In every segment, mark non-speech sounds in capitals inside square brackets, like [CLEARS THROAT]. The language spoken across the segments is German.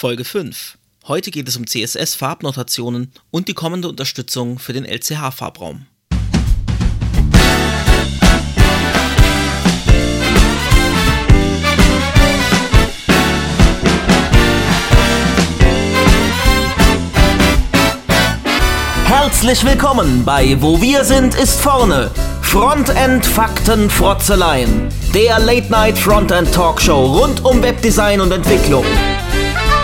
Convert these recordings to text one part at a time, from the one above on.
Folge 5. Heute geht es um CSS-Farbnotationen und die kommende Unterstützung für den LCH-Farbraum. Herzlich willkommen bei Wo wir sind ist vorne. Frontend Fakten Frotzeleien. Der Late Night Frontend Talkshow rund um Webdesign und Entwicklung.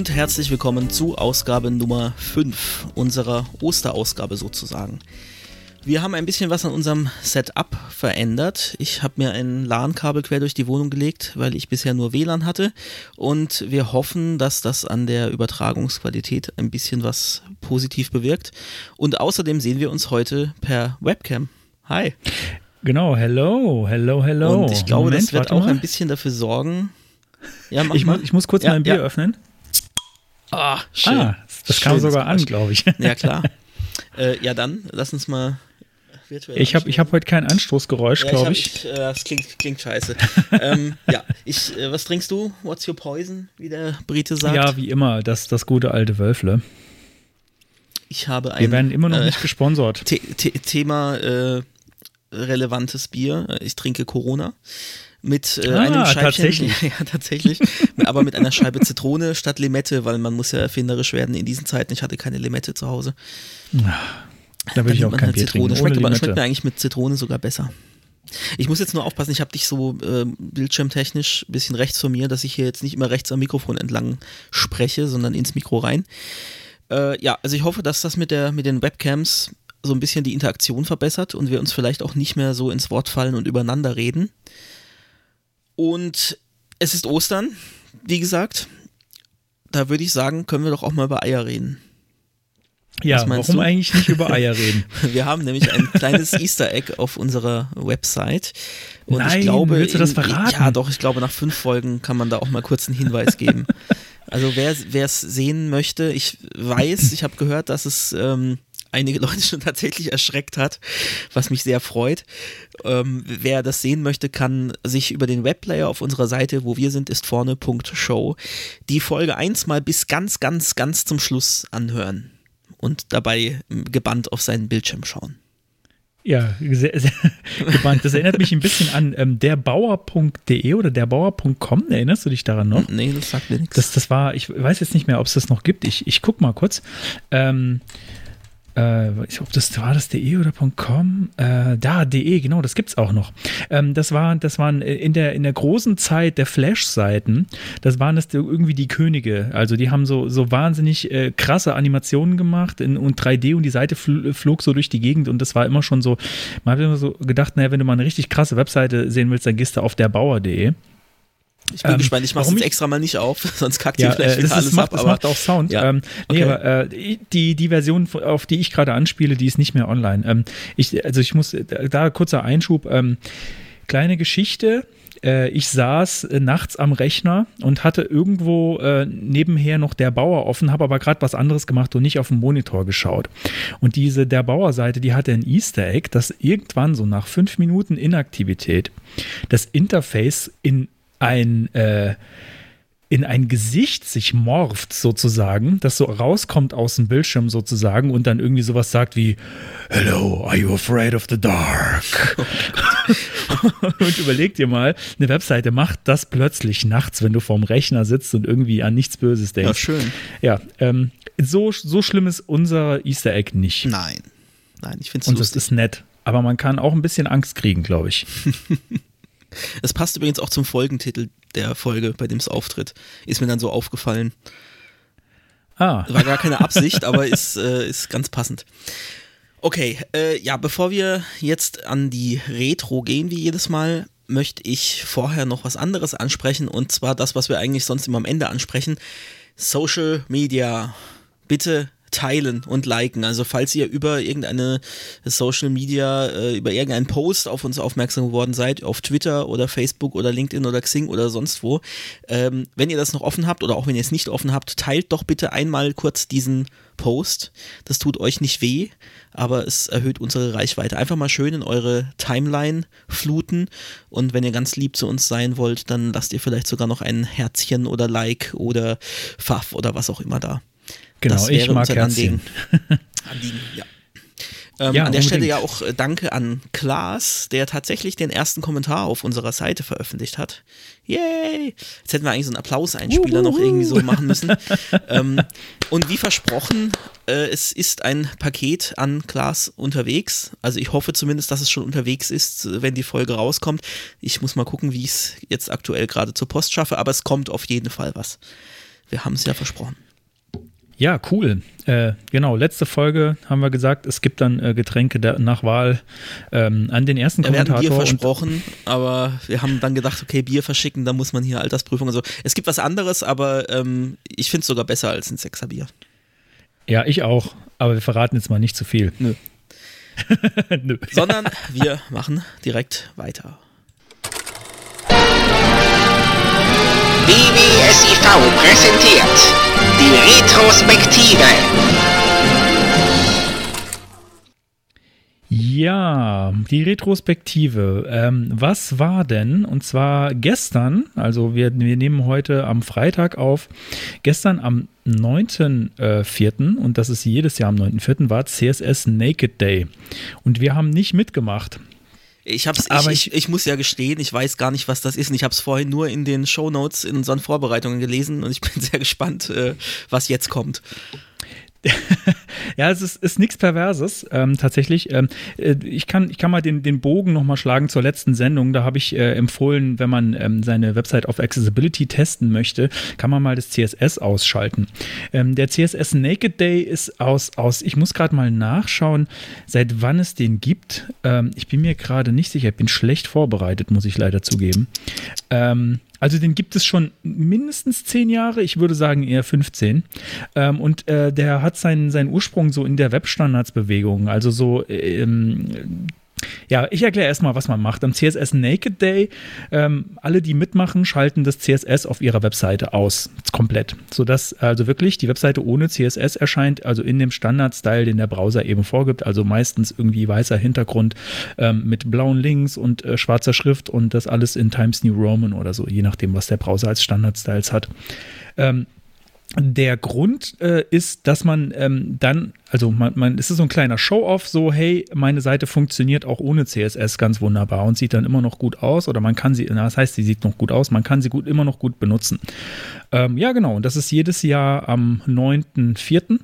Und herzlich willkommen zu Ausgabe Nummer 5 unserer Osterausgabe sozusagen. Wir haben ein bisschen was an unserem Setup verändert. Ich habe mir ein LAN-Kabel quer durch die Wohnung gelegt, weil ich bisher nur WLAN hatte. Und wir hoffen, dass das an der Übertragungsqualität ein bisschen was positiv bewirkt. Und außerdem sehen wir uns heute per Webcam. Hi. Genau, hello, hello, hello. Und ich glaube, Moment, das wird auch mal. ein bisschen dafür sorgen. Ja, mach ich, mal. ich muss kurz ja, mein Bier ja. öffnen. Ah, schön. Ah, das schön, kam sogar an, glaube ich. Ja, klar. [LAUGHS] äh, ja, dann lass uns mal virtuell. Ich habe ich hab heute kein Anstoßgeräusch, ja, glaube ich. ich. ich äh, das klingt, klingt scheiße. [LAUGHS] ähm, ja, ich, äh, was trinkst du? What's your poison, wie der Brite sagt? Ja, wie immer, das, das gute alte Wölfle. Ich habe ein. Wir werden immer noch äh, nicht gesponsert. The The Thema äh, relevantes Bier. Ich trinke Corona mit äh, ah, einem Scheibchen. Tatsächlich. [LAUGHS] Ja, tatsächlich. aber mit einer Scheibe Zitrone statt Limette, weil man muss ja erfinderisch werden in diesen Zeiten. Ich hatte keine Limette zu Hause. Da will ich auch kein halt Bier Zitrone. Schmeckt, aber, schmeckt mir eigentlich mit Zitrone sogar besser. Ich muss jetzt nur aufpassen, ich habe dich so äh, bildschirmtechnisch ein bisschen rechts von mir, dass ich hier jetzt nicht immer rechts am Mikrofon entlang spreche, sondern ins Mikro rein. Äh, ja, also ich hoffe, dass das mit, der, mit den Webcams so ein bisschen die Interaktion verbessert und wir uns vielleicht auch nicht mehr so ins Wort fallen und übereinander reden. Und es ist Ostern, wie gesagt. Da würde ich sagen, können wir doch auch mal über Eier reden. Ja, warum du? eigentlich nicht über Eier reden? [LAUGHS] Wir haben nämlich ein kleines [LAUGHS] Easter Egg auf unserer Website. Und Nein, ich glaube, willst du das verraten? ja, doch, ich glaube, nach fünf Folgen kann man da auch mal kurz einen Hinweis geben. [LAUGHS] also wer es sehen möchte, ich weiß, ich habe gehört, dass es ähm, einige [LAUGHS] Leute schon tatsächlich erschreckt hat, was mich sehr freut. Ähm, wer das sehen möchte, kann sich über den Webplayer auf unserer Seite, wo wir sind, ist vorne.show, die Folge 1 mal bis ganz, ganz, ganz zum Schluss anhören und dabei gebannt auf seinen Bildschirm schauen. Ja, sehr, sehr [LAUGHS] gebannt. Das erinnert mich ein bisschen an ähm, derbauer.de oder derbauer.com. Erinnerst du dich daran noch? Nee, das sagt mir nichts. Das, das war, ich weiß jetzt nicht mehr, ob es das noch gibt. Ich, ich guck mal kurz. Ähm, äh, ich ob das war das .de oder .com, äh, da .de, genau, das gibt's auch noch. Ähm, das war, das waren in der in der großen Zeit der Flash-Seiten, das waren das irgendwie die Könige. Also die haben so so wahnsinnig äh, krasse Animationen gemacht in, und 3D und die Seite fl flog so durch die Gegend und das war immer schon so. Man hat immer so gedacht, naja, wenn du mal eine richtig krasse Webseite sehen willst, dann gehst du auf derbauer.de. Ich bin ähm, gespannt, ich mache es jetzt extra mal nicht auf, [LAUGHS] sonst kackt ja, vielleicht äh, wieder alles ist, ab. Das macht auch Sound. Ja. Ähm, nee, okay. aber äh, die, die Version, auf die ich gerade anspiele, die ist nicht mehr online. Ähm, ich, also ich muss, da kurzer Einschub, ähm, kleine Geschichte, äh, ich saß äh, nachts am Rechner und hatte irgendwo äh, nebenher noch der Bauer offen, habe aber gerade was anderes gemacht und nicht auf den Monitor geschaut. Und diese der Bauer-Seite, die hatte ein Easter Egg, dass irgendwann so nach fünf Minuten Inaktivität das Interface in ein äh, in ein Gesicht sich morpht sozusagen, das so rauskommt aus dem Bildschirm sozusagen und dann irgendwie sowas sagt wie Hello, are you afraid of the dark? [LAUGHS] und überleg dir mal, eine Webseite macht das plötzlich nachts, wenn du vorm Rechner sitzt und irgendwie an nichts Böses denkst. Ja, schön. Ja, ähm, so, so schlimm ist unser Easter Egg nicht. Nein, nein, ich finde es Und das ist nett. Aber man kann auch ein bisschen Angst kriegen, glaube ich. [LAUGHS] Es passt übrigens auch zum Folgentitel der Folge, bei dem es auftritt. Ist mir dann so aufgefallen. Ah. War gar keine Absicht, [LAUGHS] aber ist, äh, ist ganz passend. Okay, äh, ja, bevor wir jetzt an die Retro gehen, wie jedes Mal, möchte ich vorher noch was anderes ansprechen und zwar das, was wir eigentlich sonst immer am Ende ansprechen. Social Media. Bitte teilen und liken. Also falls ihr über irgendeine Social Media, äh, über irgendeinen Post auf uns aufmerksam geworden seid, auf Twitter oder Facebook oder LinkedIn oder Xing oder sonst wo, ähm, wenn ihr das noch offen habt oder auch wenn ihr es nicht offen habt, teilt doch bitte einmal kurz diesen Post. Das tut euch nicht weh, aber es erhöht unsere Reichweite. Einfach mal schön in eure Timeline fluten und wenn ihr ganz lieb zu uns sein wollt, dann lasst ihr vielleicht sogar noch ein Herzchen oder Like oder Pfaff oder was auch immer da. Genau, das ich mag Herzchen. Anliegen. [LAUGHS] Anliegen, ja. Ähm, ja, an der unbedingt. Stelle ja auch äh, Danke an Klaas, der tatsächlich den ersten Kommentar auf unserer Seite veröffentlicht hat. Yay! Jetzt hätten wir eigentlich so einen Applauseinspieler noch irgendwie so machen müssen. ähm, und wie versprochen, äh, es ist ein Paket an Klaas unterwegs. Also ich hoffe zumindest, dass es schon unterwegs ist, wenn die Folge rauskommt. Ich muss mal gucken, wie ich es jetzt aktuell gerade zur Post schaffe, aber es kommt auf jeden Fall was. Wir haben es ja versprochen. Ja, cool. Äh, genau, letzte Folge haben wir gesagt, es gibt dann äh, Getränke der, nach Wahl ähm, an den ersten ja, Kommentator. Wir hatten Bier versprochen, aber wir haben dann gedacht, okay, Bier verschicken, da muss man hier Altersprüfung und so. Es gibt was anderes, aber ähm, ich finde es sogar besser als ein Sechserbier. Ja, ich auch, aber wir verraten jetzt mal nicht zu viel. Nö. [LAUGHS] Nö. Sondern wir machen direkt weiter. BBSIV präsentiert die Retrospektive. Ja, die Retrospektive. Ähm, was war denn? Und zwar gestern, also wir, wir nehmen heute am Freitag auf, gestern am 9.4., und das ist jedes Jahr am 9.4., war CSS Naked Day. Und wir haben nicht mitgemacht. Ich hab's, aber ich, ich, ich, muss ja gestehen, ich weiß gar nicht, was das ist. Und ich habe es vorhin nur in den Show Notes in unseren Vorbereitungen gelesen und ich bin [LAUGHS] sehr gespannt, äh, was jetzt kommt. [LAUGHS] ja, es ist, ist nichts Perverses, ähm, tatsächlich. Ähm, äh, ich, kann, ich kann mal den, den Bogen nochmal schlagen zur letzten Sendung. Da habe ich äh, empfohlen, wenn man ähm, seine Website auf Accessibility testen möchte, kann man mal das CSS ausschalten. Ähm, der CSS Naked Day ist aus, aus ich muss gerade mal nachschauen, seit wann es den gibt. Ähm, ich bin mir gerade nicht sicher, ich bin schlecht vorbereitet, muss ich leider zugeben. Ähm, also den gibt es schon mindestens zehn Jahre, ich würde sagen eher 15. Ähm, und äh, der hat seinen, seinen Ursprung so in der Webstandardsbewegung. Also so ähm, ja, ich erkläre erstmal, was man macht. Am CSS Naked Day, ähm, alle, die mitmachen, schalten das CSS auf ihrer Webseite aus. Komplett. Sodass also wirklich die Webseite ohne CSS erscheint, also in dem Standard-Style, den der Browser eben vorgibt. Also meistens irgendwie weißer Hintergrund ähm, mit blauen Links und äh, schwarzer Schrift und das alles in Times New Roman oder so, je nachdem, was der Browser als Standard-Styles hat. Ähm, der Grund äh, ist, dass man ähm, dann, also man, man, es ist so ein kleiner Show-off, so, hey, meine Seite funktioniert auch ohne CSS ganz wunderbar und sieht dann immer noch gut aus oder man kann sie, na, das heißt, sie sieht noch gut aus, man kann sie gut, immer noch gut benutzen. Ähm, ja, genau, und das ist jedes Jahr am 9.4.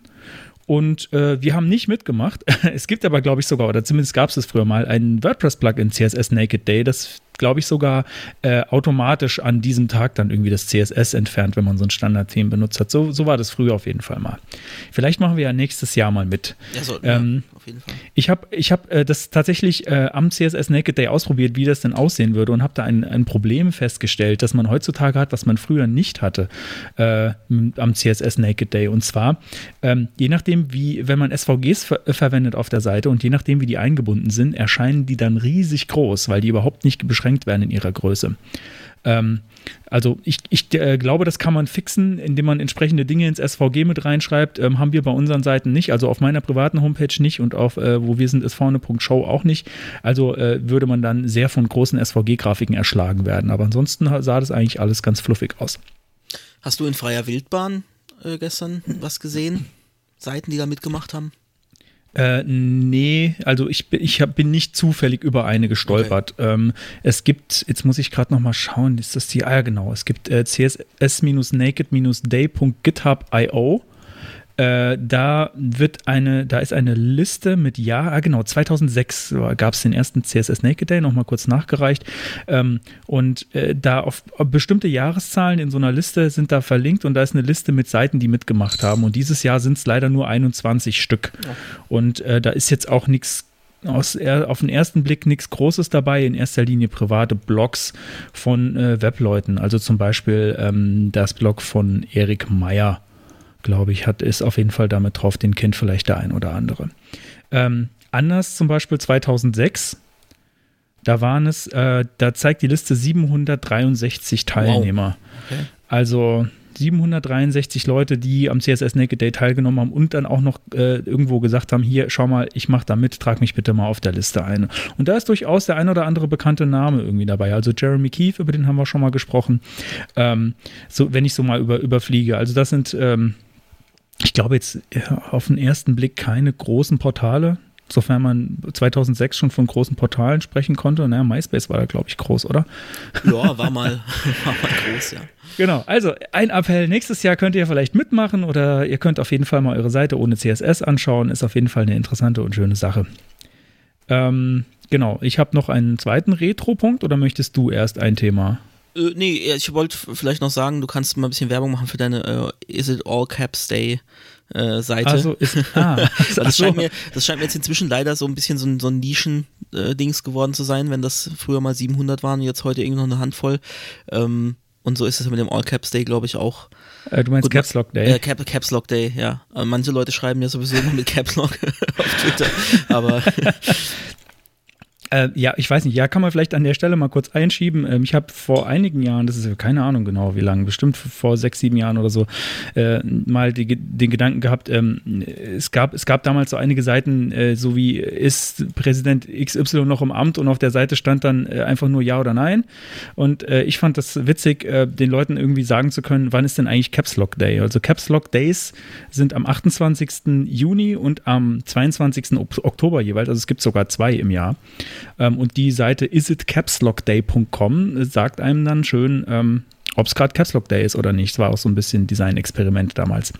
Und äh, wir haben nicht mitgemacht. [LAUGHS] Es gibt aber, glaube ich, sogar, oder zumindest gab es es früher mal, ein WordPress-Plugin CSS Naked Day, das glaube ich, sogar äh, automatisch an diesem Tag dann irgendwie das CSS entfernt, wenn man so ein Standard-Theme benutzt hat. So, so war das früher auf jeden Fall mal. Vielleicht machen wir ja nächstes Jahr mal mit. Ja, so, ähm, ja, auf jeden Fall. Ich habe ich hab, äh, das tatsächlich äh, am CSS Naked Day ausprobiert, wie das denn aussehen würde und habe da ein, ein Problem festgestellt, das man heutzutage hat, was man früher nicht hatte äh, am CSS Naked Day. Und zwar, ähm, je nachdem, wie, wenn man SVGs ver verwendet auf der Seite und je nachdem, wie die eingebunden sind, erscheinen die dann riesig groß, weil die überhaupt nicht beschränkt beschränkt werden in ihrer Größe. Ähm, also ich, ich äh, glaube, das kann man fixen, indem man entsprechende Dinge ins SVG mit reinschreibt. Ähm, haben wir bei unseren Seiten nicht, also auf meiner privaten Homepage nicht und auf äh, wo wir sind ist vorne.show auch nicht. Also äh, würde man dann sehr von großen SVG-Grafiken erschlagen werden. Aber ansonsten sah das eigentlich alles ganz fluffig aus. Hast du in freier Wildbahn äh, gestern was gesehen? Seiten, die da mitgemacht haben? Äh, nee, also ich, ich hab, bin nicht zufällig über eine gestolpert. Okay. Ähm, es gibt, jetzt muss ich gerade noch mal schauen, ist das die, ah ja genau, es gibt äh, css-naked-day.github.io äh, da wird eine, da ist eine Liste mit ja, ah, genau, 2006 gab es den ersten CSS Naked Day, nochmal kurz nachgereicht. Ähm, und äh, da auf, auf, bestimmte Jahreszahlen in so einer Liste sind da verlinkt und da ist eine Liste mit Seiten, die mitgemacht haben. Und dieses Jahr sind es leider nur 21 Stück. Ja. Und äh, da ist jetzt auch nichts aus, auf den ersten Blick nichts Großes dabei, in erster Linie private Blogs von äh, Webleuten, also zum Beispiel ähm, das Blog von Erik Meyer glaube ich, hat ist auf jeden Fall damit drauf, den kennt vielleicht der ein oder andere. Ähm, anders zum Beispiel 2006, da waren es, äh, da zeigt die Liste 763 Teilnehmer. Wow. Okay. Also 763 Leute, die am CSS Naked Day teilgenommen haben und dann auch noch äh, irgendwo gesagt haben, hier, schau mal, ich mache da mit, trag mich bitte mal auf der Liste ein. Und da ist durchaus der ein oder andere bekannte Name irgendwie dabei. Also Jeremy Keefe, über den haben wir schon mal gesprochen. Ähm, so, wenn ich so mal über, überfliege. Also das sind, ähm, ich glaube jetzt auf den ersten Blick keine großen Portale sofern man 2006 schon von großen Portalen sprechen konnte. Naja, MySpace war da, glaube ich, groß, oder? Ja, war mal, [LAUGHS] war mal groß, ja. Genau, also ein Appell, nächstes Jahr könnt ihr vielleicht mitmachen oder ihr könnt auf jeden Fall mal eure Seite ohne CSS anschauen, ist auf jeden Fall eine interessante und schöne Sache. Ähm, genau, ich habe noch einen zweiten Retro-Punkt oder möchtest du erst ein Thema? Äh, nee, ich wollte vielleicht noch sagen, du kannst mal ein bisschen Werbung machen für deine äh, Is It All Caps Day äh, Seite. Also ist, ah, [LAUGHS] das, scheint mir, das scheint mir jetzt inzwischen leider so ein bisschen so ein, so ein Nischen-Dings äh, geworden zu sein, wenn das früher mal 700 waren, jetzt heute irgendwie noch eine Handvoll. Ähm, und so ist es mit dem All Caps Day, glaube ich, auch. Äh, du meinst Gut, Caps Lock Day? Äh, Cap, Caps Lock Day, ja. Manche Leute schreiben ja sowieso immer mit Caps Lock [LAUGHS] auf Twitter, aber [LAUGHS] Äh, ja, ich weiß nicht, ja, kann man vielleicht an der Stelle mal kurz einschieben. Ähm, ich habe vor einigen Jahren, das ist keine Ahnung genau wie lange, bestimmt vor sechs, sieben Jahren oder so, äh, mal die, den Gedanken gehabt, ähm, es, gab, es gab damals so einige Seiten, äh, so wie ist Präsident XY noch im Amt und auf der Seite stand dann äh, einfach nur Ja oder Nein. Und äh, ich fand das witzig, äh, den Leuten irgendwie sagen zu können, wann ist denn eigentlich Caps Lock Day? Also Caps Lock Days sind am 28. Juni und am 22. Oktober jeweils, also es gibt sogar zwei im Jahr. Ähm, und die Seite isitcapslockday.com sagt einem dann schön, ähm, ob es gerade Capslock Day ist oder nicht. Das war auch so ein bisschen Design-Experiment damals.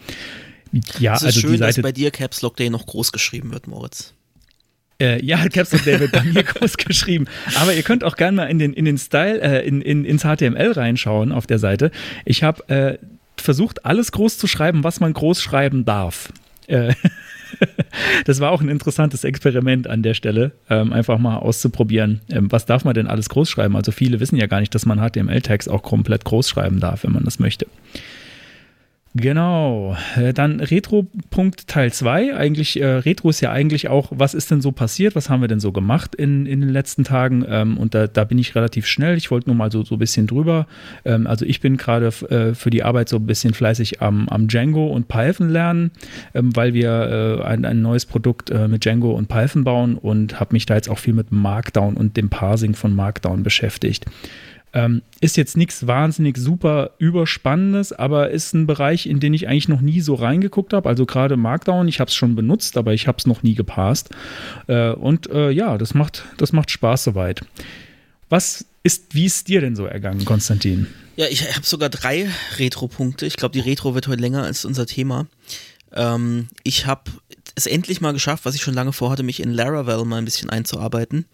Ja, es ist also schön, die Seite, dass bei dir Capslock Day noch groß geschrieben wird, Moritz. Äh, ja, Capslock Day wird bei mir [LAUGHS] groß geschrieben. Aber ihr könnt auch gerne mal in den, in den Style, äh, in, in, ins HTML reinschauen auf der Seite. Ich habe äh, versucht, alles groß zu schreiben, was man groß schreiben darf. [LAUGHS] [LAUGHS] Das war auch ein interessantes Experiment an der Stelle, ähm, einfach mal auszuprobieren, ähm, was darf man denn alles groß schreiben. Also viele wissen ja gar nicht, dass man HTML-Tags auch komplett groß schreiben darf, wenn man das möchte. Genau. Äh, dann Retro-Punkt Teil 2. Eigentlich, äh, Retro ist ja eigentlich auch, was ist denn so passiert? Was haben wir denn so gemacht in, in den letzten Tagen? Ähm, und da, da bin ich relativ schnell. Ich wollte nur mal so, so ein bisschen drüber. Ähm, also ich bin gerade äh, für die Arbeit so ein bisschen fleißig am, am Django und Python lernen, ähm, weil wir äh, ein, ein neues Produkt äh, mit Django und Python bauen und habe mich da jetzt auch viel mit Markdown und dem Parsing von Markdown beschäftigt. Ähm, ist jetzt nichts wahnsinnig super überspannendes, aber ist ein Bereich, in den ich eigentlich noch nie so reingeguckt habe. Also gerade Markdown, ich habe es schon benutzt, aber ich habe es noch nie gepasst. Äh, und äh, ja, das macht, das macht Spaß soweit. Was ist, wie ist dir denn so ergangen, Konstantin? Ja, ich habe sogar drei Retro-Punkte. Ich glaube, die Retro wird heute länger als unser Thema. Ähm, ich habe es endlich mal geschafft, was ich schon lange vorhatte, mich in Laravel mal ein bisschen einzuarbeiten.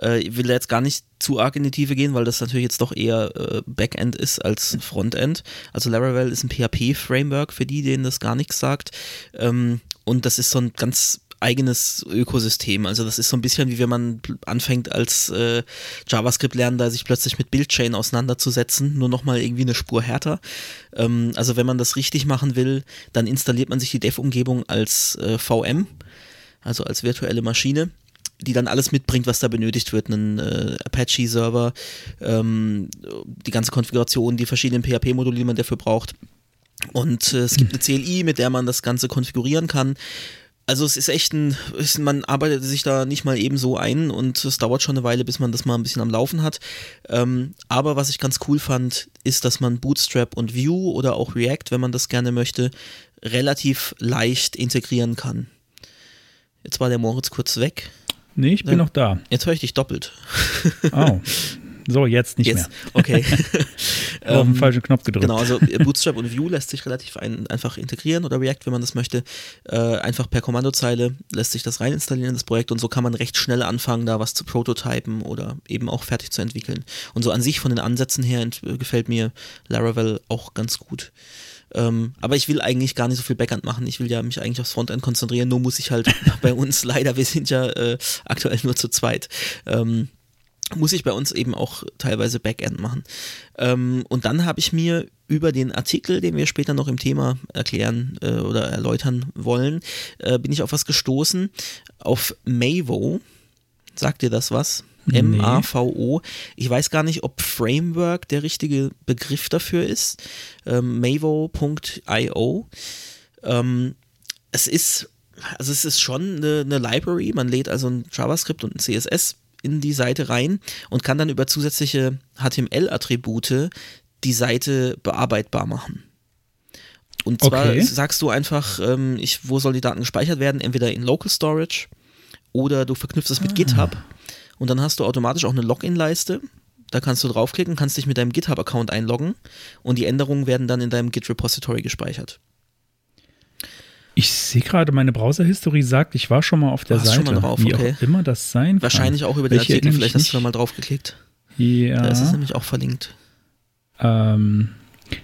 Äh, ich will jetzt gar nicht zu arg in die Tiefe gehen, weil das natürlich jetzt doch eher äh, Backend ist als Frontend. Also Laravel ist ein PHP-Framework für die, denen das gar nichts sagt. Ähm, und das ist so ein ganz eigenes Ökosystem. Also das ist so ein bisschen wie wenn man anfängt als äh, JavaScript-Lernender sich plötzlich mit Bildchain auseinanderzusetzen, nur nochmal irgendwie eine Spur härter. Ähm, also wenn man das richtig machen will, dann installiert man sich die Dev-Umgebung als äh, VM, also als virtuelle Maschine die dann alles mitbringt, was da benötigt wird. Einen äh, Apache-Server, ähm, die ganze Konfiguration, die verschiedenen PHP-Module, die man dafür braucht. Und äh, es gibt eine CLI, mit der man das Ganze konfigurieren kann. Also es ist echt ein, ist, man arbeitet sich da nicht mal eben so ein und es dauert schon eine Weile, bis man das mal ein bisschen am Laufen hat. Ähm, aber was ich ganz cool fand, ist, dass man Bootstrap und Vue oder auch React, wenn man das gerne möchte, relativ leicht integrieren kann. Jetzt war der Moritz kurz weg. Nee, ich bin ja. noch da. Jetzt höre ich dich doppelt. [LAUGHS] Oh. So, jetzt nicht jetzt. mehr. Okay. [LAUGHS] auf den ähm, falschen Knopf gedrückt. Genau, also äh, [LAUGHS] Bootstrap und Vue lässt sich relativ ein, einfach integrieren oder React, wenn man das möchte. Äh, einfach per Kommandozeile lässt sich das rein installieren in das Projekt und so kann man recht schnell anfangen, da was zu prototypen oder eben auch fertig zu entwickeln. Und so an sich von den Ansätzen her gefällt mir Laravel auch ganz gut. Ähm, aber ich will eigentlich gar nicht so viel Backend machen. Ich will ja mich eigentlich aufs Frontend konzentrieren. Nur muss ich halt [LAUGHS] bei uns leider, wir sind ja äh, aktuell nur zu zweit. Ähm, muss ich bei uns eben auch teilweise Backend machen. Ähm, und dann habe ich mir über den Artikel, den wir später noch im Thema erklären äh, oder erläutern wollen, äh, bin ich auf was gestoßen, auf Mavo. Sagt dir das was? M-A-V-O. Ich weiß gar nicht, ob Framework der richtige Begriff dafür ist. Ähm, Mavo.io. Ähm, es ist, also es ist schon eine, eine Library. Man lädt also ein JavaScript und ein CSS in die Seite rein und kann dann über zusätzliche HTML-Attribute die Seite bearbeitbar machen. Und zwar okay. sagst du einfach, ähm, ich, wo soll die Daten gespeichert werden? Entweder in Local Storage oder du verknüpfst es mit ah. GitHub und dann hast du automatisch auch eine Login-Leiste. Da kannst du draufklicken, kannst dich mit deinem GitHub-Account einloggen und die Änderungen werden dann in deinem Git-Repository gespeichert. Ich sehe gerade, meine Browser-History sagt, ich war schon mal auf der Warst Seite. Schon mal drauf, Wie okay. auch immer das sein Wahrscheinlich kann. auch über den Welche Artikel, vielleicht hast du da mal draufgeklickt. Ja. Da ist es nämlich auch verlinkt. Ähm,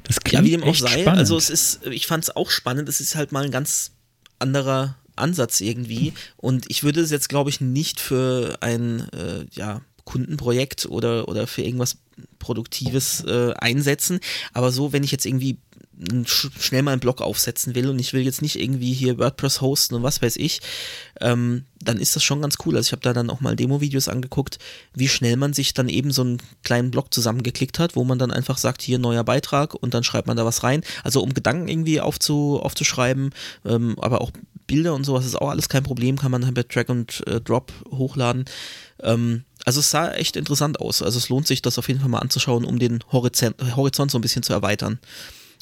das klingt ja, wie dem auch sei. Spannend. Also es ist, ich fand es auch spannend. Es ist halt mal ein ganz anderer Ansatz irgendwie. Und ich würde es jetzt, glaube ich, nicht für ein äh, ja, Kundenprojekt oder, oder für irgendwas Produktives äh, einsetzen. Aber so, wenn ich jetzt irgendwie schnell mal einen Blog aufsetzen will und ich will jetzt nicht irgendwie hier WordPress hosten und was weiß ich, ähm, dann ist das schon ganz cool. Also ich habe da dann auch mal Demo-Videos angeguckt, wie schnell man sich dann eben so einen kleinen Blog zusammengeklickt hat, wo man dann einfach sagt, hier neuer Beitrag und dann schreibt man da was rein. Also um Gedanken irgendwie aufzu, aufzuschreiben, ähm, aber auch Bilder und sowas ist auch alles kein Problem, kann man per Drag und äh, Drop hochladen. Ähm, also es sah echt interessant aus. Also es lohnt sich, das auf jeden Fall mal anzuschauen, um den Horizont, Horizont so ein bisschen zu erweitern.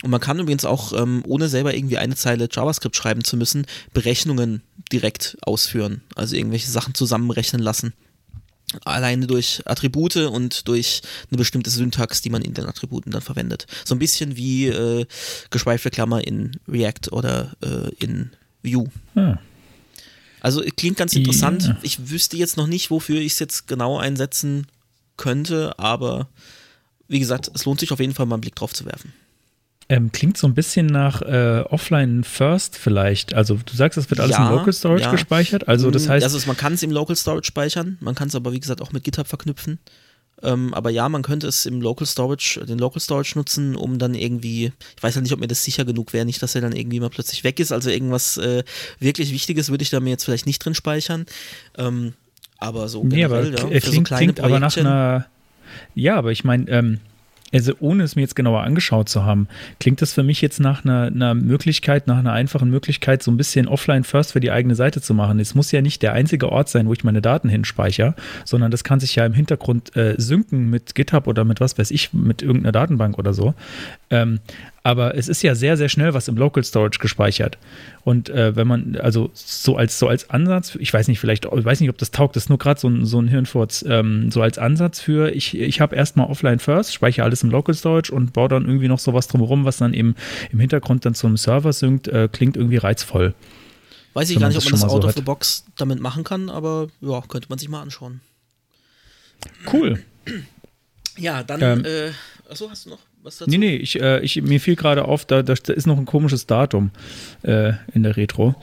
Und man kann übrigens auch, ähm, ohne selber irgendwie eine Zeile JavaScript schreiben zu müssen, Berechnungen direkt ausführen. Also irgendwelche Sachen zusammenrechnen lassen. Alleine durch Attribute und durch eine bestimmte Syntax, die man in den Attributen dann verwendet. So ein bisschen wie äh, geschweifte Klammer in React oder äh, in Vue. Ja. Also klingt ganz interessant. Ja. Ich wüsste jetzt noch nicht, wofür ich es jetzt genau einsetzen könnte, aber wie gesagt, es lohnt sich auf jeden Fall mal einen Blick drauf zu werfen. Ähm, klingt so ein bisschen nach äh, Offline First vielleicht. Also du sagst, es wird alles ja, im Local Storage ja. gespeichert. Also das mm, heißt. Also man kann es im Local Storage speichern, man kann es aber wie gesagt auch mit GitHub verknüpfen. Ähm, aber ja, man könnte es im Local Storage, den Local Storage nutzen, um dann irgendwie, ich weiß ja nicht, ob mir das sicher genug wäre, nicht, dass er dann irgendwie mal plötzlich weg ist. Also irgendwas äh, wirklich Wichtiges würde ich da mir jetzt vielleicht nicht drin speichern. Ähm, aber so generell, nee, aber ja, klingt, so klingt aber nach einer ja, aber ich meine, ähm, also ohne es mir jetzt genauer angeschaut zu haben, klingt das für mich jetzt nach einer, einer, Möglichkeit, nach einer einfachen Möglichkeit, so ein bisschen offline first für die eigene Seite zu machen. Es muss ja nicht der einzige Ort sein, wo ich meine Daten hinspeichere, sondern das kann sich ja im Hintergrund äh, synken mit GitHub oder mit was weiß ich, mit irgendeiner Datenbank oder so. Ähm, aber es ist ja sehr, sehr schnell was im Local Storage gespeichert. Und äh, wenn man, also so als, so als Ansatz, ich weiß nicht, vielleicht, ich weiß nicht, ob das taugt, das ist nur gerade so ein, so ein Hirnfurz, ähm, so als Ansatz für, ich, ich habe erstmal offline first, speichere alles im Local Storage und baue dann irgendwie noch sowas drumherum, was dann eben im Hintergrund dann zum Server synkt, äh, klingt irgendwie reizvoll. Weiß ich gar nicht, ob man das, out so of the box damit machen kann, aber ja, könnte man sich mal anschauen. Cool. Ja, dann, ähm, äh, achso, hast du noch? Was dazu? Nee, nee, ich, äh, ich, mir fiel gerade auf, da, da ist noch ein komisches Datum äh, in der Retro.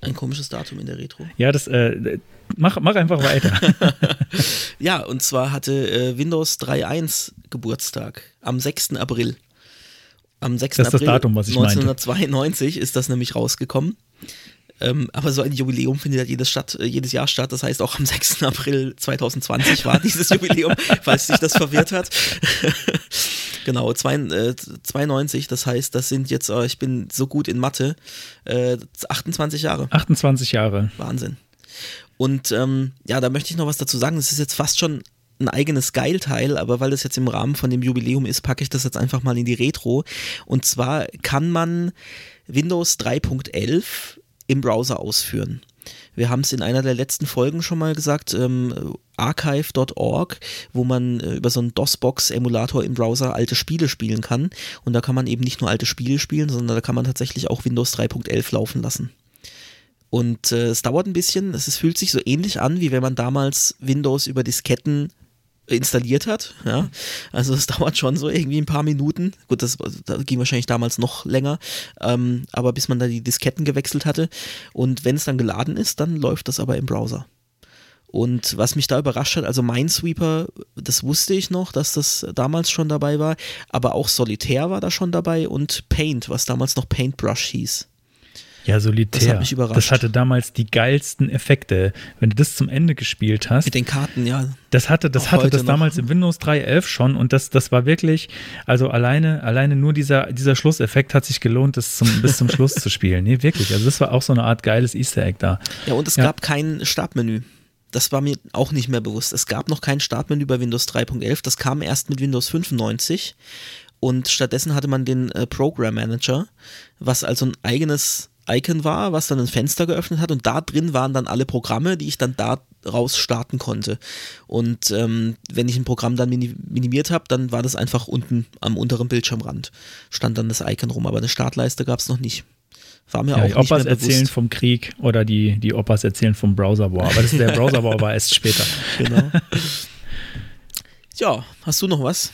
Ein komisches Datum in der Retro? Ja, das, äh, mach, mach einfach weiter. [LAUGHS] ja, und zwar hatte äh, Windows 3.1 Geburtstag am 6. April. Am 6. Das ist April das Datum, was ich 1992 meinte. ist das nämlich rausgekommen. Ähm, aber so ein Jubiläum findet halt jedes, statt, äh, jedes Jahr statt. Das heißt, auch am 6. April 2020 war dieses Jubiläum, [LAUGHS] falls sich das verwirrt hat. Genau, zwei, äh, 92, das heißt, das sind jetzt, äh, ich bin so gut in Mathe, äh, 28 Jahre. 28 Jahre. Wahnsinn. Und ähm, ja, da möchte ich noch was dazu sagen. Das ist jetzt fast schon ein eigenes Geilteil, aber weil das jetzt im Rahmen von dem Jubiläum ist, packe ich das jetzt einfach mal in die Retro. Und zwar kann man Windows 3.11 im Browser ausführen. Wir haben es in einer der letzten Folgen schon mal gesagt, ähm, archive.org, wo man äh, über so einen DOSBox-Emulator im Browser alte Spiele spielen kann. Und da kann man eben nicht nur alte Spiele spielen, sondern da kann man tatsächlich auch Windows 3.11 laufen lassen. Und äh, es dauert ein bisschen, es, es fühlt sich so ähnlich an, wie wenn man damals Windows über Disketten installiert hat. Ja? Also es [LAUGHS] dauert schon so irgendwie ein paar Minuten. Gut, das, das ging wahrscheinlich damals noch länger, ähm, aber bis man da die Disketten gewechselt hatte. Und wenn es dann geladen ist, dann läuft das aber im Browser. Und was mich da überrascht hat, also Minesweeper, das wusste ich noch, dass das damals schon dabei war, aber auch Solitär war da schon dabei und Paint, was damals noch Paintbrush hieß. Ja, Solitär. Das hat mich überrascht. Das hatte damals die geilsten Effekte. Wenn du das zum Ende gespielt hast. Mit den Karten, ja. Das hatte das, hatte das damals im Windows 3.11 schon und das, das war wirklich, also alleine, alleine nur dieser, dieser Schlusseffekt hat sich gelohnt, das zum, bis zum Schluss zu spielen. Nee, wirklich. Also das war auch so eine Art geiles Easter Egg da. Ja, und es ja. gab kein Startmenü. Das war mir auch nicht mehr bewusst. Es gab noch kein Startmenü bei Windows 3.11. Das kam erst mit Windows 95 und stattdessen hatte man den äh, Program Manager, was also ein eigenes Icon war, was dann ein Fenster geöffnet hat und da drin waren dann alle Programme, die ich dann daraus starten konnte. Und ähm, wenn ich ein Programm dann minimiert habe, dann war das einfach unten am unteren Bildschirmrand. Stand dann das Icon rum, aber eine Startleiste gab es noch nicht. War mir ja, auch die nicht Opas erzählen vom Krieg oder die, die Opas erzählen vom Browser War. Aber das, der [LAUGHS] Browser War war erst später. Genau. Ja, hast du noch was?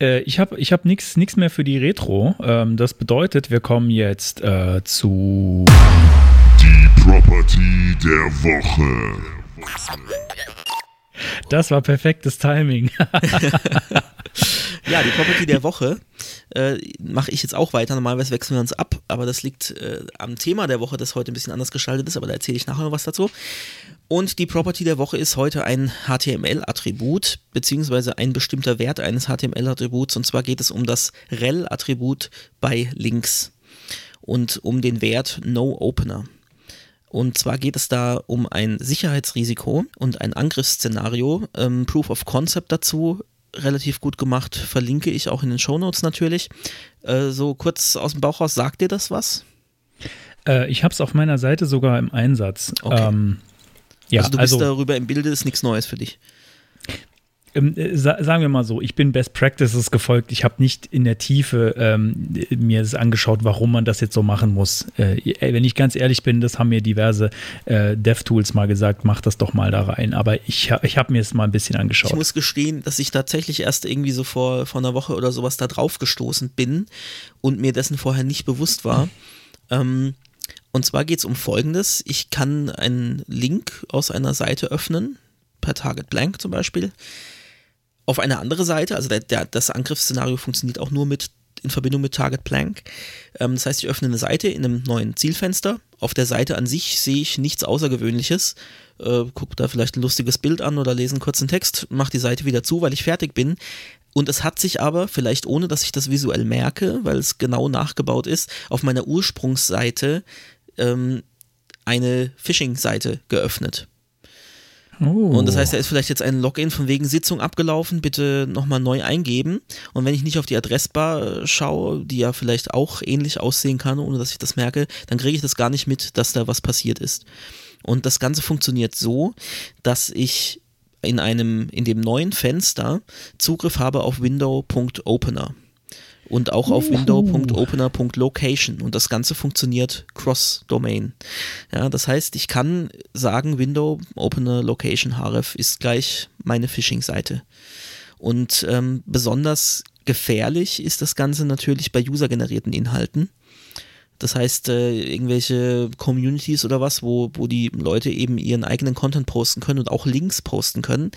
Äh, ich habe ich hab nichts mehr für die Retro. Ähm, das bedeutet, wir kommen jetzt äh, zu die Property der Woche. Das war perfektes Timing. [LAUGHS] ja, die Property der Woche äh, mache ich jetzt auch weiter. Normalerweise wechseln wir uns ab, aber das liegt äh, am Thema der Woche, das heute ein bisschen anders gestaltet ist, aber da erzähle ich nachher noch was dazu. Und die Property der Woche ist heute ein HTML-Attribut, beziehungsweise ein bestimmter Wert eines HTML-Attributs. Und zwar geht es um das rel-Attribut bei Links und um den Wert NoOpener. Und zwar geht es da um ein Sicherheitsrisiko und ein Angriffsszenario. Ähm, Proof of Concept dazu relativ gut gemacht, verlinke ich auch in den Show Notes natürlich. Äh, so kurz aus dem Bauch raus, sagt dir das was? Äh, ich habe es auf meiner Seite sogar im Einsatz. Okay. Ähm, ja, also du bist also, darüber im Bilde, ist nichts Neues für dich. Ähm, äh, sagen wir mal so, ich bin Best Practices gefolgt. Ich habe nicht in der Tiefe ähm, mir das angeschaut, warum man das jetzt so machen muss. Äh, wenn ich ganz ehrlich bin, das haben mir diverse äh, Dev-Tools mal gesagt, mach das doch mal da rein. Aber ich, ich habe mir es mal ein bisschen angeschaut. Ich muss gestehen, dass ich tatsächlich erst irgendwie so vor, vor einer Woche oder sowas da drauf gestoßen bin und mir dessen vorher nicht bewusst war. Ähm, und zwar geht es um Folgendes. Ich kann einen Link aus einer Seite öffnen, per Target Blank zum Beispiel auf eine andere Seite, also der, der, das Angriffsszenario funktioniert auch nur mit in Verbindung mit Target Blank. Ähm, das heißt, ich öffne eine Seite in einem neuen Zielfenster. Auf der Seite an sich sehe ich nichts Außergewöhnliches. Äh, guck da vielleicht ein lustiges Bild an oder lese einen kurzen Text, mache die Seite wieder zu, weil ich fertig bin. Und es hat sich aber, vielleicht ohne dass ich das visuell merke, weil es genau nachgebaut ist, auf meiner Ursprungsseite ähm, eine Phishing-Seite geöffnet. Oh. Und das heißt, da ist vielleicht jetzt ein Login von wegen Sitzung abgelaufen, bitte nochmal neu eingeben. Und wenn ich nicht auf die Adressbar äh, schaue, die ja vielleicht auch ähnlich aussehen kann, ohne dass ich das merke, dann kriege ich das gar nicht mit, dass da was passiert ist. Und das Ganze funktioniert so, dass ich in einem, in dem neuen Fenster Zugriff habe auf Window.opener und auch auf window.opener.location und das Ganze funktioniert cross-domain. Ja, das heißt, ich kann sagen, Window Opener Location href ist gleich meine Phishing-Seite. Und ähm, besonders gefährlich ist das Ganze natürlich bei usergenerierten Inhalten. Das heißt, äh, irgendwelche Communities oder was, wo, wo die Leute eben ihren eigenen Content posten können und auch Links posten können.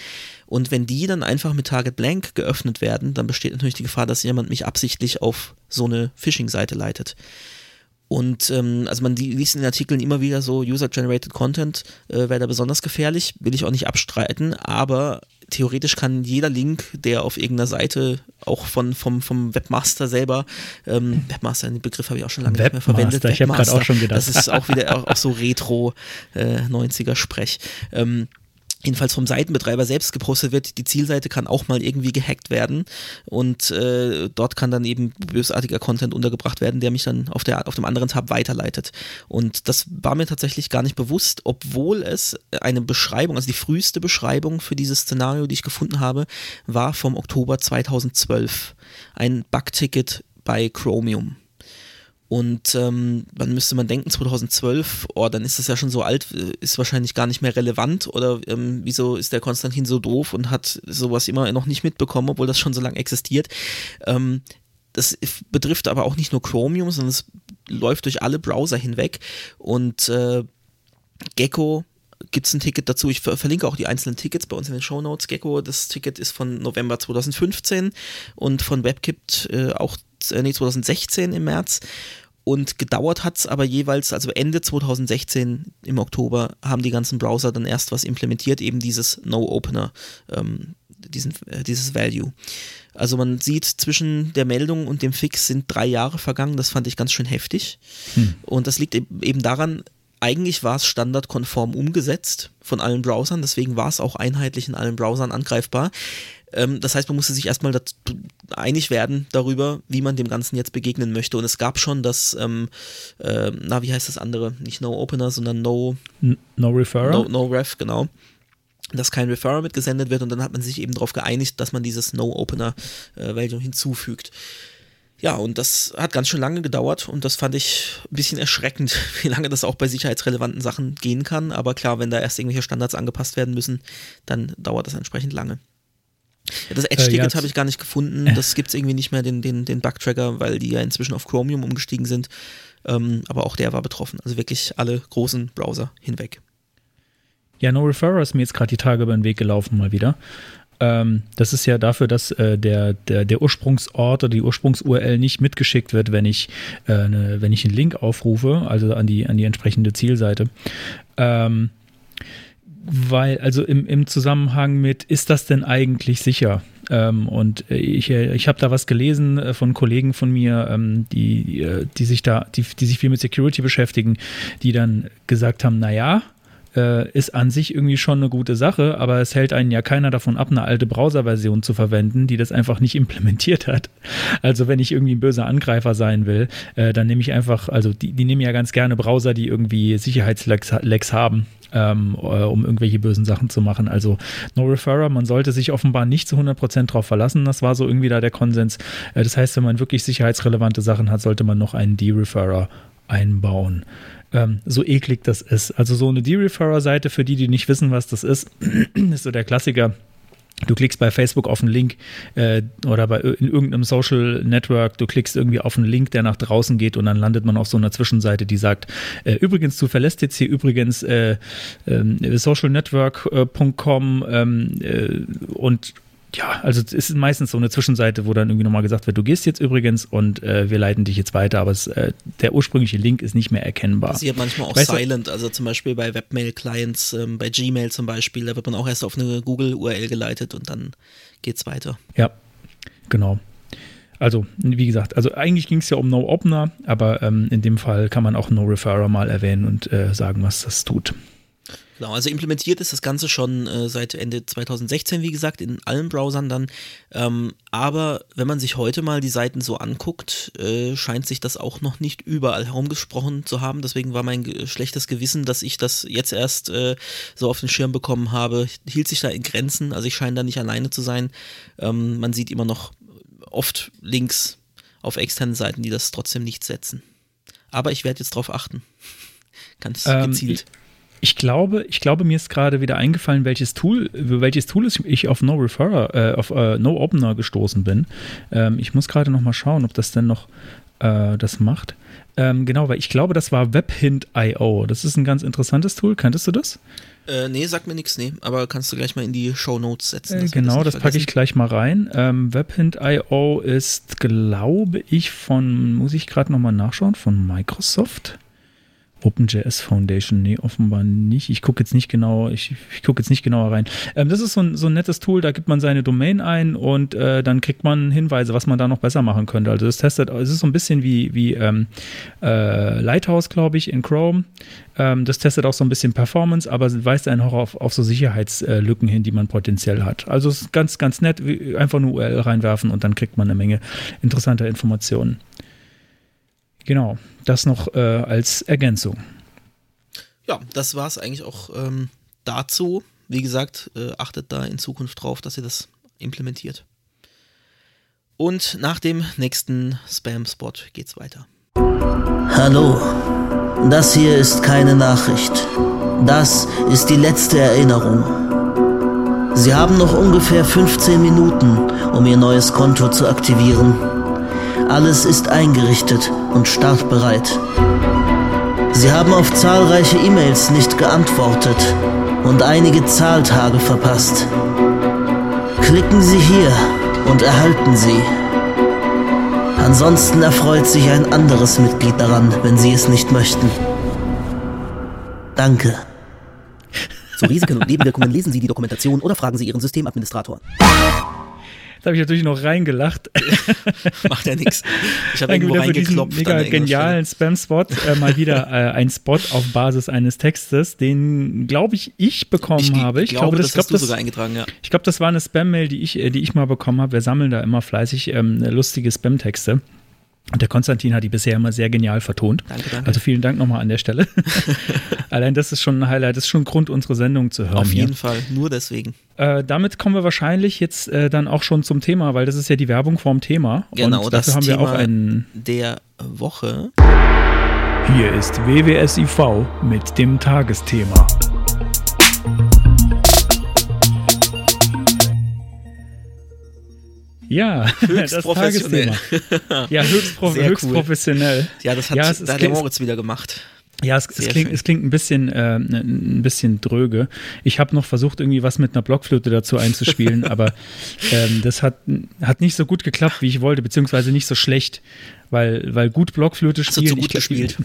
Und wenn die dann einfach mit Target Blank geöffnet werden, dann besteht natürlich die Gefahr, dass jemand mich absichtlich auf so eine Phishing-Seite leitet. Und ähm, also man liest in den Artikeln immer wieder so, User-Generated Content äh, wäre da besonders gefährlich, will ich auch nicht abstreiten, aber theoretisch kann jeder Link, der auf irgendeiner Seite auch von, vom, vom Webmaster selber, ähm, Webmaster, den Begriff habe ich auch schon lange Webmaster, nicht mehr verwendet. Ich habe gerade auch schon gedacht. Das ist auch wieder auch, auch so [LAUGHS] Retro äh, 90er Sprech. Ähm, jedenfalls vom Seitenbetreiber selbst gepostet wird, die Zielseite kann auch mal irgendwie gehackt werden und äh, dort kann dann eben bösartiger Content untergebracht werden, der mich dann auf, der, auf dem anderen Tab weiterleitet. Und das war mir tatsächlich gar nicht bewusst, obwohl es eine Beschreibung, also die früheste Beschreibung für dieses Szenario, die ich gefunden habe, war vom Oktober 2012. Ein Bugticket bei Chromium. Und ähm, dann müsste man denken, 2012, oh, dann ist das ja schon so alt, äh, ist wahrscheinlich gar nicht mehr relevant. Oder ähm, wieso ist der Konstantin so doof und hat sowas immer noch nicht mitbekommen, obwohl das schon so lange existiert. Ähm, das betrifft aber auch nicht nur Chromium, sondern es läuft durch alle Browser hinweg. Und äh, Gecko gibt es ein Ticket dazu. Ich ver verlinke auch die einzelnen Tickets bei uns in den Show Notes. Gecko, das Ticket ist von November 2015 und von WebKit äh, auch äh, nee, 2016 im März. Und gedauert hat es aber jeweils, also Ende 2016 im Oktober, haben die ganzen Browser dann erst was implementiert, eben dieses No-Opener, ähm, diesen, äh, dieses Value. Also man sieht, zwischen der Meldung und dem Fix sind drei Jahre vergangen, das fand ich ganz schön heftig. Hm. Und das liegt eben daran, eigentlich war es standardkonform umgesetzt von allen Browsern, deswegen war es auch einheitlich in allen Browsern angreifbar. Ähm, das heißt, man musste sich erstmal einig werden darüber, wie man dem Ganzen jetzt begegnen möchte. Und es gab schon das, ähm, äh, na, wie heißt das andere? Nicht No Opener, sondern No. No Referrer? No, no Ref, genau dass kein Referrer mitgesendet wird und dann hat man sich eben darauf geeinigt, dass man dieses No-Opener-Value äh, hinzufügt. Ja, und das hat ganz schön lange gedauert und das fand ich ein bisschen erschreckend, [LAUGHS] wie lange das auch bei sicherheitsrelevanten Sachen gehen kann. Aber klar, wenn da erst irgendwelche Standards angepasst werden müssen, dann dauert das entsprechend lange. Das Edge-Ticket äh, habe ich gar nicht gefunden. [LAUGHS] Das gibt es irgendwie nicht mehr, den, den, den Bug-Tracker, weil die ja inzwischen auf Chromium umgestiegen sind. Ähm, aber auch der war betroffen. Also wirklich alle großen Browser hinweg. Ja, No Referrer ist mir jetzt gerade die Tage über den Weg gelaufen mal wieder. Ähm, das ist ja dafür, dass äh, der, der, der Ursprungsort oder die Ursprungs-URL nicht mitgeschickt wird, wenn ich, äh, ne, wenn ich einen Link aufrufe, also an die, an die entsprechende Zielseite. Ähm, weil, also im, im Zusammenhang mit, ist das denn eigentlich sicher? Ähm, und ich, ich habe da was gelesen äh, von Kollegen von mir, ähm, die, äh, die sich da, die, die sich viel mit Security beschäftigen, die dann gesagt haben, naja, äh, ist an sich irgendwie schon eine gute Sache, aber es hält einen ja keiner davon ab, eine alte Browser-Version zu verwenden, die das einfach nicht [LAUGHS] implementiert hat. Also wenn ich irgendwie ein böser Angreifer sein will, äh, dann nehme ich einfach, also die, die nehmen ja ganz gerne Browser, die irgendwie Sicherheitslecks haben. Ähm, äh, um irgendwelche bösen Sachen zu machen. Also No Referrer, man sollte sich offenbar nicht zu 100% drauf verlassen. Das war so irgendwie da der Konsens. Äh, das heißt, wenn man wirklich sicherheitsrelevante Sachen hat, sollte man noch einen De-Referrer einbauen ähm, so eklig das ist. Also so eine De-Referrer-Seite, für die, die nicht wissen, was das ist, [CLEARS THROAT] ist so der Klassiker. Du klickst bei Facebook auf einen Link äh, oder bei in irgendeinem Social Network, du klickst irgendwie auf einen Link, der nach draußen geht und dann landet man auf so einer Zwischenseite, die sagt, äh, übrigens, du verlässt jetzt hier übrigens äh, äh, socialnetwork.com ähm, äh, und ja, also es ist meistens so eine Zwischenseite, wo dann irgendwie nochmal gesagt wird, du gehst jetzt übrigens und äh, wir leiten dich jetzt weiter, aber es, äh, der ursprüngliche Link ist nicht mehr erkennbar. Passiert manchmal auch silent, also zum Beispiel bei Webmail-Clients, ähm, bei Gmail zum Beispiel, da wird man auch erst auf eine Google-URL geleitet und dann geht's weiter. Ja, genau. Also, wie gesagt, also eigentlich ging es ja um No-Opener, aber ähm, in dem Fall kann man auch No-Referrer mal erwähnen und äh, sagen, was das tut. Genau, also implementiert ist das Ganze schon äh, seit Ende 2016, wie gesagt, in allen Browsern dann. Ähm, aber wenn man sich heute mal die Seiten so anguckt, äh, scheint sich das auch noch nicht überall herumgesprochen zu haben. Deswegen war mein schlechtes Gewissen, dass ich das jetzt erst äh, so auf den Schirm bekommen habe, hielt sich da in Grenzen. Also ich scheine da nicht alleine zu sein. Ähm, man sieht immer noch oft Links auf externen Seiten, die das trotzdem nicht setzen. Aber ich werde jetzt drauf achten. Ganz ähm, gezielt. Ich glaube, ich glaube, mir ist gerade wieder eingefallen, welches Tool, welches Tool ich auf No Referrer, äh, auf äh, No Opener gestoßen bin. Ähm, ich muss gerade noch mal schauen, ob das denn noch äh, das macht. Ähm, genau, weil ich glaube, das war WebHint.io. Das ist ein ganz interessantes Tool. Kanntest du das? Äh, nee, sagt mir nichts, nee. Aber kannst du gleich mal in die Show Notes setzen. Äh, genau, das, das packe ich gleich mal rein. Ähm, WebHint.io ist, glaube ich, von, muss ich gerade nochmal nachschauen, von Microsoft. OpenJS Foundation, nee, offenbar nicht. Ich gucke jetzt nicht genau, ich, ich gucke jetzt nicht genauer rein. Ähm, das ist so ein, so ein nettes Tool, da gibt man seine Domain ein und äh, dann kriegt man Hinweise, was man da noch besser machen könnte. Also das testet, es ist so ein bisschen wie, wie ähm, äh, Lighthouse, glaube ich, in Chrome. Ähm, das testet auch so ein bisschen Performance, aber weist einen auch auf, auf so Sicherheitslücken hin, die man potenziell hat. Also es ist ganz, ganz nett, einfach eine URL reinwerfen und dann kriegt man eine Menge interessanter Informationen. Genau, das noch äh, als Ergänzung. Ja, das war es eigentlich auch ähm, dazu. Wie gesagt, äh, achtet da in Zukunft drauf, dass ihr das implementiert. Und nach dem nächsten Spam-Spot geht's weiter. Hallo, das hier ist keine Nachricht. Das ist die letzte Erinnerung. Sie haben noch ungefähr 15 Minuten, um Ihr neues Konto zu aktivieren. Alles ist eingerichtet und startbereit. Sie haben auf zahlreiche E-Mails nicht geantwortet und einige Zahltage verpasst. Klicken Sie hier und erhalten sie. Ansonsten erfreut sich ein anderes Mitglied daran, wenn Sie es nicht möchten. Danke. Zu Risiken und Nebenwirkungen lesen Sie die Dokumentation oder fragen Sie Ihren Systemadministrator. Da habe ich natürlich noch reingelacht. [LAUGHS] Macht ja nichts. Ich habe irgendwo reingeklopft. mega genialen Spam-Spot. Äh, mal wieder [LAUGHS] äh, ein Spot auf Basis eines Textes, den, glaube ich, ich bekommen Ich, habe. ich glaube, das, glaub, hast du sogar eingetragen, ja. Ich glaube, das war eine Spam-Mail, die ich, äh, die ich mal bekommen habe. Wir sammeln da immer fleißig ähm, lustige Spam-Texte. Und der Konstantin hat die bisher immer sehr genial vertont. Danke, danke. Also vielen Dank nochmal an der Stelle. [LAUGHS] Allein das ist schon ein Highlight, das ist schon ein Grund, unsere Sendung zu hören. Auf hier. jeden Fall, nur deswegen. Äh, damit kommen wir wahrscheinlich jetzt äh, dann auch schon zum Thema, weil das ist ja die Werbung vorm Thema. Genau, Und das dafür haben wir Thema auch einen. der Woche. Hier ist WWSIV mit dem Tagesthema. [LAUGHS] Ja, Höchst das professionell. Tagesthema. Ja, höchst, prof Sehr höchst cool. professionell. Ja, das hat, Ja, es- da der Moritz wieder gemacht. Ja, es, es, klingt, es klingt ein bisschen, äh, ein bisschen dröge. Ich habe noch versucht, irgendwie was mit einer Blockflöte dazu einzuspielen, [LAUGHS] aber ähm, das hat, hat nicht so gut geklappt, wie ich wollte, beziehungsweise nicht so schlecht, weil, weil gut Blockflöte Hast du spielen. zu gut gespielt?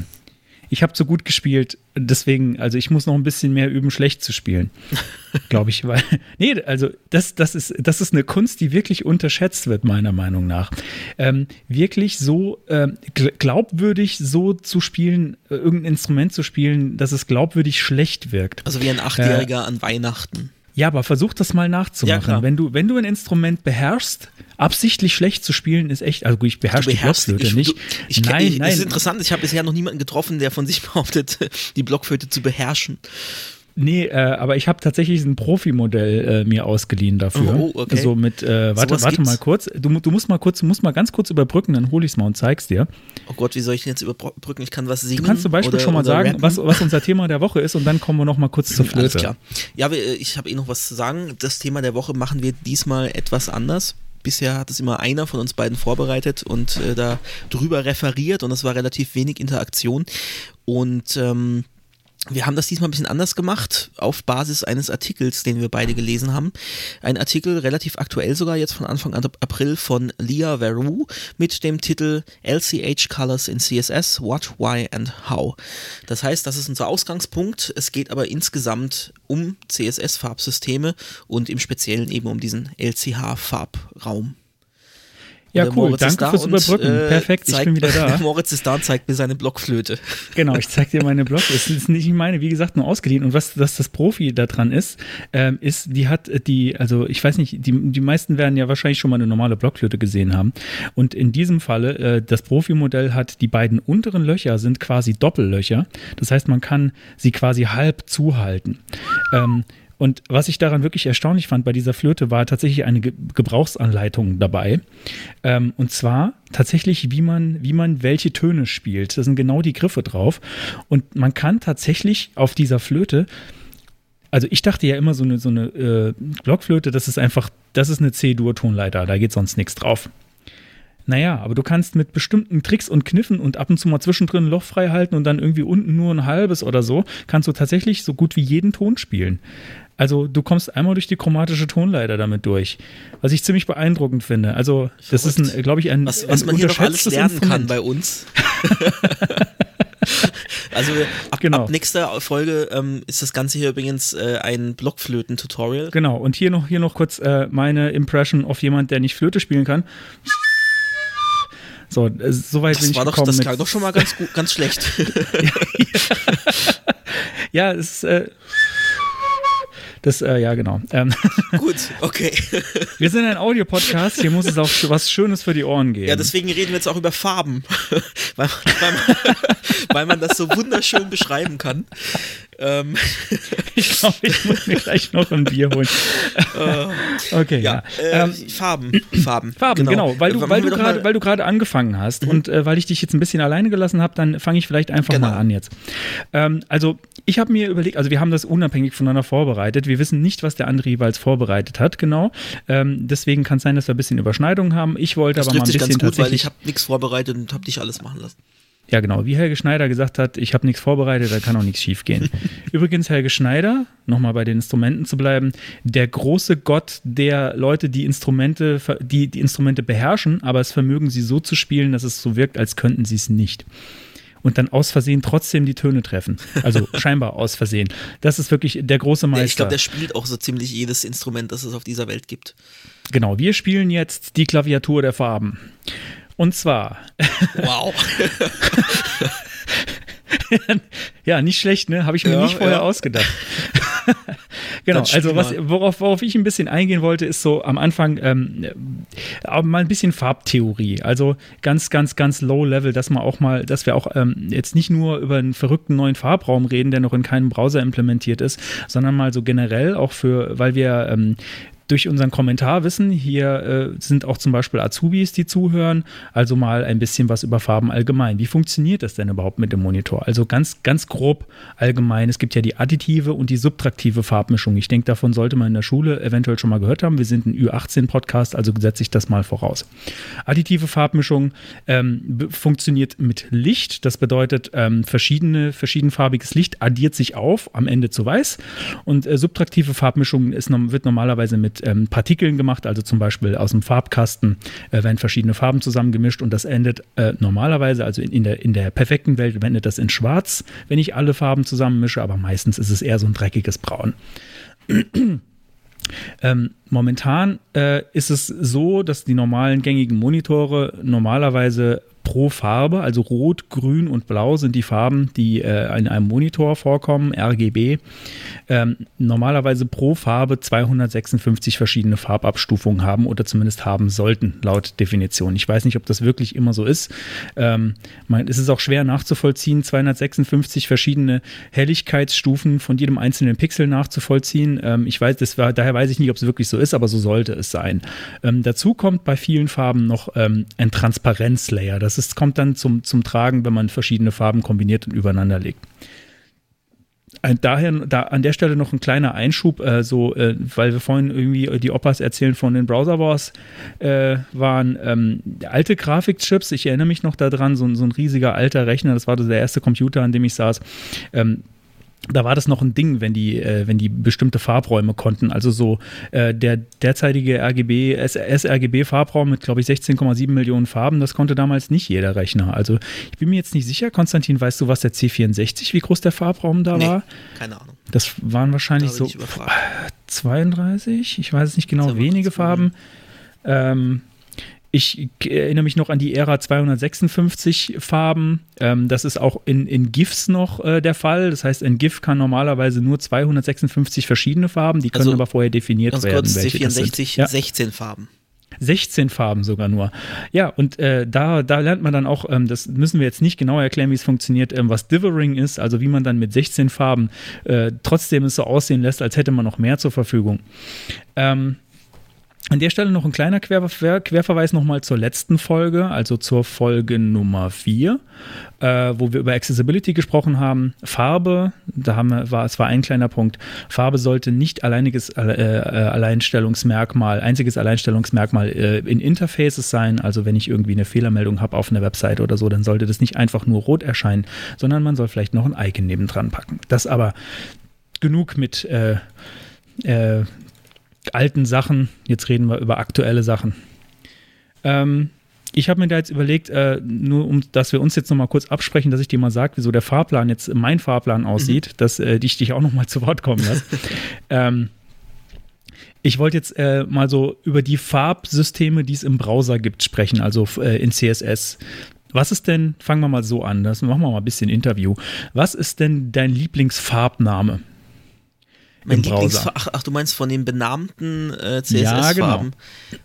Ich habe zu gut gespielt, deswegen, also ich muss noch ein bisschen mehr üben, schlecht zu spielen, [LAUGHS] glaube ich, weil, nee, also das, das, ist, das ist eine Kunst, die wirklich unterschätzt wird, meiner Meinung nach. Ähm, wirklich so ähm, gl- glaubwürdig so zu spielen, äh, irgendein Instrument zu spielen, dass es glaubwürdig schlecht wirkt. Also wie ein Achtjähriger an Weihnachten. Ja, aber versuch das mal Ja, nachzumachen. klar. wenn, du, wenn du ein Instrument beherrschst, absichtlich schlecht zu spielen, ist echt, also gut, ich beherrsche die Blockflöte ich, nicht. Du, ich, nein, ich, nein. Das ist interessant. Ich habe bisher noch niemanden getroffen, der von sich [LAUGHS] behauptet, die Blockflöte zu beherrschen. Nee, äh, aber ich habe tatsächlich ein Profimodell äh, mir ausgeliehen dafür. Oh, okay. So mit, äh, warte, Sowas warte gibt's? mal kurz. Du, du musst mal kurz, du musst mal ganz kurz überbrücken, dann hole ich es mal und zeig's dir. Oh Gott, wie soll ich denn jetzt überbrücken? Ich kann was singen. Du kannst zum Beispiel oder, schon mal sagen, rappen. was, was unser Thema der Woche ist und dann kommen wir noch mal kurz zur Alles Flöte. klar. Ja, wir, ich habe eh noch was zu sagen. Das Thema der Woche machen wir diesmal etwas anders. Bisher hat es immer einer von uns beiden vorbereitet und äh, da drüber referiert und es war relativ wenig Interaktion. Und ähm, wir haben das diesmal ein bisschen anders gemacht, auf Basis eines Artikels, den wir beide gelesen haben. Ein Artikel, relativ aktuell sogar, jetzt von Anfang April von Leah Veru mit dem Titel LCH Colors in CSS, What, Why and How. Das heißt, das ist unser Ausgangspunkt. Es geht aber insgesamt um CSS-Farbsysteme und im Speziellen eben um diesen LCH-Farbraum. Ja, Der cool. Moritz Danke da fürs und, Überbrücken. äh, Perfekt, ich zeigt- bin wieder da. [LAUGHS] Moritz ist da und zeigt mir seine Blockflöte. [LAUGHS] Genau, ich zeig dir meine Block. Es ist nicht meine, wie gesagt, nur ausgeliehen. Und was, was das Profi da dran ist, ähm, ist, die hat äh, die, also ich weiß nicht, die, die meisten werden ja wahrscheinlich schon mal eine normale Blockflöte gesehen haben. Und in diesem Falle, äh, das Profi-Modell hat die beiden unteren Löcher sind quasi Doppellöcher. Das heißt, man kann sie quasi halb zuhalten. Ähm, und was ich daran wirklich erstaunlich fand bei dieser Flöte, war tatsächlich eine Ge Gebrauchsanleitung dabei. Ähm, und zwar tatsächlich, wie man, wie man welche Töne spielt. Da sind genau die Griffe drauf. Und man kann tatsächlich auf dieser Flöte also ich dachte ja immer so eine, so eine äh, Blockflöte, das ist einfach, das ist eine C-Dur-Tonleiter, da geht sonst nichts drauf. Naja, aber du kannst mit bestimmten Tricks und Kniffen und ab und zu mal zwischendrin ein Loch frei halten und dann irgendwie unten nur ein halbes oder so, kannst du tatsächlich so gut wie jeden Ton spielen. Also du kommst einmal durch die chromatische Tonleiter damit durch, was ich ziemlich beeindruckend finde. Also das ist, ein, glaube ich, ein, was, was ein man hier noch alles lernen kann Instrument. bei uns. [LAUGHS] also ab, Genau. ab nächster Folge ähm, ist das Ganze hier übrigens äh, ein Blockflöten-Tutorial. Genau, und hier noch, hier noch kurz äh, meine Impression auf jemand, der nicht Flöte spielen kann. So, äh, soweit bin Das ich war doch, gekommen. das mit- klang doch schon mal ganz gut, ganz schlecht. [LAUGHS] Ja, es ist, äh, das, äh, ja, genau. Ähm, [LAUGHS] gut, okay. wir sind ein Audiopodcast, hier muss es auch was Schönes für die Ohren geben. Ja, deswegen reden wir jetzt auch über Farben, weil, [LAUGHS] weil, man, weil man das so wunderschön beschreiben kann. Ähm, [LAUGHS] ich glaube, ich muss mir gleich noch ein Bier holen. okay, ja. ja, äh, Ähm, Farben, [CLEARS THROAT] Farben. Farben, genau, weil du, Machen weil du Mhm. weil du gerade angefangen hast und äh, weil ich dich jetzt ein bisschen alleine gelassen habe, dann fange ich vielleicht einfach Genau. mal an jetzt. Ähm, also ich habe mir überlegt, also wir haben das unabhängig voneinander vorbereitet. Wir wissen nicht, was der andere jeweils vorbereitet hat, genau. Ähm, deswegen kann es sein, dass wir ein bisschen Überschneidungen haben. Ich wollte das aber mal ein bisschen ganz gut, weil tatsächlich. ich habe nichts vorbereitet und habe dich alles machen lassen. Ja, genau. Wie Helge Schneider gesagt hat, ich habe nichts vorbereitet, da kann auch nichts schief gehen. [LAUGHS] Übrigens, Helge Schneider, nochmal bei den Instrumenten zu bleiben, der große Gott der Leute, die Instrumente, die, die Instrumente beherrschen, aber es vermögen sie so zu spielen, dass es so wirkt, als könnten sie es nicht und dann aus Versehen trotzdem die Töne treffen. Also [LAUGHS] scheinbar aus Versehen. Das ist wirklich der große Meister. Ich glaube, der spielt auch so ziemlich jedes Instrument, das es auf dieser Welt gibt. Genau, wir spielen jetzt die Klaviatur der Farben. Und zwar. Wow. [LAUGHS] ja, nicht schlecht, ne? Habe ich mir ja, nicht vorher ja. ausgedacht. [LAUGHS] genau, also was, worauf, worauf ich ein bisschen eingehen wollte, ist so am Anfang ähm, mal ein bisschen Farbtheorie. Also ganz, ganz, ganz low level, dass man auch mal, dass wir auch ähm, jetzt nicht nur über einen verrückten neuen Farbraum reden, der noch in keinem Browser implementiert ist, sondern mal so generell auch für, weil wir ähm, durch unseren Kommentar wissen. Hier äh, sind auch zum Beispiel Azubis, die zuhören. Also mal ein bisschen was über Farben allgemein. Wie funktioniert das denn überhaupt mit dem Monitor? Also ganz, ganz grob allgemein. Es gibt ja die additive und die subtraktive Farbmischung. Ich denke, davon sollte man in der Schule eventuell schon mal gehört haben. Wir sind ein Ü18-Podcast, also setze ich das mal voraus. Additive Farbmischung ähm, funktioniert mit Licht. Das bedeutet, ähm, verschiedene, verschiedenfarbiges Licht addiert sich auf, am Ende zu weiß. Und äh, subtraktive Farbmischung ist, wird normalerweise mit ähm, Partikeln gemacht, also zum Beispiel aus dem Farbkasten äh, werden verschiedene Farben zusammengemischt und das endet äh, normalerweise, also in, in, der, in der perfekten Welt, endet das in Schwarz, wenn ich alle Farben zusammenmische, aber meistens ist es eher so ein dreckiges Braun. [CLEARS THROAT] Ähm, momentan äh, ist es so, dass die normalen gängigen Monitore normalerweise pro Farbe, also Rot, Grün und Blau sind die Farben, die äh, in einem Monitor vorkommen, RGB. Ähm, normalerweise pro Farbe 256 verschiedene Farbabstufungen haben oder zumindest haben sollten, laut Definition. Ich weiß nicht, ob das wirklich immer so ist. Ähm, mein, es ist auch schwer nachzuvollziehen, 256 verschiedene Helligkeitsstufen von jedem einzelnen Pixel nachzuvollziehen. Ähm, ich weiß, das war, daher weiß ich nicht, ob es wirklich so ist, aber so sollte es sein. Ähm, dazu kommt bei vielen Farben noch ähm, ein Transparenzlayer. Das ist, kommt dann zum, zum Tragen, wenn man verschiedene Farben kombiniert und übereinander legt. Daher da an der Stelle noch ein kleiner Einschub, äh, so, äh, weil wir vorhin irgendwie die Opas erzählen von den Browser Wars äh, waren. Ähm, alte Grafikchips, ich erinnere mich noch daran, so, so, ein riesiger alter Rechner, das war der erste Computer, an dem ich saß. Ähm, da war das noch ein Ding, wenn die, äh, wenn die bestimmte Farbräume konnten. Also so äh, der derzeitige RGB, sRGB-Farbraum mit, glaube ich, 16,7 Millionen Farben, das konnte damals nicht jeder Rechner. Also ich bin mir jetzt nicht sicher, Konstantin, weißt du, was der C64, wie groß der Farbraum da nee, war? Keine Ahnung. Das waren wahrscheinlich so 32, ich weiß es nicht genau, wenige Farben. Ähm, ich erinnere mich noch an die Ära 256 Farben. Ähm, das ist auch in, in GIFs noch äh, der Fall. Das heißt, ein GIF kann normalerweise nur 256 verschiedene Farben, die können also, aber vorher definiert ganz werden. Kurz, welche C64, ja. 16 Farben. 16 Farben sogar nur. Ja, und äh, da, da lernt man dann auch, ähm, das müssen wir jetzt nicht genau erklären, wie es funktioniert, ähm, was Divering ist, also wie man dann mit 16 Farben äh, trotzdem es so aussehen lässt, als hätte man noch mehr zur Verfügung. Ähm, an der Stelle noch ein kleiner Quer Querverweis nochmal zur letzten Folge, also zur Folge Nummer 4, äh, wo wir über Accessibility gesprochen haben. Farbe, da haben wir, war, es war ein kleiner Punkt. Farbe sollte nicht alleiniges äh, äh, Alleinstellungsmerkmal, einziges Alleinstellungsmerkmal äh, in Interfaces sein. Also wenn ich irgendwie eine Fehlermeldung habe auf einer Website oder so, dann sollte das nicht einfach nur rot erscheinen, sondern man soll vielleicht noch ein Icon nebendran packen. Das aber genug mit äh, äh, alten Sachen. Jetzt reden wir über aktuelle Sachen. Ähm, ich habe mir da jetzt überlegt, äh, nur um, dass wir uns jetzt nochmal kurz absprechen, dass ich dir mal sage, wieso der Fahrplan jetzt, mein Fahrplan aussieht, mhm. dass äh, ich dich auch nochmal zu Wort kommen lasse. [LAUGHS] ähm, ich wollte jetzt äh, mal so über die Farbsysteme, die es im Browser gibt, sprechen, also äh, in CSS. Was ist denn, fangen wir mal so an, das machen wir mal ein bisschen Interview. Was ist denn dein Lieblingsfarbname? Mein Lieblings ach, ach, du meinst von den benannten äh, CSS-Farben? Ja, genau.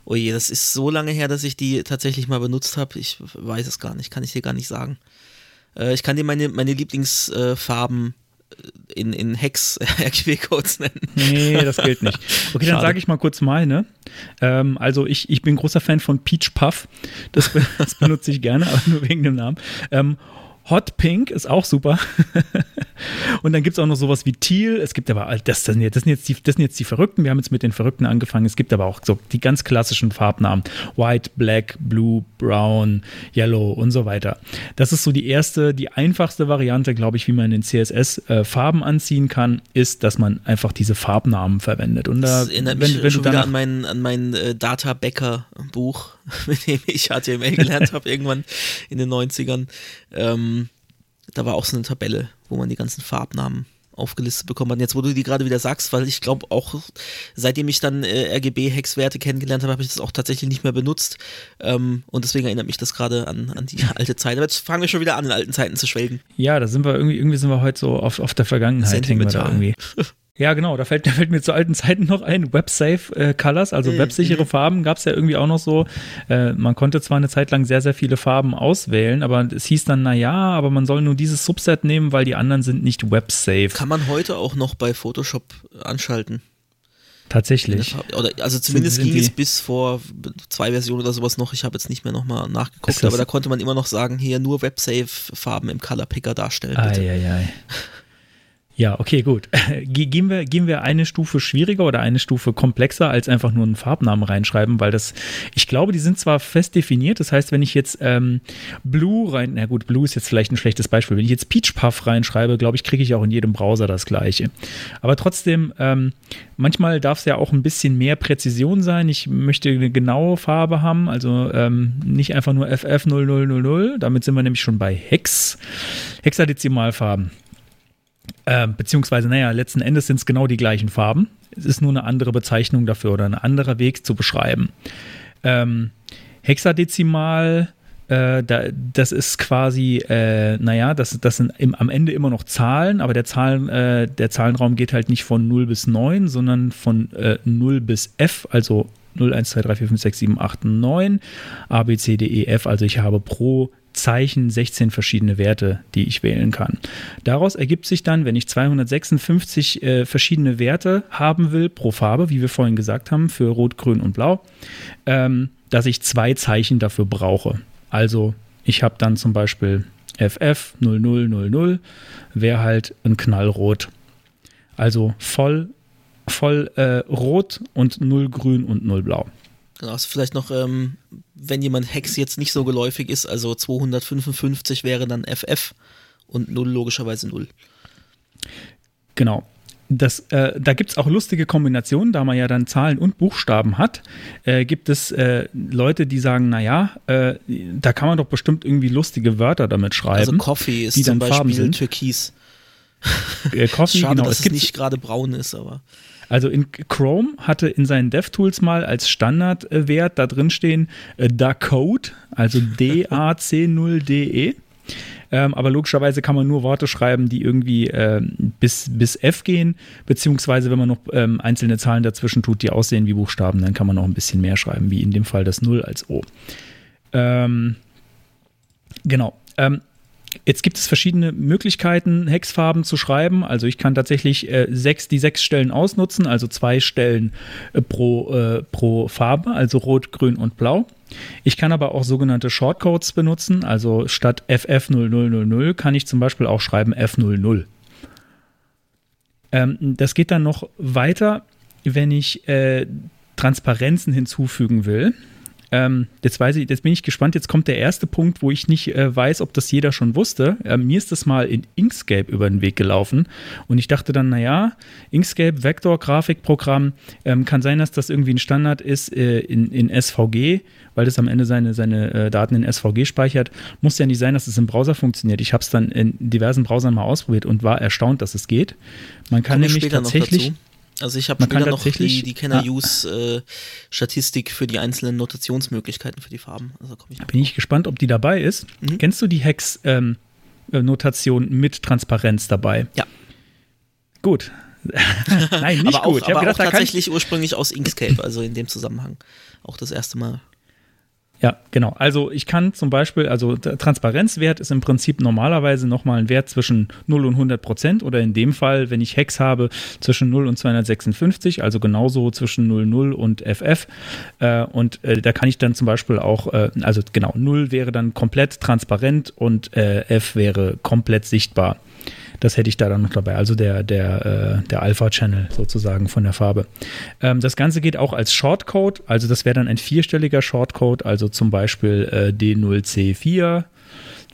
Oh je, das ist so lange her, dass ich die tatsächlich mal benutzt habe. Ich weiß es gar nicht, kann ich dir gar nicht sagen. Äh, ich kann dir meine, meine Lieblingsfarben äh, in, in Hex [LAUGHS] RGB-Codes nennen. Nee, das gilt nicht. Okay, dann sage ich mal kurz meine. Ähm, also ich, ich bin großer Fan von Peach Puff. Das, [LAUGHS] das benutze ich gerne, aber nur wegen dem Namen. Ähm, Hot Pink ist auch super. [LAUGHS] und dann gibt es auch noch sowas wie Teal. Es gibt aber, das, das, sind jetzt, das, sind jetzt die, das sind jetzt die Verrückten. Wir haben jetzt mit den Verrückten angefangen. Es gibt aber auch so die ganz klassischen Farbnamen. White, Black, Blue, Brown, Yellow und so weiter. Das ist so die erste, die einfachste Variante, glaube ich, wie man in CSS äh, Farben anziehen kann, ist, dass man einfach diese Farbnamen verwendet. Und da, das erinnert mich wenn, wenn schon wieder an mein, an mein äh, Data Becker Buch, [LAUGHS] mit dem ich HTML gelernt habe, irgendwann in den 90ern. Ähm, da war auch so eine Tabelle, wo man die ganzen Farbnamen aufgelistet bekommen hat. Jetzt, wo du die gerade wieder sagst, weil ich glaube auch, seitdem ich dann äh, RGB-Hexwerte kennengelernt habe, habe ich das auch tatsächlich nicht mehr benutzt. Ähm, und deswegen erinnert mich das gerade an, an die [LAUGHS] alte Zeit. Aber jetzt fangen wir schon wieder an, in alten Zeiten zu schwelgen. Ja, da sind wir irgendwie, irgendwie sind wir heute so auf, auf der Vergangenheit. Hängen wir da irgendwie. [LAUGHS] Ja, genau, da fällt, [LAUGHS] da fällt mir zu alten Zeiten noch ein. WebSafe äh, Colors, also mhm. websichere Farben, gab es ja irgendwie auch noch so. Äh, man konnte zwar eine Zeit lang sehr, sehr viele Farben auswählen, aber es hieß dann, naja, aber man soll nur dieses Subset nehmen, weil die anderen sind nicht websafe. Kann man heute auch noch bei Photoshop anschalten. Tatsächlich. Oder, also zumindest sind, sind ging es bis vor zwei Versionen oder sowas noch. Ich habe jetzt nicht mehr nochmal nachgeguckt, aber da konnte man immer noch sagen, hier nur WebSafe-Farben im Color Picker darstellen. Bitte. Ei, ei, ei. Ja, okay, gut. [LAUGHS] Gehen wir, gehen wir eine Stufe schwieriger oder eine Stufe komplexer als einfach nur einen Farbnamen reinschreiben, weil das, ich glaube, die sind zwar fest definiert, das heißt, wenn ich jetzt ähm, Blue rein, na gut, Blue ist jetzt vielleicht ein schlechtes Beispiel, wenn ich jetzt Peach Puff reinschreibe, glaube ich, kriege ich auch in jedem Browser das gleiche. Aber trotzdem, ähm, manchmal darf es ja auch ein bisschen mehr Präzision sein. Ich möchte eine genaue Farbe haben, also ähm, nicht einfach nur FF0000, damit sind wir nämlich schon bei Hex. Hexadezimalfarben. Äh, beziehungsweise, naja, letzten Endes sind es genau die gleichen Farben. Es ist nur eine andere Bezeichnung dafür oder ein anderer Weg zu beschreiben. Ähm, Hexadezimal, äh, da, das ist quasi, äh, naja, das, das sind im, am Ende immer noch Zahlen, aber der, Zahlen, äh, der Zahlenraum geht halt nicht von 0 bis 9, sondern von äh, 0 bis F, also 0, 1, 2, 3, 4, 5, 6, 7, 8, 9, A, B, C, D, E, F. Also ich habe pro Zeichen 16 verschiedene Werte, die ich wählen kann. Daraus ergibt sich dann, wenn ich 256 äh, verschiedene Werte haben will pro Farbe, wie wir vorhin gesagt haben, für Rot, Grün und Blau, ähm, dass ich zwei Zeichen dafür brauche. Also ich habe dann zum Beispiel FF 0000, wäre halt ein Knallrot. Also voll, voll äh, rot und null grün und null blau. Genau, also vielleicht noch, ähm, wenn jemand Hex jetzt nicht so geläufig ist, also 255 wäre dann FF und 0 logischerweise 0. Genau. Das, äh, da gibt es auch lustige Kombinationen, da man ja dann Zahlen und Buchstaben hat, äh, gibt es äh, Leute, die sagen, naja, äh, da kann man doch bestimmt irgendwie lustige Wörter damit schreiben. Also Coffee ist die zum Beispiel Türkis. Äh, Coffee, [LAUGHS] Schade, genau. dass es, es nicht gerade braun ist, aber. Also in Chrome hatte in seinen DevTools mal als Standardwert da drin stehen äh, Dacode, also [LAUGHS] D-A-C-0-D-E. Ähm, aber logischerweise kann man nur Worte schreiben, die irgendwie äh, bis, bis F gehen, beziehungsweise wenn man noch ähm, einzelne Zahlen dazwischen tut, die aussehen wie Buchstaben, dann kann man noch ein bisschen mehr schreiben, wie in dem Fall das 0 als O. Ähm, genau. Ähm, Jetzt gibt es verschiedene Möglichkeiten, Hexfarben zu schreiben. Also ich kann tatsächlich äh, sechs, die sechs Stellen ausnutzen, also zwei Stellen äh, pro, äh, pro Farbe, also rot, grün und blau. Ich kann aber auch sogenannte Shortcodes benutzen, also statt FF0000 kann ich zum Beispiel auch schreiben F00. Ähm, das geht dann noch weiter, wenn ich äh, Transparenzen hinzufügen will. Ähm, jetzt weiß ich, jetzt bin ich gespannt. Jetzt kommt der erste Punkt, wo ich nicht äh, weiß, ob das jeder schon wusste. Äh, mir ist das mal in Inkscape über den Weg gelaufen und ich dachte dann, naja, Inkscape, Vektor-Grafikprogramm, ähm, kann sein, dass das irgendwie ein Standard ist äh, in, in SVG, weil das am Ende seine, seine äh, Daten in SVG speichert. Muss ja nicht sein, dass es im Browser funktioniert. Ich habe es dann in diversen Browsern mal ausprobiert und war erstaunt, dass es geht. Man kann nämlich tatsächlich. Also ich habe wieder noch die, die Kenner-Use-Statistik für die einzelnen Notationsmöglichkeiten für die Farben. Also ich Bin ich gespannt, ob die dabei ist. Mhm. Kennst du die Hex-Notation ähm, mit Transparenz dabei? Ja. Gut. [LAUGHS] Nein, nicht [LAUGHS] aber gut. Auch, aber gedacht, auch tatsächlich ursprünglich aus Inkscape, also in dem Zusammenhang. Auch das erste Mal Ja, genau. Also ich kann zum Beispiel, also Transparenzwert ist im Prinzip normalerweise nochmal ein Wert zwischen 0 und 100 Prozent oder in dem Fall, wenn ich Hex habe, zwischen 0 und 256, also genauso zwischen 00 und FF. Äh, und äh, da kann ich dann zum Beispiel auch, äh, also genau, 0 wäre dann komplett transparent und F wäre komplett sichtbar. Das hätte ich da dann noch dabei. Also der, der, äh, der Alpha-Channel sozusagen von der Farbe. Ähm, das Ganze geht auch als Shortcode. Also das wäre dann ein vierstelliger Shortcode. Also zum Beispiel äh, D0C4.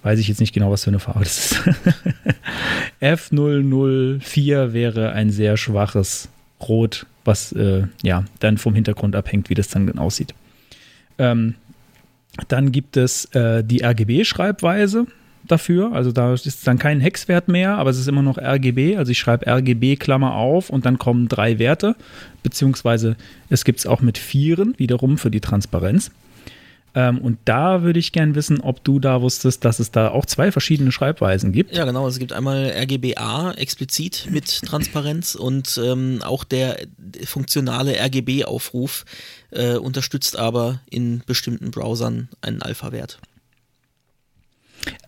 Weiß ich jetzt nicht genau, was für eine Farbe das ist. [LAUGHS] F004 wäre ein sehr schwaches Rot, was äh, ja dann vom Hintergrund abhängt, wie das dann aussieht. Ähm, dann gibt es äh, die RGB-Schreibweise dafür. Also da ist dann kein Hexwert mehr, aber es ist immer noch RGB. Also ich schreibe RGB Klammer auf und dann kommen drei Werte, beziehungsweise es gibt es auch mit Vieren wiederum für die Transparenz. Ähm, und da würde ich gerne wissen, ob du da wusstest, dass es da auch zwei verschiedene Schreibweisen gibt. Ja, genau. Es gibt einmal RGBA explizit mit Transparenz und ähm, auch der funktionale RGB-Aufruf äh, unterstützt aber in bestimmten Browsern einen Alpha-Wert.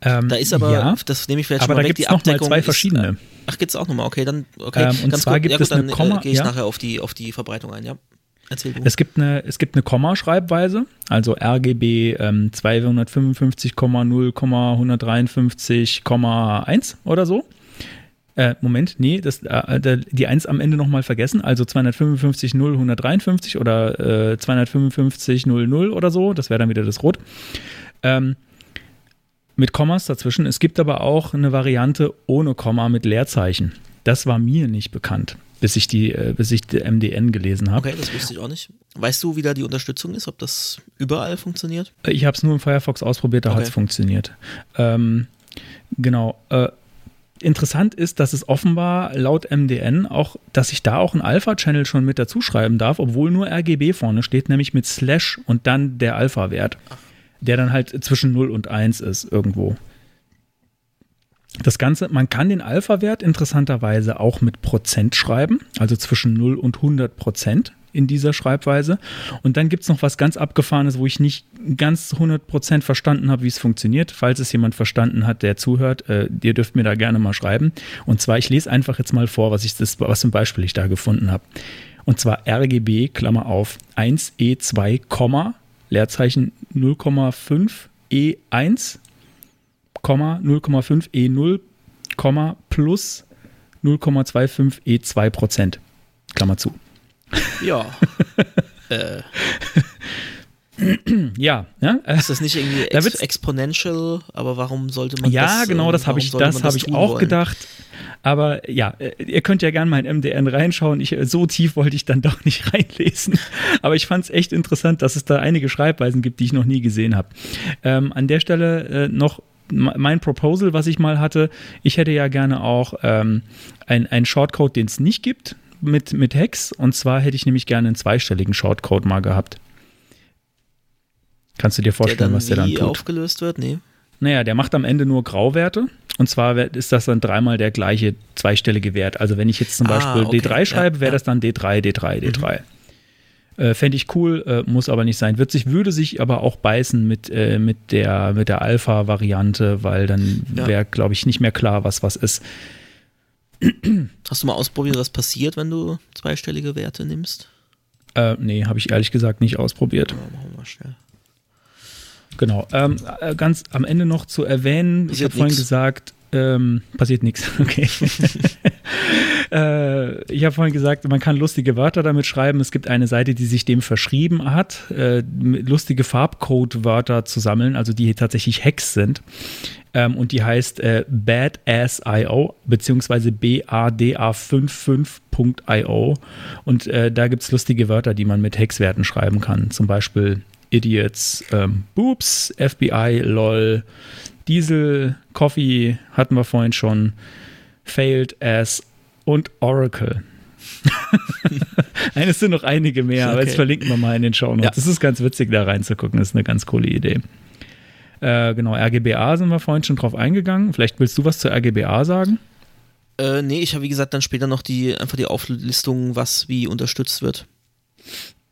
Ähm, Da ist aber, ja, das nehme ich vielleicht aber schon mal da weg, gibt es die Abdeckung zwei ist, verschiedene. äh, Ach, gibt es auch nochmal, okay, dann, okay. Ähm, und zwar kurz, gibt ja, es gut, eine dann Komma- äh, gehe ich ja. nachher auf die, auf die Verbreitung ein, ja. Erzähl du. Es gibt eine, es gibt eine Kommaschreibweise, also RGB ähm, 255,0,153,1 oder so. Äh, Moment, nee, das, äh, der- die 1 am Ende nochmal vergessen, also 255,0,153 oder äh, 255,00 oder so, das wäre dann wieder das Rot. Ähm, mit Kommas dazwischen. Es gibt aber auch eine Variante ohne Komma mit Leerzeichen. Das war mir nicht bekannt, bis ich die, äh, bis ich die MDN gelesen habe. Okay, das wusste ich auch nicht. Weißt du, wie da die Unterstützung ist, ob das überall funktioniert? Ich habe es nur im Firefox ausprobiert, da Okay. hat es funktioniert. Ähm, genau. Äh, interessant ist, dass es offenbar laut MDN auch, dass ich da auch einen Alpha-Channel schon mit dazu schreiben darf, obwohl nur RGB vorne steht, nämlich mit Slash und dann der Alpha-Wert, der dann halt zwischen 0 und 1 ist irgendwo. Das Ganze, man kann den Alpha-Wert interessanterweise auch mit Prozent schreiben, also zwischen 0 und 100 Prozent in dieser Schreibweise. Und dann gibt es noch was ganz Abgefahrenes, wo ich nicht ganz 100 Prozent verstanden habe, wie es funktioniert. Falls es jemand verstanden hat, der zuhört, äh, ihr dürft mir da gerne mal schreiben. Und zwar, ich lese einfach jetzt mal vor, was, ich das, was zum Beispiel ich da gefunden habe. Und zwar RGB, Klammer auf, 1E2, Komma, Leerzeichen 0,5 E1, Komma 0,5 E0, Komma plus 0,25 E2 Prozent. Klammer zu. Ja. [LAUGHS] äh, [CLEARS THROAT] Ja, ja. äh, ist das nicht irgendwie Da ex wird's- exponential? Aber warum sollte man Ja, das genau, äh, das habe warum ich, das habe ich auch wollen? gedacht. Aber ja, äh, ihr könnt ja gerne mal in MDN reinschauen. Ich, äh, so tief wollte ich dann doch nicht [LAUGHS] reinlesen. Aber ich fand es echt interessant, dass es da einige Schreibweisen gibt, die ich noch nie gesehen habe. Ähm, an der Stelle äh, noch mein Proposal, was ich mal hatte. Ich hätte ja gerne auch ähm, ein- einen Shortcode, den es nicht gibt, mit, mit Hex. Und zwar hätte ich nämlich gerne einen zweistelligen Shortcode mal gehabt. Kannst du dir Der vorstellen, dann was der dann tut? aufgelöst wird? Nee. Naja, der macht am Ende nur Grauwerte. Und zwar ist das dann dreimal der gleiche zweistellige Wert. Also wenn ich jetzt zum Ah, Beispiel okay. D3 schreibe, wäre ja. das dann D3, D3, D3. Äh, Fände ich cool, äh, muss aber nicht sein. Wird sich, würde sich aber auch beißen mit, äh, mit der, mit der Alpha-Variante, weil dann Ja. wäre, glaube ich, nicht mehr klar, was was ist. Hast du mal ausprobiert, was passiert, wenn du zweistellige Werte nimmst? Äh, nee, habe ich ehrlich gesagt nicht ausprobiert. Ja, machen wir mal schnell. Genau. Ähm, äh, ganz am Ende noch zu erwähnen, ich Passiert habe vorhin gesagt, ähm, passiert nichts. [LAUGHS] Okay. [LAUGHS] äh, ich habe vorhin gesagt, man kann lustige Wörter damit schreiben. Es gibt eine Seite, die sich dem verschrieben hat, äh, lustige Farbcode-Wörter zu sammeln, also die tatsächlich Hacks sind. Ähm, und die heißt äh, Badass.io beziehungsweise BADA55.io. Und äh, da gibt es lustige Wörter, die man mit Hexwerten schreiben kann. Zum Beispiel Idiots, ähm, Boobs, FBI, LOL, Diesel, Coffee hatten wir vorhin schon, Failed Ass und Oracle. [LAUGHS] Nein, es sind noch einige mehr, aber jetzt Okay. verlinken wir mal in den Show Notes. Ja. Das ist ganz witzig, da reinzugucken. Das ist eine ganz coole Idee. Äh, genau, RGBA sind wir vorhin schon drauf eingegangen. Vielleicht willst du was zur RGBA sagen? Äh, nee, ich habe wie gesagt dann später noch die einfach die Auflistung, was wie unterstützt wird.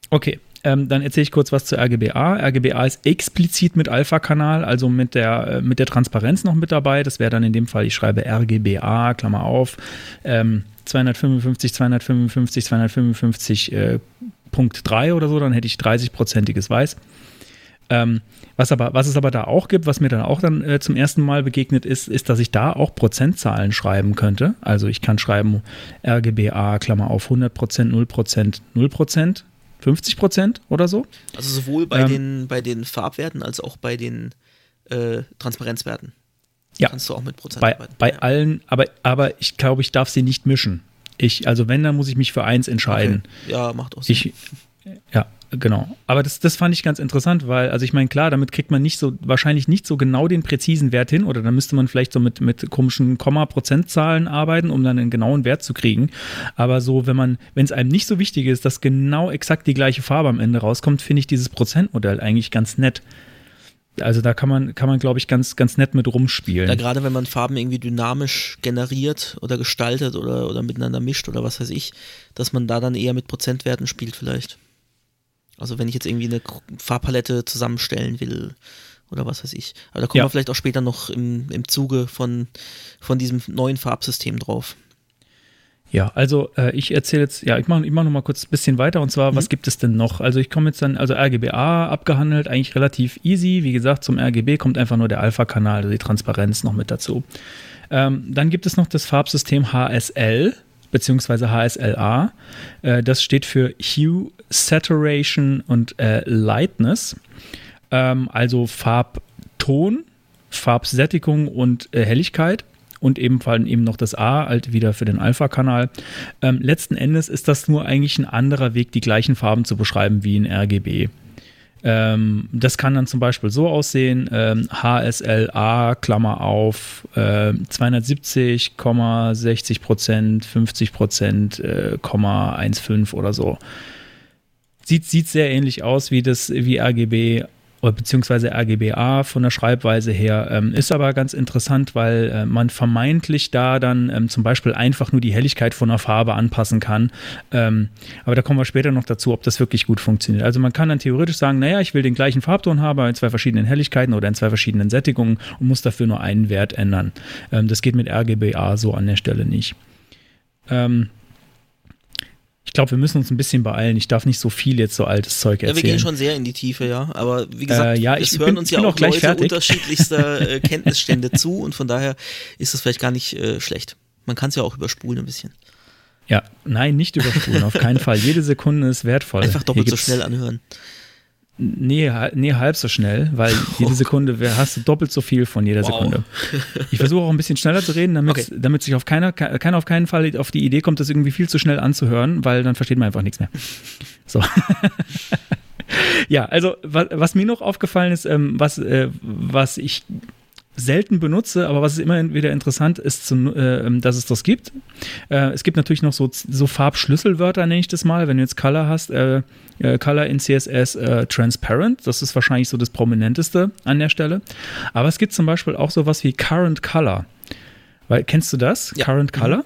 Okay, Ähm, dann erzähle ich kurz was zu RGBA. RGBA ist explizit mit Alpha-Kanal, also mit der, äh, mit der Transparenz noch mit dabei. Das wäre dann in dem Fall, ich schreibe RGBA, Klammer auf, ähm, 255, 255, 255 äh, Punkt 3 oder so, dann hätte ich 30-prozentiges Weiß. Ähm, was, aber, was es aber da auch gibt, was mir dann auch dann äh, zum ersten Mal begegnet ist, ist, dass ich da auch Prozentzahlen schreiben könnte. Also ich kann schreiben RGBA, Klammer auf 100 Prozent, 0 Prozent, 0 Prozent, 50 Prozent oder so. Also sowohl bei, ähm, den, bei den Farbwerten als auch bei den äh, Transparenzwerten. Ja. Kannst du auch mit Prozent bei, arbeiten. Bei ja. allen, aber, aber ich glaube, ich darf sie nicht mischen. Ich, also wenn, dann muss ich mich für eins entscheiden. Okay. Ja, macht auch Sinn. Ich, ja, genau. Aber das, das fand ich ganz interessant, weil, also ich meine, klar, damit kriegt man nicht so, wahrscheinlich nicht so genau den präzisen Wert hin oder dann müsste man vielleicht so mit, mit komischen Komma-Prozentzahlen arbeiten, um dann einen genauen Wert zu kriegen. Aber so, wenn man, wenn es einem nicht so wichtig ist, dass genau exakt die gleiche Farbe am Ende rauskommt, finde ich dieses Prozentmodell eigentlich ganz nett. Also da kann man, kann man, glaube ich, ganz, ganz nett mit rumspielen. Ja, gerade wenn man Farben irgendwie dynamisch generiert oder gestaltet oder, oder miteinander mischt oder was weiß ich, dass man da dann eher mit Prozentwerten spielt vielleicht. Also wenn ich jetzt irgendwie eine Farbpalette zusammenstellen will oder was weiß ich. Aber da kommen Ja. wir vielleicht auch später noch im, im Zuge von, von diesem neuen Farbsystem drauf. Ja, also äh, ich erzähle jetzt, ja, ich mache ich mach noch mal kurz ein bisschen weiter und zwar, was gibt es denn noch? Also ich komme jetzt dann, also RGBA abgehandelt, eigentlich relativ easy. Wie gesagt, zum RGB kommt einfach nur der Alpha-Kanal, also die Transparenz noch mit dazu. Ähm, dann gibt es noch das Farbsystem HSL beziehungsweise HSLA. Äh, das steht für Hue, Saturation und äh, Lightness. Ähm, also Farbton, Farbsättigung und äh, Helligkeit und ebenfalls eben noch das A, halt wieder für den Alpha-Kanal. Ähm, letzten Endes ist das nur eigentlich ein anderer Weg, die gleichen Farben zu beschreiben wie in RGB. Ähm, das kann dann zum Beispiel so aussehen: ähm, HSLA, Klammer auf, äh, 270,60 Prozent, 50 Prozent, äh, 0,15 oder so. Sieht, sieht sehr ähnlich aus wie das wie RGB beziehungsweise RGBA von der Schreibweise her. Ähm, ist aber ganz interessant, weil äh, man vermeintlich da dann ähm, zum Beispiel einfach nur die Helligkeit von einer Farbe anpassen kann. Ähm, aber da kommen wir später noch dazu, ob das wirklich gut funktioniert. Also man kann dann theoretisch sagen, naja, ich will den gleichen Farbton haben, in zwei verschiedenen Helligkeiten oder in zwei verschiedenen Sättigungen und muss dafür nur einen Wert ändern. Ähm, das geht mit RGBA so an der Stelle nicht. Ähm, ich glaube, wir müssen uns ein bisschen beeilen. Ich darf nicht so viel jetzt so altes Zeug Ja, erzählen. wir gehen schon sehr in die Tiefe, ja. Aber wie gesagt, Äh, ja, es hören bin- uns ja auch auch Leute fertig. unterschiedlichster [LAUGHS] äh, Kenntnisstände zu und von daher ist das vielleicht gar nicht äh, schlecht. Man kann es ja auch überspulen ein bisschen. Ja, nein, nicht überspulen, auf keinen Fall. Jede Sekunde ist wertvoll. Einfach doppelt so schnell anhören. Nee, nee, halb so schnell, weil [LAUGHS] jede Sekunde hast du doppelt so viel von jeder Wow. Sekunde. Ich versuche auch ein bisschen schneller zu reden, damit, Okay. damit sich auf keiner, ke- keiner auf keinen Fall auf die Idee kommt, das irgendwie viel zu schnell anzuhören, weil dann versteht man einfach nichts mehr. So. [LAUGHS] ja, also was, was mir noch aufgefallen ist, ähm, was, äh, was ich selten benutze, aber was ist immer wieder interessant ist, zu, äh, dass es das gibt. Äh, es gibt natürlich noch so, so Farbschlüsselwörter, nenne ich das mal, wenn du jetzt Color hast. Äh, äh, Color in CSS äh, Transparent, das ist wahrscheinlich so das prominenteste an der Stelle. Aber es gibt zum Beispiel auch sowas wie Current Color. Weil, kennst du das? Ja. Current Mhm.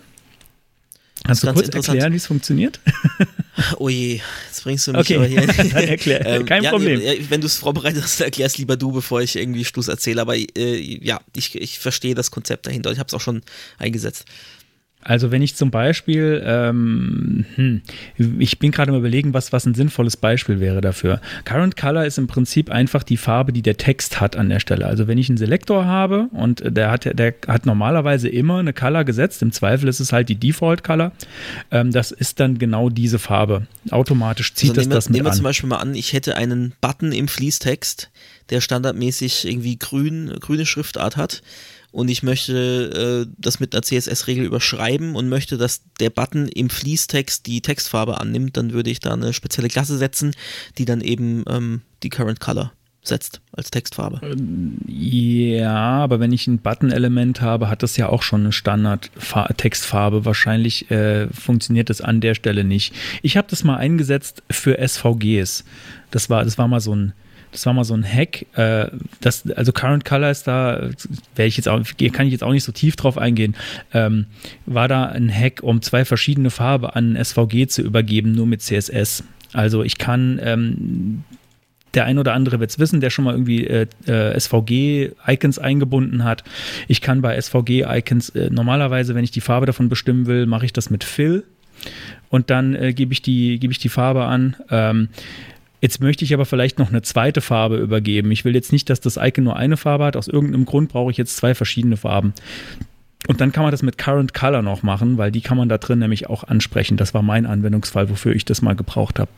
Kannst du kurz erklären, wie es funktioniert? [LAUGHS] Oh je, jetzt bringst du mich Okay, aber hier. [LAUGHS] dann erklär. Kein ja, Problem. Nee, wenn du es vorbereitet hast, [LAUGHS] erklärst lieber du, bevor ich irgendwie Schluss erzähle. Aber äh, ja, ich, ich verstehe das Konzept dahinter. Ich habe es auch schon eingesetzt. Also wenn ich zum Beispiel, ähm, hm, ich bin gerade mal überlegen, was, was ein sinnvolles Beispiel wäre dafür. Current Color ist im Prinzip einfach die Farbe, die der Text hat an der Stelle. Also wenn ich einen Selektor habe und der hat, der hat normalerweise immer eine Color gesetzt, im Zweifel ist es halt die Default Color, ähm, das ist dann genau diese Farbe. Automatisch zieht Also es nehmen das mit nehmen wir an. zum Beispiel mal an, ich hätte einen Button im Fließtext, der standardmäßig irgendwie grün, grüne Schriftart hat und ich möchte äh, das mit einer CSS-Regel überschreiben und möchte, dass der Button im Fließtext die Textfarbe annimmt, dann würde ich da eine spezielle Klasse setzen, die dann eben ähm, die Current Color setzt als Textfarbe. Ja, aber wenn ich ein Button-Element habe, hat das ja auch schon eine Standard-Textfarbe. Wahrscheinlich äh, funktioniert das an der Stelle nicht. Ich habe das mal eingesetzt für SVGs. Das war, das war mal so ein, das war mal so ein Hack. Äh, das, also Current Color ist da, ich jetzt auch, kann ich jetzt auch nicht so tief drauf eingehen. Ähm, war da ein Hack, um zwei verschiedene Farben an SVG zu übergeben, nur mit CSS. Also ich kann ähm, der ein oder andere wird es wissen, der schon mal irgendwie äh, äh, SVG-Icons eingebunden hat. Ich kann bei SVG-Icons äh, normalerweise, wenn ich die Farbe davon bestimmen will, mache ich das mit Fill und dann äh, gebe ich, die, geb ich die Farbe an. Ähm, Jetzt möchte ich aber vielleicht noch eine zweite Farbe übergeben. Ich will jetzt nicht, dass das Icon nur eine Farbe hat. Aus irgendeinem Grund brauche ich jetzt zwei verschiedene Farben. Und dann kann man das mit Current Color noch machen, weil die kann man da drin nämlich auch ansprechen. Das war mein Anwendungsfall, wofür ich das mal gebraucht habe.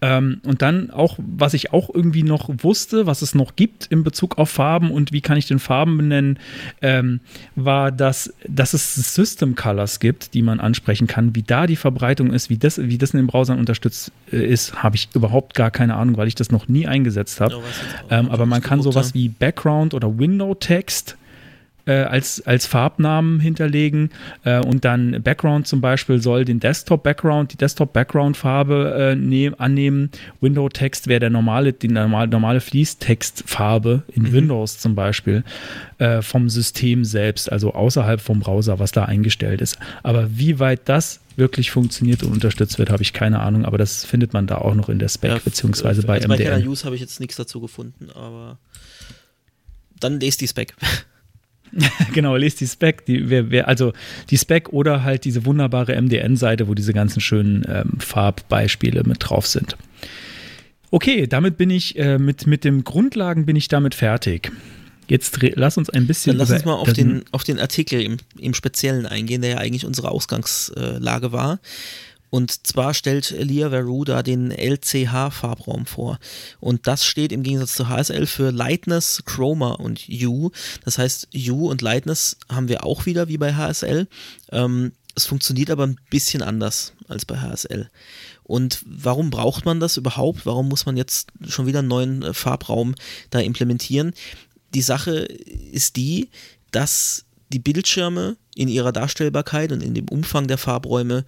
Ähm, und dann auch, was ich auch irgendwie noch wusste, was es noch gibt in Bezug auf Farben und wie kann ich den Farben benennen, ähm, war, dass, dass es System Colors gibt, die man ansprechen kann. Wie da die Verbreitung ist, wie das, wie das in den Browsern unterstützt äh, ist, habe ich überhaupt gar keine Ahnung, weil ich das noch nie eingesetzt habe. ähm, aber man kann sowas wie Background oder Window Text äh, als, als Farbnamen hinterlegen äh, und dann Background zum Beispiel soll den Desktop-Background, die Desktop-Background-Farbe äh, nehm, annehmen. Window-Text wäre der normale, die normale, normale Fließtext-Farbe in mhm. Windows zum Beispiel äh, vom System selbst, also außerhalb vom Browser, was da eingestellt ist. Aber wie weit das wirklich funktioniert und unterstützt wird, habe ich keine Ahnung, aber das findet man da auch noch in der Spec, ja, beziehungsweise bei also MDM. Bei Use habe ich jetzt nichts dazu gefunden, aber dann lest die Spec. [LAUGHS] genau, lest die Spec, die, wer, wer, also die Spec oder halt diese wunderbare MDN-Seite, wo diese ganzen schönen ähm, Farbbeispiele mit drauf sind. Okay, damit bin ich äh, mit, mit den Grundlagen bin ich damit fertig. Jetzt lass uns ein bisschen. Dann lass uns mal auf den, auf den Artikel im, im Speziellen eingehen, der ja eigentlich unsere Ausgangslage war. Und zwar stellt Elia Veru da den LCH-Farbraum vor. Und das steht im Gegensatz zu HSL für Lightness, Chroma und Hue. Das heißt, Hue und Lightness haben wir auch wieder wie bei HSL. Ähm, es funktioniert aber ein bisschen anders als bei HSL. Und warum braucht man das überhaupt? Warum muss man jetzt schon wieder einen neuen äh, Farbraum da implementieren? Die Sache ist die, dass die Bildschirme in ihrer Darstellbarkeit und in dem Umfang der Farbräume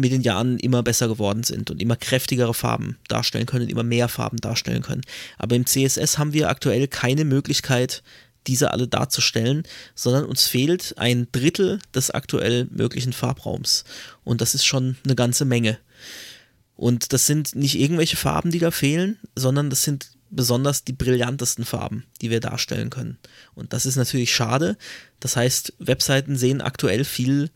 mit den Jahren immer besser geworden sind und immer kräftigere Farben darstellen können, immer mehr Farben darstellen können. Aber im CSS haben wir aktuell keine Möglichkeit, diese alle darzustellen, sondern uns fehlt ein Drittel des aktuell möglichen Farbraums. Und das ist schon eine ganze Menge. Und das sind nicht irgendwelche Farben, die da fehlen, sondern das sind besonders die brillantesten Farben, die wir darstellen können. Und das ist natürlich schade. Das heißt, Webseiten sehen aktuell viel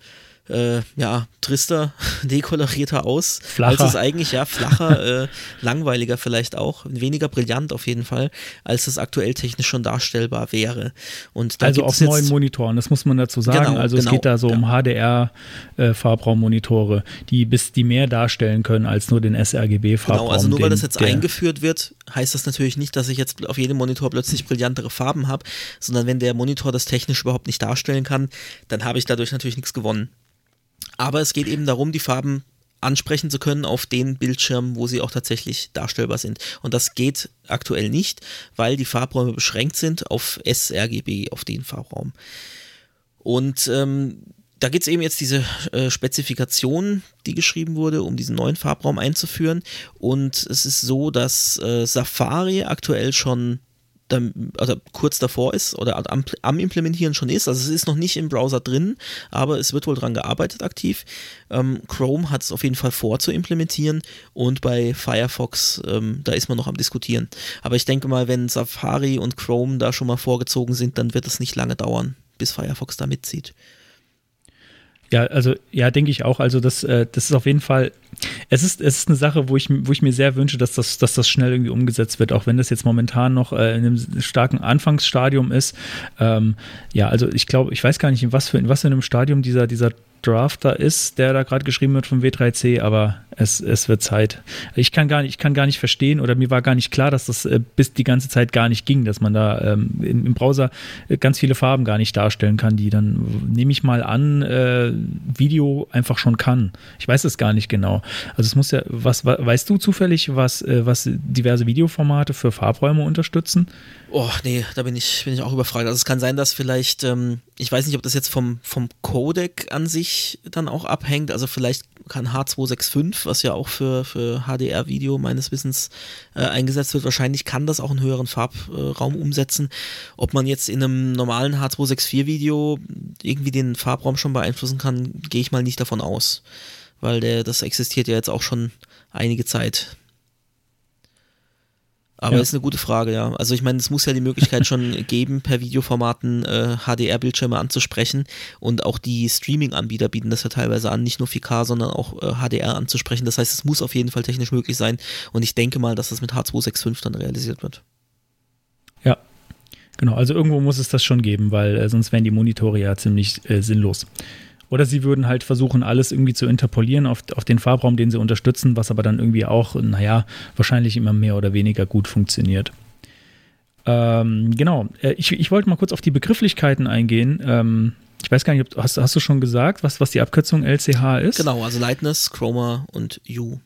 äh, ja, trister, [LAUGHS] dekolorierter aus. Flacher. Als es eigentlich, ja, flacher, [LAUGHS] äh, langweiliger vielleicht auch, weniger brillant auf jeden Fall, als es aktuell technisch schon darstellbar wäre. Und also auf neuen Monitoren, das muss man dazu sagen. Genau, also genau, es geht da so ja. um HDR-Farbraummonitore, äh, die bis die mehr darstellen können als nur den sRGB-Farbraum. Genau, also nur weil das jetzt eingeführt wird, heißt das natürlich nicht, dass ich jetzt auf jedem Monitor plötzlich brillantere Farben habe, sondern wenn der Monitor das technisch überhaupt nicht darstellen kann, dann habe ich dadurch natürlich nichts gewonnen. Aber es geht eben darum, die Farben ansprechen zu können auf den Bildschirmen, wo sie auch tatsächlich darstellbar sind. Und das geht aktuell nicht, weil die Farbräume beschränkt sind auf sRGB, auf den Farbraum. Und ähm, da gibt es eben jetzt diese äh, Spezifikation, die geschrieben wurde, um diesen neuen Farbraum einzuführen. Und es ist so, dass äh, Safari aktuell schon also kurz davor ist oder am, am, Implementieren schon ist. Also es ist noch nicht im Browser drin, aber es wird wohl daran gearbeitet aktiv. Ähm, Chrome hat es auf jeden Fall vor zu implementieren und bei Firefox, ähm, da ist man noch am Diskutieren. Aber ich denke mal, wenn Safari und Chrome da schon mal vorgezogen sind, dann wird es nicht lange dauern, bis Firefox da mitzieht. Ja, also ja, denke ich auch. Also das, äh, das ist auf jeden Fall, es ist, es ist eine Sache, wo ich, wo ich mir sehr wünsche, dass das, dass das schnell irgendwie umgesetzt wird, auch wenn das jetzt momentan noch äh, in einem starken Anfangsstadium ist. Ähm, ja, also ich glaube, ich weiß gar nicht, in was für, in was für einem Stadium dieser, dieser Drafter ist, der da gerade geschrieben wird vom W3C, aber es, es wird Zeit. Ich kann gar nicht, ich kann gar nicht verstehen oder mir war gar nicht klar, dass das äh, bis die ganze Zeit gar nicht ging, dass man da ähm, im, im, Browser äh, ganz viele Farben gar nicht darstellen kann, die dann, nehme ich mal an, äh, Video einfach schon kann. Ich weiß es gar nicht genau. Also es muss ja, was, weißt du zufällig, was, äh, was diverse Videoformate für Farbräume unterstützen? Oh, nee, da bin ich, bin ich auch überfragt. Also es kann sein, dass vielleicht, ähm, ich weiß nicht, ob das jetzt vom, vom Codec an sich dann auch abhängt. Also vielleicht kann H265, was ja auch für, für HDR-Video meines Wissens äh, eingesetzt wird, wahrscheinlich kann das auch einen höheren Farbraum umsetzen. Ob man jetzt in einem normalen H264-Video irgendwie den Farbraum schon beeinflussen kann, gehe ich mal nicht davon aus weil der, das existiert ja jetzt auch schon einige Zeit. Aber Ja. ist eine gute Frage, ja. Also ich meine, es muss ja die Möglichkeit schon [LAUGHS] geben, per Videoformaten äh, HDR-Bildschirme anzusprechen und auch die Streaming-Anbieter bieten das ja teilweise an, nicht nur 4K, sondern auch äh, HDR anzusprechen. Das heißt, es muss auf jeden Fall technisch möglich sein und ich denke mal, dass das mit H265 dann realisiert wird. Ja, genau. Also irgendwo muss es das schon geben, weil äh, sonst wären die Monitore ja ziemlich äh, sinnlos. Oder sie würden halt versuchen, alles irgendwie zu interpolieren auf, auf den Farbraum, den sie unterstützen, was aber dann irgendwie auch, naja, wahrscheinlich immer mehr oder weniger gut funktioniert. Ähm, genau. Äh, ich, ich wollte mal kurz auf die Begrifflichkeiten eingehen. Ähm, ich weiß gar nicht, ob, hast, hast du schon gesagt, was, was die Abkürzung LCH ist? Genau, also Lightness, Chroma und Hue.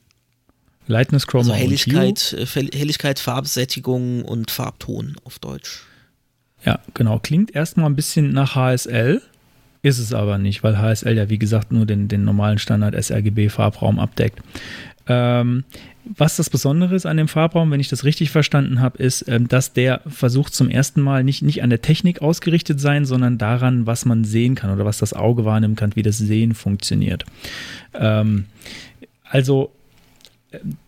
Lightness, Chroma Also und Hue. Helligkeit, äh, Helligkeit, Farbsättigung und Farbton auf Deutsch. Ja, genau. Klingt erstmal ein bisschen nach HSL, ist es aber nicht, weil HSL ja, wie gesagt, nur den, den normalen Standard sRGB-Farbraum abdeckt. Ähm, was das Besondere ist an dem Farbraum, wenn ich das richtig verstanden habe, ist, ähm, dass der versucht zum ersten Mal nicht, nicht an der Technik ausgerichtet sein, sondern daran, was man sehen kann oder was das Auge wahrnehmen kann, wie das Sehen funktioniert. Ähm, also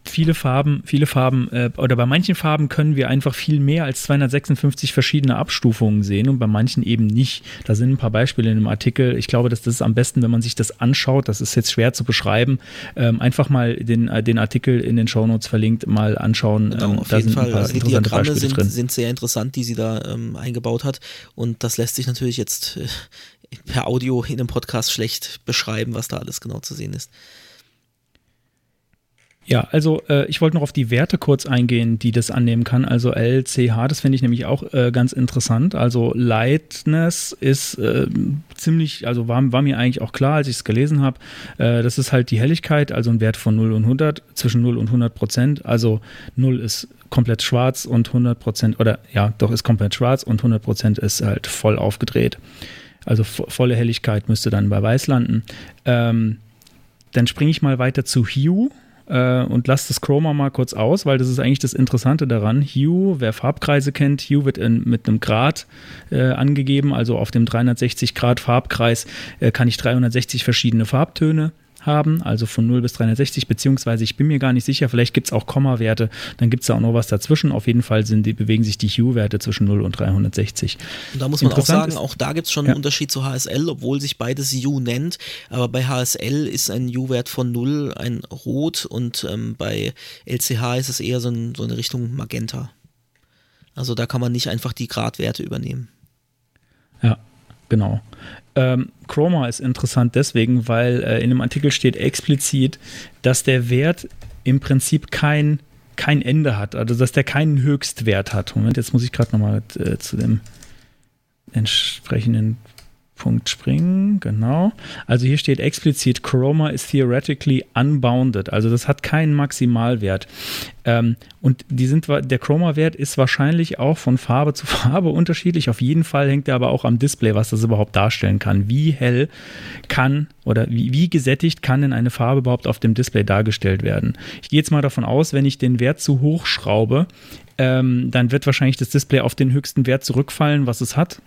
viele Farben, viele Farben äh, oder bei manchen Farben können wir einfach viel mehr als 256 verschiedene Abstufungen sehen und bei manchen eben nicht. Da sind ein paar Beispiele in dem Artikel. Ich glaube, dass das ist am besten, wenn man sich das anschaut. Das ist jetzt schwer zu beschreiben. Ähm, einfach mal den, äh, den Artikel in den Shownotes verlinkt, mal anschauen. Genau, Ähm, auf jeden Fall. Also die Diagramme Beispiele sind, drin. sind sehr interessant, die sie da ähm, eingebaut hat. Und das lässt sich natürlich jetzt äh, [LAUGHS] per Audio in einem Podcast schlecht beschreiben, was da alles genau zu sehen ist. Ja, also äh, ich wollte noch auf die Werte kurz eingehen, die das annehmen kann. Also LCH, das finde ich nämlich auch äh, ganz interessant. Also Lightness ist äh, ziemlich, also war, war mir eigentlich auch klar, als ich es gelesen habe. Äh, das ist halt die Helligkeit, also ein Wert von 0 und 100, zwischen 0 und 100 Prozent. Also 0 ist komplett schwarz und 100 Prozent, oder ja, doch ist komplett schwarz und 100 Prozent ist halt voll aufgedreht. Also vo volle Helligkeit müsste dann bei weiß landen. Ähm, dann springe ich mal weiter zu Hue äh, und lasse das Chroma mal kurz aus, weil das ist eigentlich das Interessante daran. Hue, wer Farbkreise kennt, Hue wird in, mit einem Grad äh, angegeben, also auf dem 360 Grad Farbkreis äh, kann ich 360 verschiedene Farbtöne haben, also von 0 bis 360, beziehungsweise ich bin mir gar nicht sicher, vielleicht gibt es auch Komma-Werte, dann gibt es da auch noch was dazwischen. Auf jeden Fall sind die, bewegen sich die Hue-Werte zwischen 0 und 360. Und da muss man auch sagen, ist- auch da gibt es schon Ja. einen Unterschied zu HSL, obwohl sich beides U nennt. Aber bei HSL ist ein U-Wert von 0 ein Rot und ähm, bei LCH ist es eher so, ein, so eine Richtung Magenta. Also da kann man nicht einfach die Gradwerte übernehmen. Ja, genau. Ähm, Chroma ist interessant deswegen, weil äh, in dem Artikel steht explizit, dass der Wert im Prinzip kein, kein Ende hat, also dass der keinen Höchstwert hat. Moment, jetzt muss ich gerade nochmal äh, zu dem entsprechenden Punkt springen, genau. Also hier steht explizit, Chroma is theoretically unbounded, also das hat keinen Maximalwert. Ähm, und die sind, der Chroma-Wert ist wahrscheinlich auch von Farbe zu [LAUGHS] Farbe unterschiedlich. Auf jeden Fall hängt er aber auch am Display, was das überhaupt darstellen kann. Wie hell kann oder wie, wie gesättigt kann denn eine Farbe überhaupt auf dem Display dargestellt werden? Ich gehe jetzt mal davon aus, wenn ich den Wert zu hoch schraube, ähm, dann wird wahrscheinlich das Display auf den höchsten Wert zurückfallen, was es hat.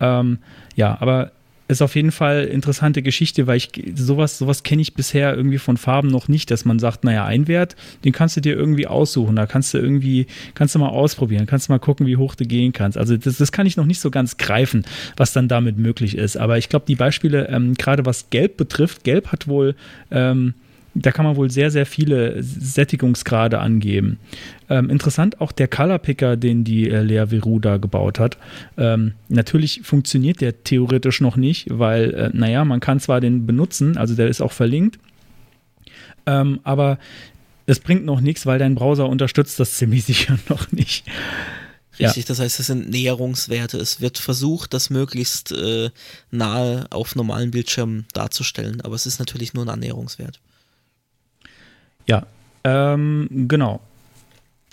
Ähm, ja, aber ist auf jeden Fall interessante Geschichte, weil ich sowas, sowas kenne ich bisher irgendwie von Farben noch nicht, dass man sagt, naja, ein Wert, den kannst du dir irgendwie aussuchen, da kannst du irgendwie, kannst du mal ausprobieren, kannst du mal gucken, wie hoch du gehen kannst. Also das, das kann ich noch nicht so ganz greifen, was dann damit möglich ist. Aber ich glaube, die Beispiele, ähm, gerade was Gelb betrifft, Gelb hat wohl ähm, da kann man wohl sehr, sehr viele Sättigungsgrade angeben. Ähm, interessant auch der Color Picker, den die äh, Lea Veru da gebaut hat. Ähm, natürlich funktioniert der theoretisch noch nicht, weil, äh, naja, man kann zwar den benutzen, also der ist auch verlinkt, ähm, aber es bringt noch nichts, weil dein Browser unterstützt das ziemlich [LAUGHS] sicher noch nicht. Ja. Richtig, das heißt, es sind Näherungswerte. Es wird versucht, das möglichst äh, nahe auf normalen Bildschirmen darzustellen, aber es ist natürlich nur ein Annäherungswert. Ja, ähm, genau.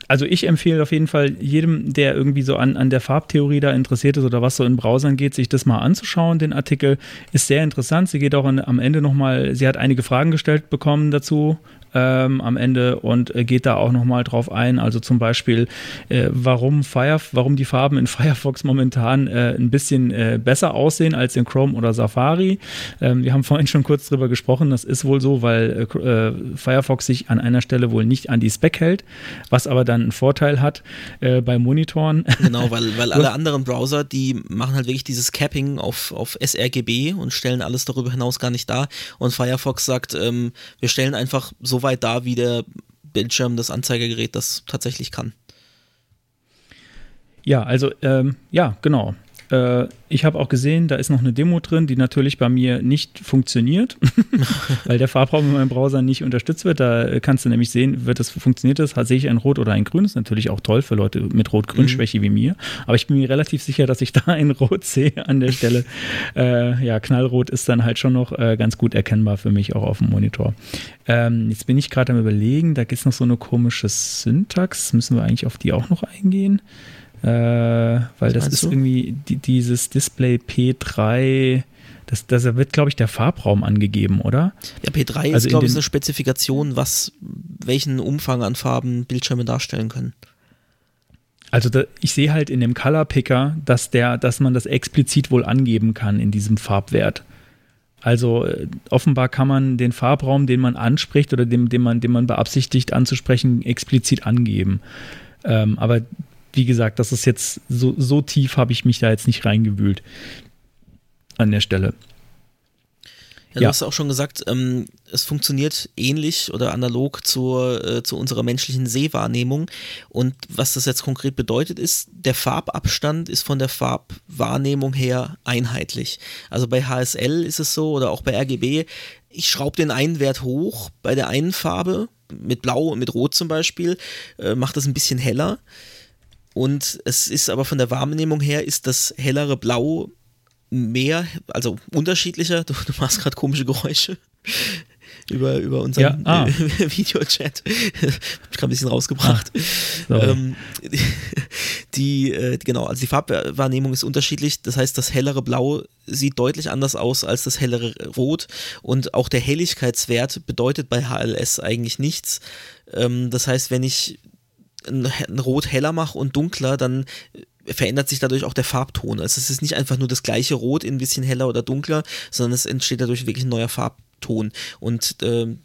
Also ich empfehle auf jeden Fall jedem, der irgendwie so an, an der Farbtheorie da interessiert ist oder was so in Browsern geht, sich das mal anzuschauen. Den Artikel ist sehr interessant. Sie geht auch an, am Ende nochmal, sie hat einige Fragen gestellt bekommen dazu. ähm, am Ende und äh, geht da auch nochmal drauf ein. Also zum Beispiel, äh, warum, Fire, warum die Farben in [LAUGHS] Firefox momentan äh, ein bisschen äh, besser aussehen als in Chrome oder Safari. Ähm, wir haben vorhin schon kurz drüber gesprochen. Das ist wohl so, weil äh, Firefox sich an einer Stelle wohl nicht an die Spec hält, was aber dann einen Vorteil hat bei Monitoren. Genau, weil, weil [LAUGHS] alle anderen Browser, die machen halt wirklich dieses Capping auf, auf sRGB und stellen alles darüber hinaus gar nicht dar. Und Firefox sagt, ähm, wir stellen einfach so weit dar, wie der Bildschirm, das Anzeigergerät das tatsächlich kann. Ja, also ähm, ja, genau. Äh, ich habe auch gesehen, da ist noch eine Demo drin, die natürlich bei mir nicht funktioniert, [LAUGHS] weil der Farbraum in meinem Browser nicht unterstützt wird. Da kannst du nämlich sehen, wird das funktioniert das, sehe ich ein Rot oder ein Grün. Das ist natürlich auch toll für Leute mit Rot-Grün-Schwäche mhm. wie mir. Aber ich bin mir relativ sicher, dass ich da ein Rot sehe an der Stelle. [LAUGHS] Äh, ja, Knallrot ist dann halt schon noch äh, ganz gut erkennbar für mich auch auf dem Monitor. Ähm, jetzt bin ich gerade am überlegen, da gibt es noch so eine komische Syntax. Müssen wir eigentlich auf die auch noch eingehen? Äh, weil Was das ist du? irgendwie die, dieses Display P3. Das, das wird, glaube ich, der Farbraum angegeben, oder? Ja, P3 also ist, glaube ich, eine Spezifikation, was welchen Umfang an Farben Bildschirme darstellen können. Also da, ich sehe halt in dem Color Picker, dass der, dass man das explizit wohl angeben kann in diesem Farbwert. Also äh, offenbar kann man den Farbraum, den man anspricht oder dem, den man, den man beabsichtigt anzusprechen, explizit angeben. Ähm, aber wie gesagt, das ist jetzt so, so tief habe ich mich da jetzt nicht reingewühlt an der Stelle. Ja, du ja. hast auch schon gesagt, ähm, es funktioniert ähnlich oder analog zur, äh, zu unserer menschlichen Sehwahrnehmung. Und was das jetzt konkret bedeutet, ist, der Farbabstand ist von der Farbwahrnehmung her einheitlich. Also bei HSL ist es so oder auch bei RGB, ich schraube den einen Wert hoch bei der einen Farbe, mit Blau und mit Rot zum Beispiel, äh, macht das ein bisschen heller. Und es ist aber von der Wahrnehmung her, ist das hellere Blau mehr, also unterschiedlicher. Du, du machst gerade komische Geräusche [LAUGHS] über, über unseren ja, ah. [LAUGHS] Videochat. Hab ich gerade ein bisschen rausgebracht. Ah, ähm, [LAUGHS] die, äh, genau, also die Farbwahrnehmung ist unterschiedlich. Das heißt, das hellere Blau sieht deutlich anders aus als das hellere Rot. Und auch der Helligkeitswert bedeutet bei HLS eigentlich nichts. Ähm, das heißt, wenn ich Rot heller mache und dunkler, dann verändert sich dadurch auch der Farbton. Also es ist nicht einfach nur das gleiche Rot in ein bisschen heller oder dunkler, sondern es entsteht dadurch wirklich ein neuer Farbton. Und äh,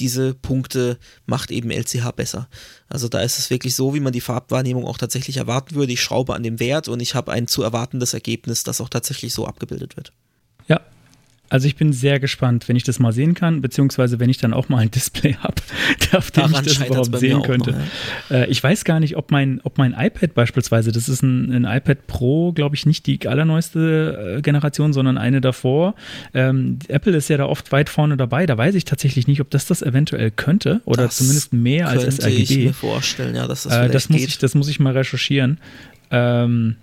diese Punkte macht eben LCH besser. Also da ist es wirklich so, wie man die Farbwahrnehmung auch tatsächlich erwarten würde. Ich schraube an dem Wert und ich habe ein zu erwartendes Ergebnis, das auch tatsächlich so abgebildet wird. Ja, also ich bin sehr gespannt, wenn ich das mal sehen kann, beziehungsweise wenn ich dann auch mal ein Display [LAUGHS] habe, auf dem ich das überhaupt sehen könnte. Ja. äh, ich weiß gar nicht, ob mein, ob mein iPad beispielsweise, das ist ein, ein iPad Pro, glaube ich, nicht die allerneueste äh, Generation, sondern eine davor. Ähm, Apple ist ja da oft weit vorne dabei. Da weiß ich tatsächlich nicht, ob das das eventuell könnte oder das zumindest mehr als sRGB. Ich mir vorstellen, ja, dass das, äh, das muss geht. ich, das muss ich mal recherchieren. Ähm,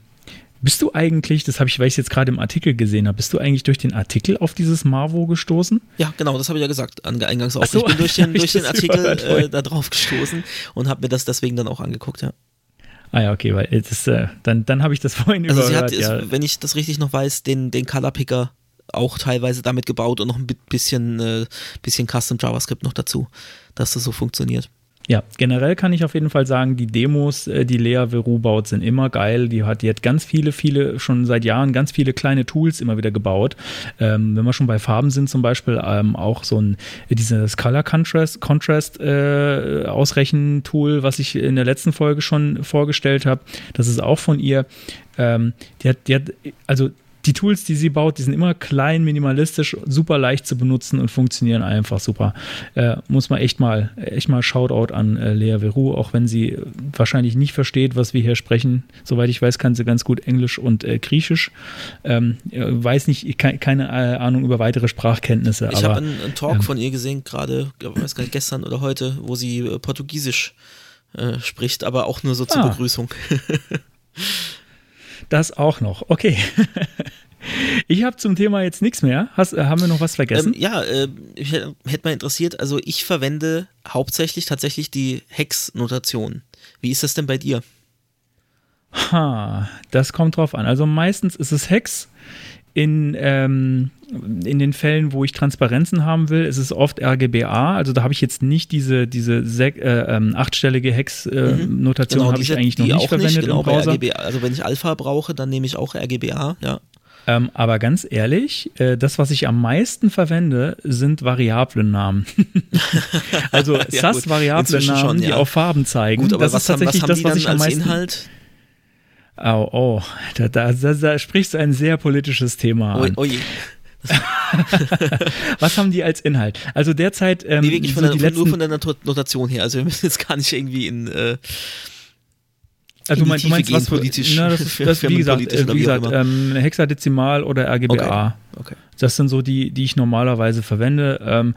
bist du eigentlich, das habe ich, weil ich jetzt gerade im Artikel gesehen habe, bist du eigentlich durch den Artikel auf dieses Marvo gestoßen? Ja, genau, das habe ich ja gesagt, eingangs auch. So, ich bin durch [LAUGHS] den, durch den Artikel äh, da drauf gestoßen und habe mir das deswegen dann auch angeguckt, ja. Ah ja, okay, weil das, äh, dann, dann habe ich das [LAUGHS] vorhin also überhört. Sie hat, ja. wenn ich das richtig noch weiß, den, den Color Picker auch teilweise damit gebaut und noch ein bisschen, äh, bisschen Custom JavaScript noch dazu, dass das so funktioniert. Ja, generell kann ich auf jeden Fall sagen, die Demos, äh, die Lea Veru baut, sind immer geil. Die hat, die ganz viele, viele, schon seit Jahren ganz viele kleine Tools immer wieder gebaut. Ähm, wenn wir schon bei Farben sind, zum Beispiel ähm, auch so ein dieses Color Contrast, Contrast äh, Ausrechentool, was ich in der letzten Folge schon vorgestellt habe. Das ist auch von ihr. Ähm, die hat, die hat, also die Tools, die sie baut, die sind immer klein, minimalistisch, super leicht zu benutzen und funktionieren einfach super. Äh, muss man echt mal, echt mal Shoutout an äh, Lea Veru, auch wenn sie wahrscheinlich nicht versteht, was wir hier sprechen. Soweit ich weiß, kann sie ganz gut Englisch und äh, Griechisch. Ähm, äh, weiß nicht, ke keine äh, Ahnung über weitere Sprachkenntnisse. Ich habe einen, einen, Talk ähm, von ihr gesehen, gerade, weiß gar nicht, gestern oder heute, wo sie äh, Portugiesisch spricht, aber auch nur so zur ah. Begrüßung. [LAUGHS] Das auch noch. Okay. [LAUGHS] Ich habe zum Thema jetzt nichts mehr. Hast, äh, haben wir noch was vergessen? Ähm, ja, äh, hätte mal interessiert. Also ich verwende hauptsächlich tatsächlich die Hex-Notation. Wie ist das denn bei dir? Ha, das kommt drauf an. Also meistens ist es Hex. in, ähm, in den Fällen, wo ich Transparenzen haben will, ist es oft RGBA. Also da habe ich jetzt nicht diese, diese sech, äh, ähm, achtstellige Hex-Notation, äh, genau, habe ich eigentlich noch nicht verwendet nicht, genau, im Browser. RGBA, also wenn ich Alpha brauche, dann nehme ich auch RGBA, ja. Ähm, aber ganz ehrlich, äh, das, was ich am meisten verwende, sind Variablennamen. [LAUGHS] also [LAUGHS] ja, SAS-Variablennamen, ja. die auf Farben zeigen. Gut, aber das was ist tatsächlich haben, was haben das, was ich am meisten. Inhalt? Oh, oh, da, da, da, da sprichst du ein sehr politisches Thema an. Oh, oh [LAUGHS] Was haben die als Inhalt? Also derzeit. Ähm, nee, wirklich von der, von, nur von der Notation her. Also wir müssen jetzt gar nicht irgendwie in. Äh, also du meinst, du meinst was politisch? Na, das [LAUGHS] ist, das, wie gesagt, äh, wie gesagt ähm, Hexadezimal oder RGBA. Okay. okay. Das sind so die, die ich normalerweise verwende. Ähm,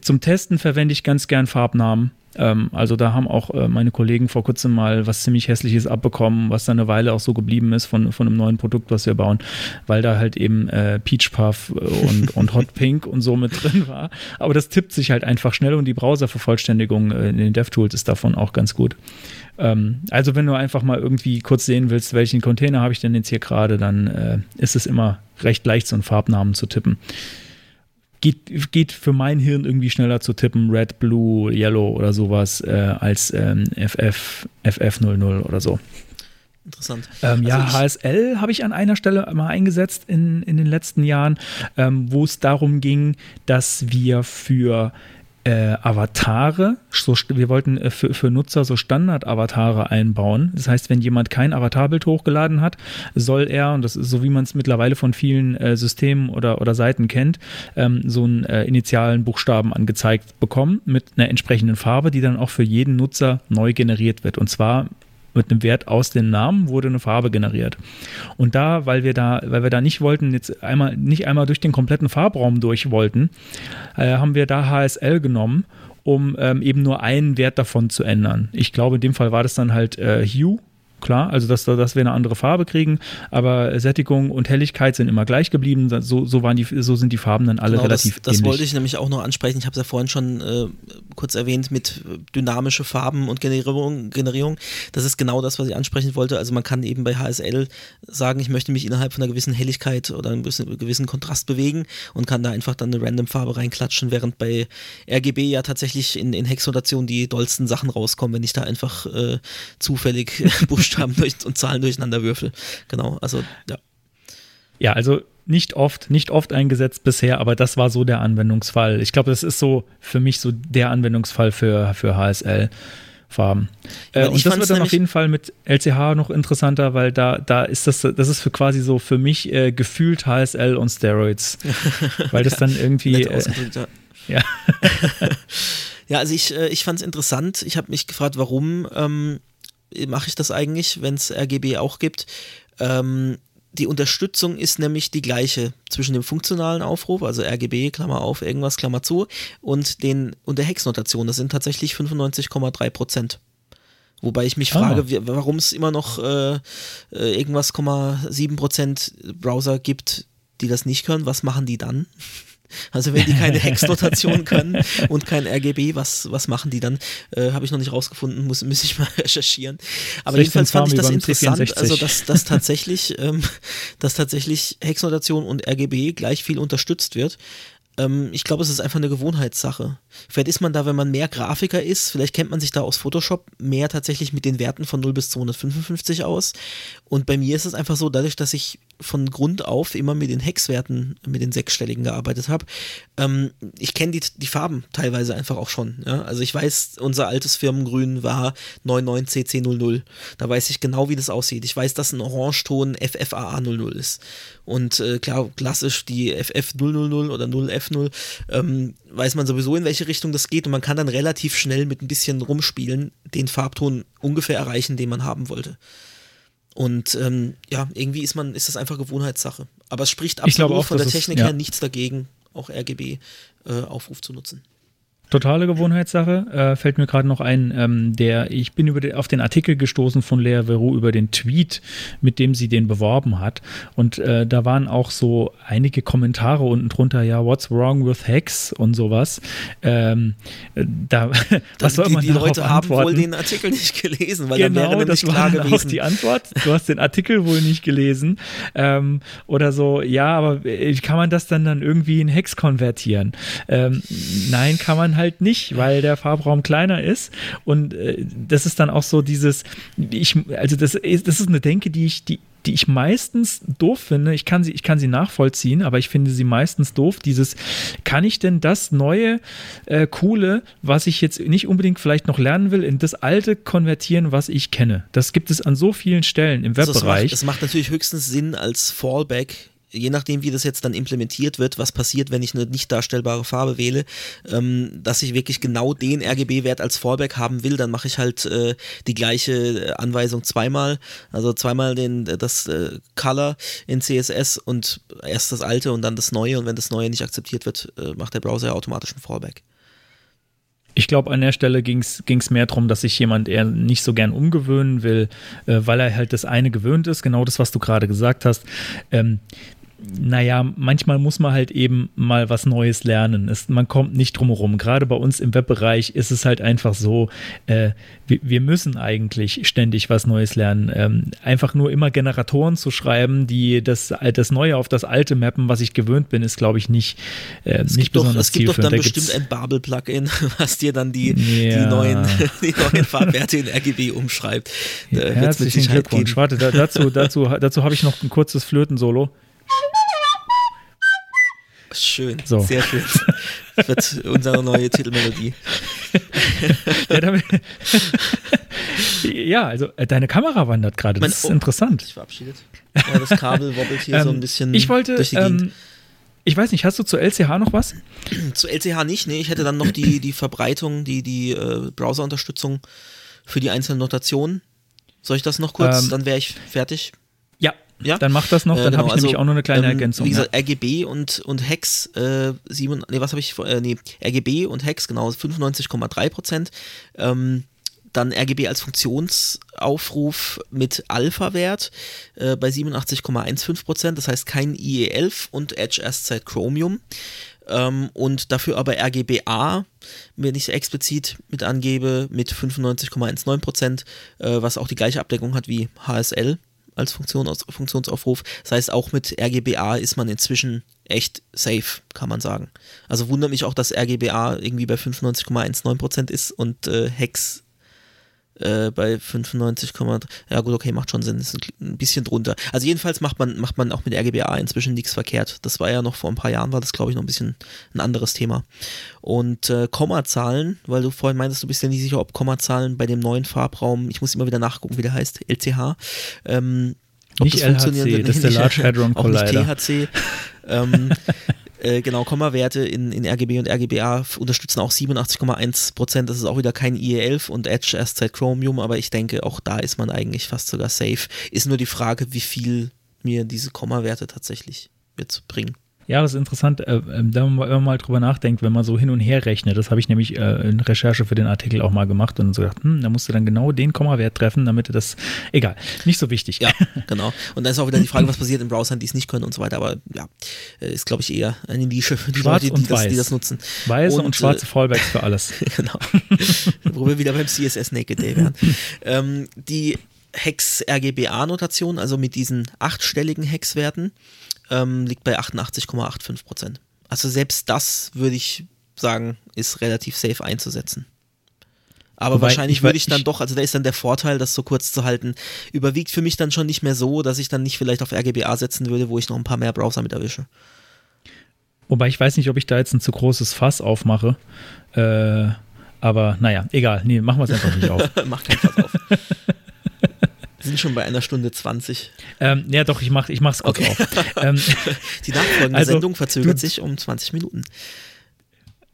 zum Testen verwende ich ganz gern Farbnamen. Ähm, also da haben auch äh, meine Kollegen vor kurzem mal was ziemlich hässliches abbekommen, was dann eine Weile auch so geblieben ist von, von einem neuen Produkt, was wir bauen, weil da halt eben äh, Peach Puff und, [LAUGHS] und Hot Pink und so mit drin war. Aber das tippt sich halt einfach schnell und die Browservervollständigung äh, in den DevTools ist davon auch ganz gut. Ähm, also wenn du einfach mal irgendwie kurz sehen willst, welchen Container habe ich denn jetzt hier gerade, dann äh, ist es immer recht leicht, so einen Farbnamen zu tippen geht, geht für mein Hirn irgendwie schneller zu tippen, Red, Blue, Yellow oder sowas, äh, als ähm, FF, FF00 oder so. Interessant. Ähm, also ja, HSL habe ich an einer Stelle mal eingesetzt in, in den letzten Jahren, ähm, wo es darum ging, dass wir für äh, Avatare, so, wir wollten äh, für, für Nutzer so Standard-Avatare einbauen. Das heißt, wenn jemand kein Avatarbild hochgeladen hat, soll er, und das ist so wie man es mittlerweile von vielen äh, Systemen oder, oder Seiten kennt, ähm, so einen äh, initialen Buchstaben angezeigt bekommen mit einer entsprechenden Farbe, die dann auch für jeden Nutzer neu generiert wird. Und zwar mit einem Wert aus den Namen wurde eine Farbe generiert. Und da, weil wir da, weil wir da nicht wollten, jetzt einmal, nicht einmal durch den kompletten Farbraum durch wollten, äh, haben wir da HSL genommen um ähm, eben nur einen Wert davon zu ändern. Ich glaube, in dem Fall war das dann halt äh, Hue klar, also dass, dass wir eine andere Farbe kriegen, aber Sättigung und Helligkeit sind immer gleich geblieben. So, so, waren die, so sind die Farben dann alle genau, relativ das, das ähnlich. wollte ich nämlich auch noch ansprechen. Ich habe es ja vorhin schon äh, kurz erwähnt mit dynamische Farben und Generierung, Generierung. Das ist genau das, was ich ansprechen wollte. Also man kann eben bei HSL sagen, ich möchte mich innerhalb von einer gewissen Helligkeit oder einem gewissen Kontrast bewegen und kann da einfach dann eine random Farbe reinklatschen, während bei RGB ja tatsächlich in, in Hexnotation die dollsten Sachen rauskommen, wenn ich da einfach äh, zufällig [LAUGHS] Buchstaben durch, und Zahlen durcheinander würfel. Genau, also ja. Ja, also nicht oft, nicht oft eingesetzt bisher, aber das war so der Anwendungsfall. Ich glaube, das ist so für mich so der Anwendungsfall für, für HSL. Farben. Äh, und das wird dann auf jeden Fall mit LCH noch interessanter, weil da, da ist das, das ist für quasi so für mich äh, gefühlt HSL und Steroids. [LAUGHS] weil das ja, dann irgendwie. Äh, ja. [LAUGHS] ja. [LAUGHS] ja, also ich, äh, ich fand es interessant. Ich habe mich gefragt, warum ähm, mache ich das eigentlich, wenn es RGB auch gibt. Ähm, die Unterstützung ist nämlich die gleiche zwischen dem funktionalen Aufruf, also RGB, Klammer auf, irgendwas, Klammer zu, und, den, und der Hex-Notation. Das sind tatsächlich 95,3 Prozent. Wobei ich mich frage, ah. warum es immer noch äh, äh irgendwas, 7 Prozent Browser gibt, die das nicht können. Was machen die dann? Also wenn die keine [LAUGHS] Hex-Notation können und kein RGB, was, was machen die dann? Äh, Habe ich noch nicht rausgefunden, muss, muss ich mal [LAUGHS] recherchieren. Aber jedenfalls fand ich das interessant, also dass, dass tatsächlich, [LAUGHS] ähm, dass tatsächlich Hexnotation und RGB gleich viel unterstützt wird. Ähm, ich glaube, es ist einfach eine Gewohnheitssache. Vielleicht ist man da, wenn man mehr Grafiker ist, vielleicht kennt man sich da aus Photoshop mehr tatsächlich mit den Werten von 0 bis 255 aus. Und bei mir ist es einfach so, dadurch, dass ich von Grund auf immer mit den Hexwerten, mit den sechsstelligen gearbeitet habe. Ähm, ich kenne die, die Farben teilweise einfach auch schon. Ja? Also ich weiß, unser altes Firmengrün war 99CC00. Da weiß ich genau, wie das aussieht. Ich weiß, dass ein Orangeton FFAA00 ist. Und äh, klar, klassisch die FF000 oder 0F0 ähm, weiß man sowieso, in welche Richtung das geht. Und man kann dann relativ schnell mit ein bisschen rumspielen den Farbton ungefähr erreichen, den man haben wollte. Und ähm, ja, irgendwie ist man, ist das einfach Gewohnheitssache. Aber es spricht absolut auch, von der Technik ist, ja. her nichts dagegen, auch RGB-Aufruf äh, zu nutzen. Totale Gewohnheitssache. Äh, fällt mir gerade noch ein, ähm, der, ich bin über den, auf den Artikel gestoßen von Lea Veru über den Tweet, mit dem sie den beworben hat. Und äh, da waren auch so einige Kommentare unten drunter, ja, what's wrong with Hacks und sowas. Ähm, da, [LAUGHS] was soll man die, die Leute haben antworten? wohl den Artikel nicht gelesen, weil genau, dann wäre das nämlich klar [LAUGHS] war dann auch gewesen. die Antwort. Du hast den Artikel wohl nicht gelesen. Ähm, oder so, ja, aber äh, kann man das dann dann irgendwie in Hex konvertieren? Ähm, nein, kann man halt nicht, weil der Farbraum kleiner ist. Und äh, das ist dann auch so dieses, ich, also das ist, das ist eine Denke, die ich, die, die ich meistens doof finde. Ich kann sie, ich kann sie nachvollziehen, aber ich finde sie meistens doof. Dieses, kann ich denn das neue, äh, coole, was ich jetzt nicht unbedingt vielleicht noch lernen will, in das alte konvertieren, was ich kenne? Das gibt es an so vielen Stellen im Also es, Webbereich. macht, es macht natürlich höchstens Sinn als Fallback, je nachdem, wie das jetzt dann implementiert wird, was passiert, wenn ich eine nicht darstellbare Farbe wähle, ähm, dass ich wirklich genau den RGB-Wert als Fallback haben will, dann mache ich halt äh, die gleiche äh, Anweisung zweimal, also zweimal den, das äh, Color in CSS und erst das alte und dann das neue und wenn das neue nicht akzeptiert wird, äh, macht der Browser automatisch einen Fallback. Ich glaube, an der Stelle ging es mehr darum, dass sich jemand eher nicht so gern umgewöhnen will, äh, weil er halt das eine gewöhnt ist, genau das, was du gerade gesagt hast. Ähm, naja, manchmal muss man halt eben mal was Neues lernen. Es, man kommt nicht drum herum. Gerade bei uns im Webbereich ist es halt einfach so, äh, wir, wir, müssen eigentlich ständig was Neues lernen. Ähm, einfach nur immer Generatoren zu schreiben, die das, das Neue auf das Alte mappen, was ich gewöhnt bin, ist, glaube ich, nicht, äh, es nicht besonders doch, Es gibt doch dann Da bestimmt ein Babel-Plugin, [LAUGHS] was dir dann die, Ja. die, neuen, [LAUGHS] die neuen Farbwerte in RGB umschreibt. Da Herzlichen Glückwunsch. Warte, da, dazu, dazu, dazu habe ich noch ein kurzes Flötensolo. Schön, So. sehr schön. Das [LAUGHS] wird unsere neue Titelmelodie. [LAUGHS] Ja, damit, ja, also äh, deine Kamera wandert gerade. Das Mein- ist oh. interessant. Ich verabschiedet. Ja, das Kabel wobbelt hier [LAUGHS] so ein Ähm, bisschen ich wollte, durch die Gegend. ähm, ich weiß nicht, hast du zu LCH noch was? Zu LCH nicht, nee, ich hätte dann noch die, die Verbreitung, die, die äh, Browser-Unterstützung für die einzelnen Notationen. Soll ich das noch kurz? Ähm, dann wäre ich fertig. Ja, Ja? dann mach das noch, Äh, dann genau, habe ich nämlich also, auch noch eine kleine ähm, Ergänzung. Wie gesagt, RGB und, und Hex, äh, sieben, nee, was habe ich, äh, nee, RGB und Hex, genau, 95,3 Prozent. Ähm, dann RGB als Funktionsaufruf mit Alpha-Wert äh, bei 87,15 Prozent, das heißt kein IE11 und Edge erst seit Chromium. Ähm, und dafür aber RGBA, wenn ich es explizit mit angebe, mit 95,19 Prozent, äh, was auch die gleiche Abdeckung hat wie HSL als Funktion aus, Funktionsaufruf. Das heißt, auch mit RGBA ist man inzwischen echt safe, kann man sagen. Also wundert mich auch, dass RGBA irgendwie bei 95,19% ist und äh, Hex äh, bei 95, ja gut, okay, macht schon Sinn, ist ein, bisschen drunter. Also jedenfalls macht man, macht man auch mit RGBA inzwischen nichts verkehrt. Das war ja noch vor ein paar Jahren, war das glaube ich noch ein bisschen ein anderes Thema. Und äh, Kommazahlen, weil du vorhin meintest, du bist ja nicht sicher, ob Kommazahlen bei dem neuen Farbraum, ich muss immer wieder nachgucken, wie der heißt, LCH, ähm, ob Nicht funktionieren LHC, das ist der [LAUGHS] Large Hadron auch nicht Collider. THC. ähm, [LAUGHS] äh, genau, Kommawerte in, in RGB und RGBA unterstützen auch 87,1 Prozent. Das ist auch wieder kein IE11 und Edge erst seit Chromium, aber ich denke, auch da ist man eigentlich fast sogar safe. Ist nur die Frage, wie viel mir diese Kommawerte tatsächlich jetzt bringen. Ja, das ist interessant, äh, äh, wenn man mal drüber nachdenkt, wenn man so hin und her rechnet. Das habe ich nämlich äh, in Recherche für den Artikel auch mal gemacht und so gedacht, hm, da musst du dann genau den Kommawert treffen, damit du das. Egal, nicht so wichtig. Ja, [LAUGHS] genau. Und dann ist auch wieder die Frage, was passiert in Browsern, die es nicht können und so weiter. Aber ja, äh, ist, glaube ich, eher eine Nische für die Schwarz Leute, und die das, die das nutzen. Weiße und, Und, schwarze äh, Fallbacks für alles. [LAUGHS] genau. [LAUGHS] Wo wir wieder beim CSS Naked Day wären. ähm, die Hex-RGBA-Notation, also mit diesen achtstelligen Hexwerten, ähm, liegt bei 88,85 Prozent. Also selbst das würde ich sagen, ist relativ safe einzusetzen. Aber Wobei, wahrscheinlich ich würde ich dann doch, also da ist dann der Vorteil, das so kurz zu halten, überwiegt für mich dann schon nicht mehr so, dass ich dann nicht vielleicht auf RGBA setzen würde, wo ich noch ein paar mehr Browser mit erwische. Wobei ich weiß nicht, ob ich da jetzt ein zu großes Fass aufmache. Äh, aber naja, egal. Nee, machen wir es einfach nicht auf. [LAUGHS] Mach kein Fass auf. [LAUGHS] Wir sind schon bei einer Stunde 20. ähm, ja, doch, ich mach, ich mach's kurz Okay. auf. [LAUGHS] Ähm, Die nachfolgende Also, Sendung verzögert du- sich um 20 Minuten.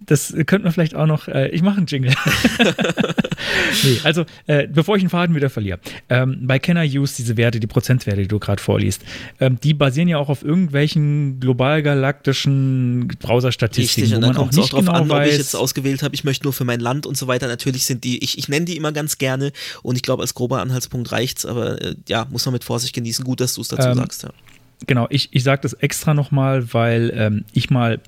Das könnte man vielleicht auch noch, äh, ich mache einen Jingle. [LAUGHS] nee, also, äh, bevor ich den Faden wieder verliere, ähm, bei Can I Use diese Werte, die Prozentwerte, die du gerade vorliest, ähm, die basieren ja auch auf irgendwelchen global galaktischen Browserstatistiken, Richtig, und dann man auch kommt es auch nicht drauf genau an, ob weiß. ich jetzt ausgewählt habe, ich möchte nur für mein Land und so weiter. Natürlich sind die, ich, ich nenne die immer ganz gerne und ich glaube, als grober Anhaltspunkt reicht's, aber äh, ja, muss man mit Vorsicht genießen. Gut, dass du es dazu Ähm, sagst, ja. Genau, ich, ich sage das extra nochmal, weil ähm, ich mal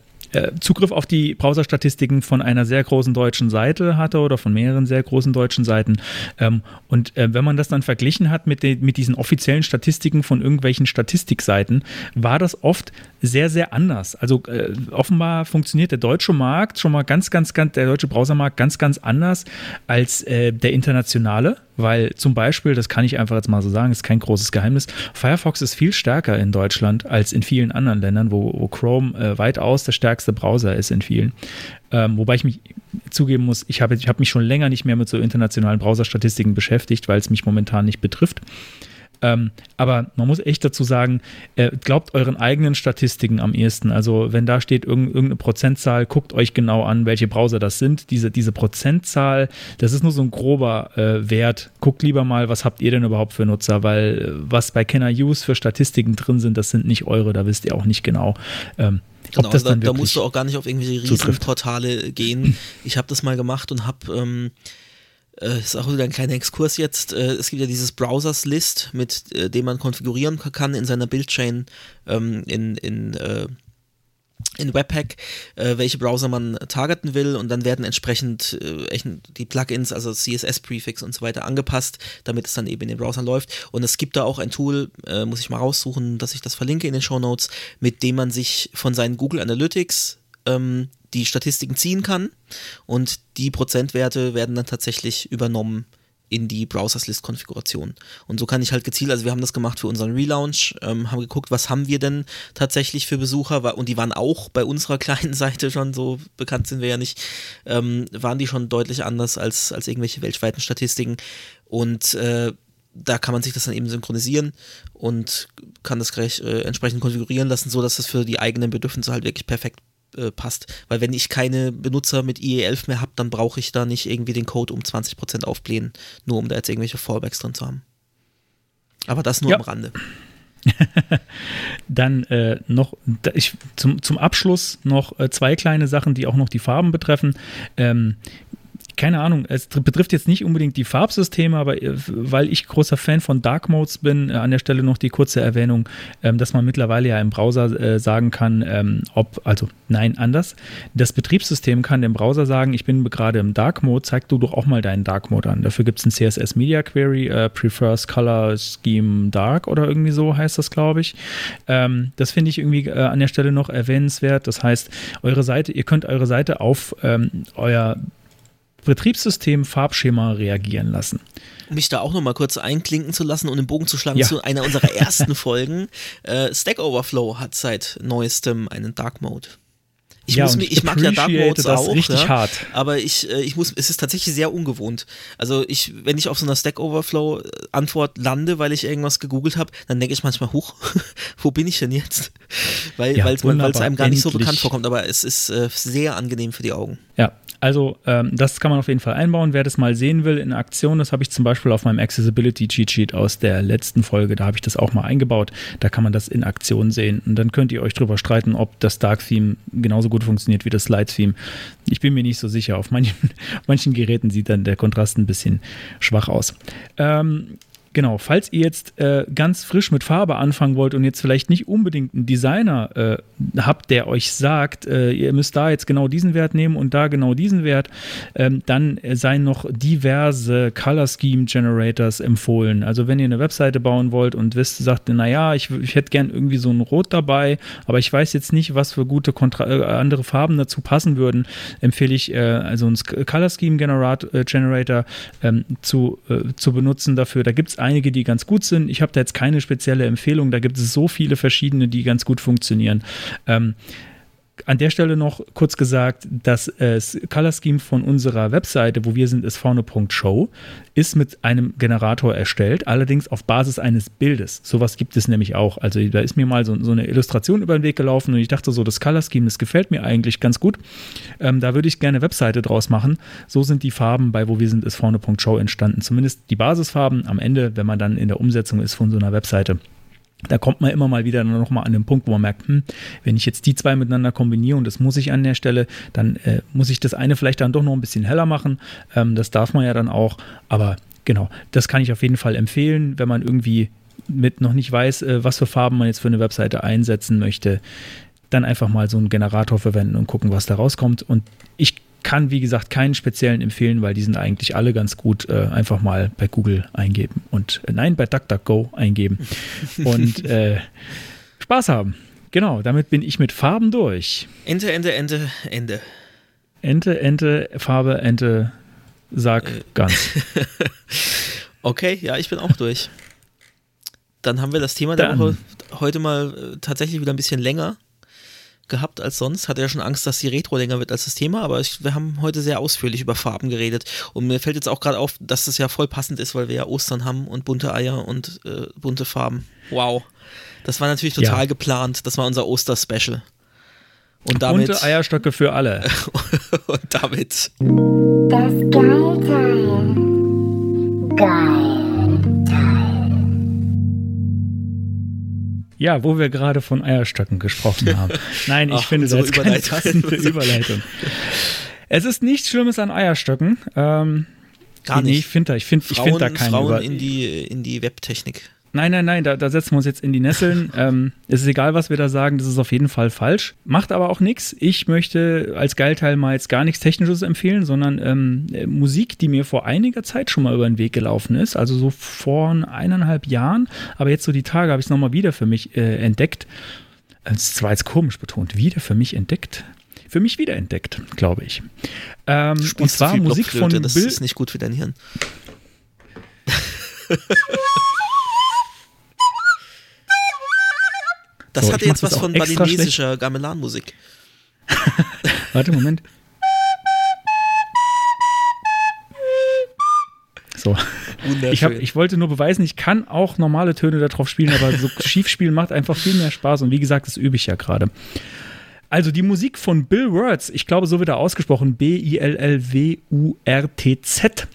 Zugriff auf die Browserstatistiken von einer sehr großen deutschen Seite hatte oder von mehreren sehr großen deutschen Seiten. Ähm, und äh, wenn man das dann verglichen hat mit, den, mit diesen offiziellen Statistiken von irgendwelchen Statistikseiten, war das oft sehr, sehr anders. Also äh, offenbar funktioniert der deutsche Markt schon mal ganz, ganz, ganz, der deutsche Browsermarkt ganz, ganz anders als äh, der internationale. Weil zum Beispiel, das kann ich einfach jetzt mal so sagen, ist kein großes Geheimnis, Firefox ist viel stärker in Deutschland als in vielen anderen Ländern, wo, wo Chrome äh, weitaus der stärkste Browser ist in vielen. Ähm, wobei ich mich zugeben muss, ich habe ich hab mich schon länger nicht mehr mit so internationalen Browserstatistiken beschäftigt, weil es mich momentan nicht betrifft. Ähm, aber man muss echt dazu sagen, äh, glaubt euren eigenen Statistiken am ehesten. Also wenn da steht irgend, irgendeine Prozentzahl, guckt euch genau an, welche Browser das sind. Diese, diese Prozentzahl, das ist nur so ein grober äh, Wert. Guckt lieber mal, was habt ihr denn überhaupt für Nutzer, weil äh, was bei I Use für Statistiken drin sind, das sind nicht eure, da wisst ihr auch nicht genau. Ähm, Genau, ob das da, da musst du auch gar nicht auf irgendwelche. Riesenportale gehen. Ich habe das mal gemacht und habe, ähm, äh, ist auch wieder ein kleiner Exkurs jetzt, äh, es gibt ja dieses Browsers List, mit äh, dem man konfigurieren kann in seiner Buildchain ähm, in, in äh, in Webpack, äh, welche Browser man targeten will und dann werden entsprechend äh, die Plugins, also CSS-Prefix und so weiter angepasst, damit es dann eben in den Browsern läuft. Und es gibt da auch ein Tool, muss ich mal raussuchen, dass ich das verlinke in den Show Notes, mit dem man sich von seinen Google Analytics ähm, die Statistiken ziehen kann und die Prozentwerte werden dann tatsächlich übernommen in die Browsers List Konfiguration. Und so kann ich halt gezielt, also wir haben das gemacht für unseren Relaunch, ähm, haben geguckt, was haben wir denn tatsächlich für Besucher, und die waren auch bei unserer [LAUGHS] kleinen Seite schon, so bekannt sind wir ja nicht, ähm, waren die schon deutlich anders als, als irgendwelche weltweiten Statistiken. Und äh, da kann man sich das dann eben synchronisieren und kann das gleich äh, entsprechend konfigurieren lassen, so dass das für die eigenen Bedürfnisse halt wirklich perfekt äh, passt. Weil wenn ich keine Benutzer mit IE11 mehr habe, dann brauche ich da nicht irgendwie den Code um 20% aufblähen, nur um da jetzt irgendwelche Fallbacks drin zu haben. Aber das nur Ja. am Rande. [LAUGHS] Dann äh, noch ich, zum, zum Abschluss noch äh, zwei kleine Sachen, die auch noch die Farben betreffen. Ähm, keine Ahnung, es tr- betrifft jetzt nicht unbedingt die Farbsysteme, aber äh, weil ich großer Fan von Dark Modes bin, äh, an der Stelle noch die kurze Erwähnung, ähm, dass man mittlerweile ja im Browser äh, sagen kann, ähm, ob, also nein, anders. Das Betriebssystem kann dem Browser sagen, ich bin gerade im Dark Mode, zeig du doch auch mal deinen Dark Mode an. Dafür gibt es ein CSS Media Query, äh, prefers Color Scheme Dark oder irgendwie so heißt das, glaube ich. Ähm, das finde ich irgendwie äh, an der Stelle noch erwähnenswert. Das heißt, eure Seite, ihr könnt eure Seite auf ähm, euer Betriebssystem Farbschema reagieren lassen. Um mich da auch nochmal kurz einklinken zu lassen und den Bogen zu schlagen Ja. zu einer unserer ersten [LAUGHS] Folgen. Äh, Stack Overflow hat seit neuestem einen Dark Mode. Ich, Ja, muss mich, ich ich mag ja Dark Modes das auch, richtig ja, hart. aber ich, äh, ich muss, es ist tatsächlich sehr ungewohnt. Also ich, wenn ich auf so einer Stack Overflow äh, Antwort lande, weil ich irgendwas gegoogelt habe, dann denke ich manchmal, huch, [LAUGHS] wo bin ich denn jetzt? Weil Ja, es einem gar nicht so endlich. bekannt vorkommt, aber es ist äh, sehr angenehm für die Augen. Ja, also ähm, das kann man auf jeden Fall einbauen. Wer das mal sehen will in Aktion, das habe ich zum Beispiel auf meinem Accessibility Cheat Sheet aus der letzten Folge, da habe ich das auch mal eingebaut. Da kann man das in Aktion sehen. Und dann könnt ihr euch drüber streiten, ob das Dark Theme genauso gut funktioniert wie das Light Theme. Ich bin mir nicht so sicher. Auf manchen, [LAUGHS] manchen Geräten sieht dann der Kontrast ein bisschen schwach aus. Ähm, Genau, falls ihr jetzt äh, ganz frisch mit Farbe anfangen wollt und jetzt vielleicht nicht unbedingt einen Designer äh, habt, der euch sagt, äh, ihr müsst da jetzt genau diesen Wert nehmen und da genau diesen Wert, ähm, dann äh, seien noch diverse Color Scheme Generators empfohlen. Also wenn ihr eine Webseite bauen wollt und wisst, sagt, naja, ich, ich hätte gern irgendwie so ein Rot dabei, aber ich weiß jetzt nicht, was für gute Kontra äh, andere Farben dazu passen würden, empfehle ich äh, also einen Color Scheme Generat Generator ähm, zu, zu benutzen dafür. Da gibt es einige, die ganz gut sind. Ich habe da jetzt keine spezielle Empfehlung. Da gibt es so viele verschiedene, die ganz gut funktionieren. Ähm, an der Stelle noch kurz gesagt, das Color Scheme von unserer Webseite, wo wir sind, ist vorne.show, ist mit einem Generator erstellt, allerdings auf Basis eines Bildes. Sowas gibt es nämlich auch. Also da ist mir mal so, so eine Illustration über den Weg gelaufen und ich dachte so, das Color Scheme, das gefällt mir eigentlich ganz gut. Ähm, da würde ich gerne eine Webseite draus machen. So sind die Farben bei wo wir sind, ist vorne.show entstanden. Zumindest die Basisfarben am Ende, wenn man dann in der Umsetzung ist von so einer Webseite. Da kommt man immer mal wieder nochmal an den Punkt, wo man merkt, hm, wenn ich jetzt die zwei miteinander kombiniere und das muss ich an der Stelle, dann äh, muss ich das eine vielleicht dann doch noch ein bisschen heller machen. Ähm, das darf man ja dann auch. Aber genau, das kann ich auf jeden Fall empfehlen, wenn man irgendwie mit noch nicht weiß, äh, was für Farben man jetzt für eine Webseite einsetzen möchte, dann einfach mal so einen Generator verwenden und gucken, was da rauskommt. Und ich kann, wie gesagt, keinen speziellen empfehlen, weil die sind eigentlich alle ganz gut. Äh, einfach mal bei Google eingeben und äh, nein, bei DuckDuckGo eingeben [LAUGHS] und äh, Spaß haben. Genau, damit bin ich mit Farben durch. Ente, Ente, Ente, Ende. Ente, Ente, Farbe, Ente, sag Äh. ganz. [LAUGHS] Okay, ja, ich bin auch durch. Dann haben wir das Thema der. Woche heute mal äh, tatsächlich wieder ein bisschen länger gehabt als sonst. Hatte ja schon Angst, dass die Retro länger wird als das Thema, aber ich, wir haben heute sehr ausführlich über Farben geredet. Und mir fällt jetzt auch gerade auf, dass das ja voll passend ist, weil wir ja Ostern haben und bunte Eier und äh, bunte Farben. Wow. Das war natürlich total Ja. geplant. Das war unser Oster-Special. Und damit, Bunte Eierstöcke für alle. [LAUGHS] und damit Das Geilteil. Geil. Ja, wo wir gerade von Eierstöcken gesprochen haben. [LAUGHS] Nein, ich Ach, finde unsere das keine Überleitung. passende [LAUGHS] Überleitung. Es ist nichts Schlimmes an Eierstöcken. Ähm, Gar nee, nicht. ich finde da, ich find, ich find da keinen Frauen Über in die, in die Webtechnik. Nein, nein, nein, da, da setzen wir uns jetzt in die Nesseln. [LAUGHS] ähm, es ist egal, was wir da sagen, das ist auf jeden Fall falsch. Macht aber auch nichts. Ich möchte als Geilteil mal jetzt gar nichts Technisches empfehlen, sondern ähm, äh, Musik, die mir vor einiger Zeit schon mal über den Weg gelaufen ist. Also so vor eineinhalb Jahren. Aber jetzt so die Tage habe ich es nochmal wieder für mich äh, entdeckt. Es war jetzt komisch betont. Wieder für mich entdeckt. Für mich wiederentdeckt, glaube ich. Ähm, Du und zwar Musik von Blockflöte, das Bill. ist nicht gut für dein Hirn. [LAUGHS] Das So, hatte jetzt was von balinesischer Gamelan-Musik. [LAUGHS] Warte, Moment. So. Ich, hab, ich wollte nur beweisen, ich kann auch normale Töne darauf spielen, aber so [LAUGHS] schief spielen macht einfach viel mehr Spaß und wie gesagt, das übe ich ja gerade. Also die Musik von Bill Words, ich glaube, so wird er ausgesprochen, B-I-L-L-W-U-R-T-Z.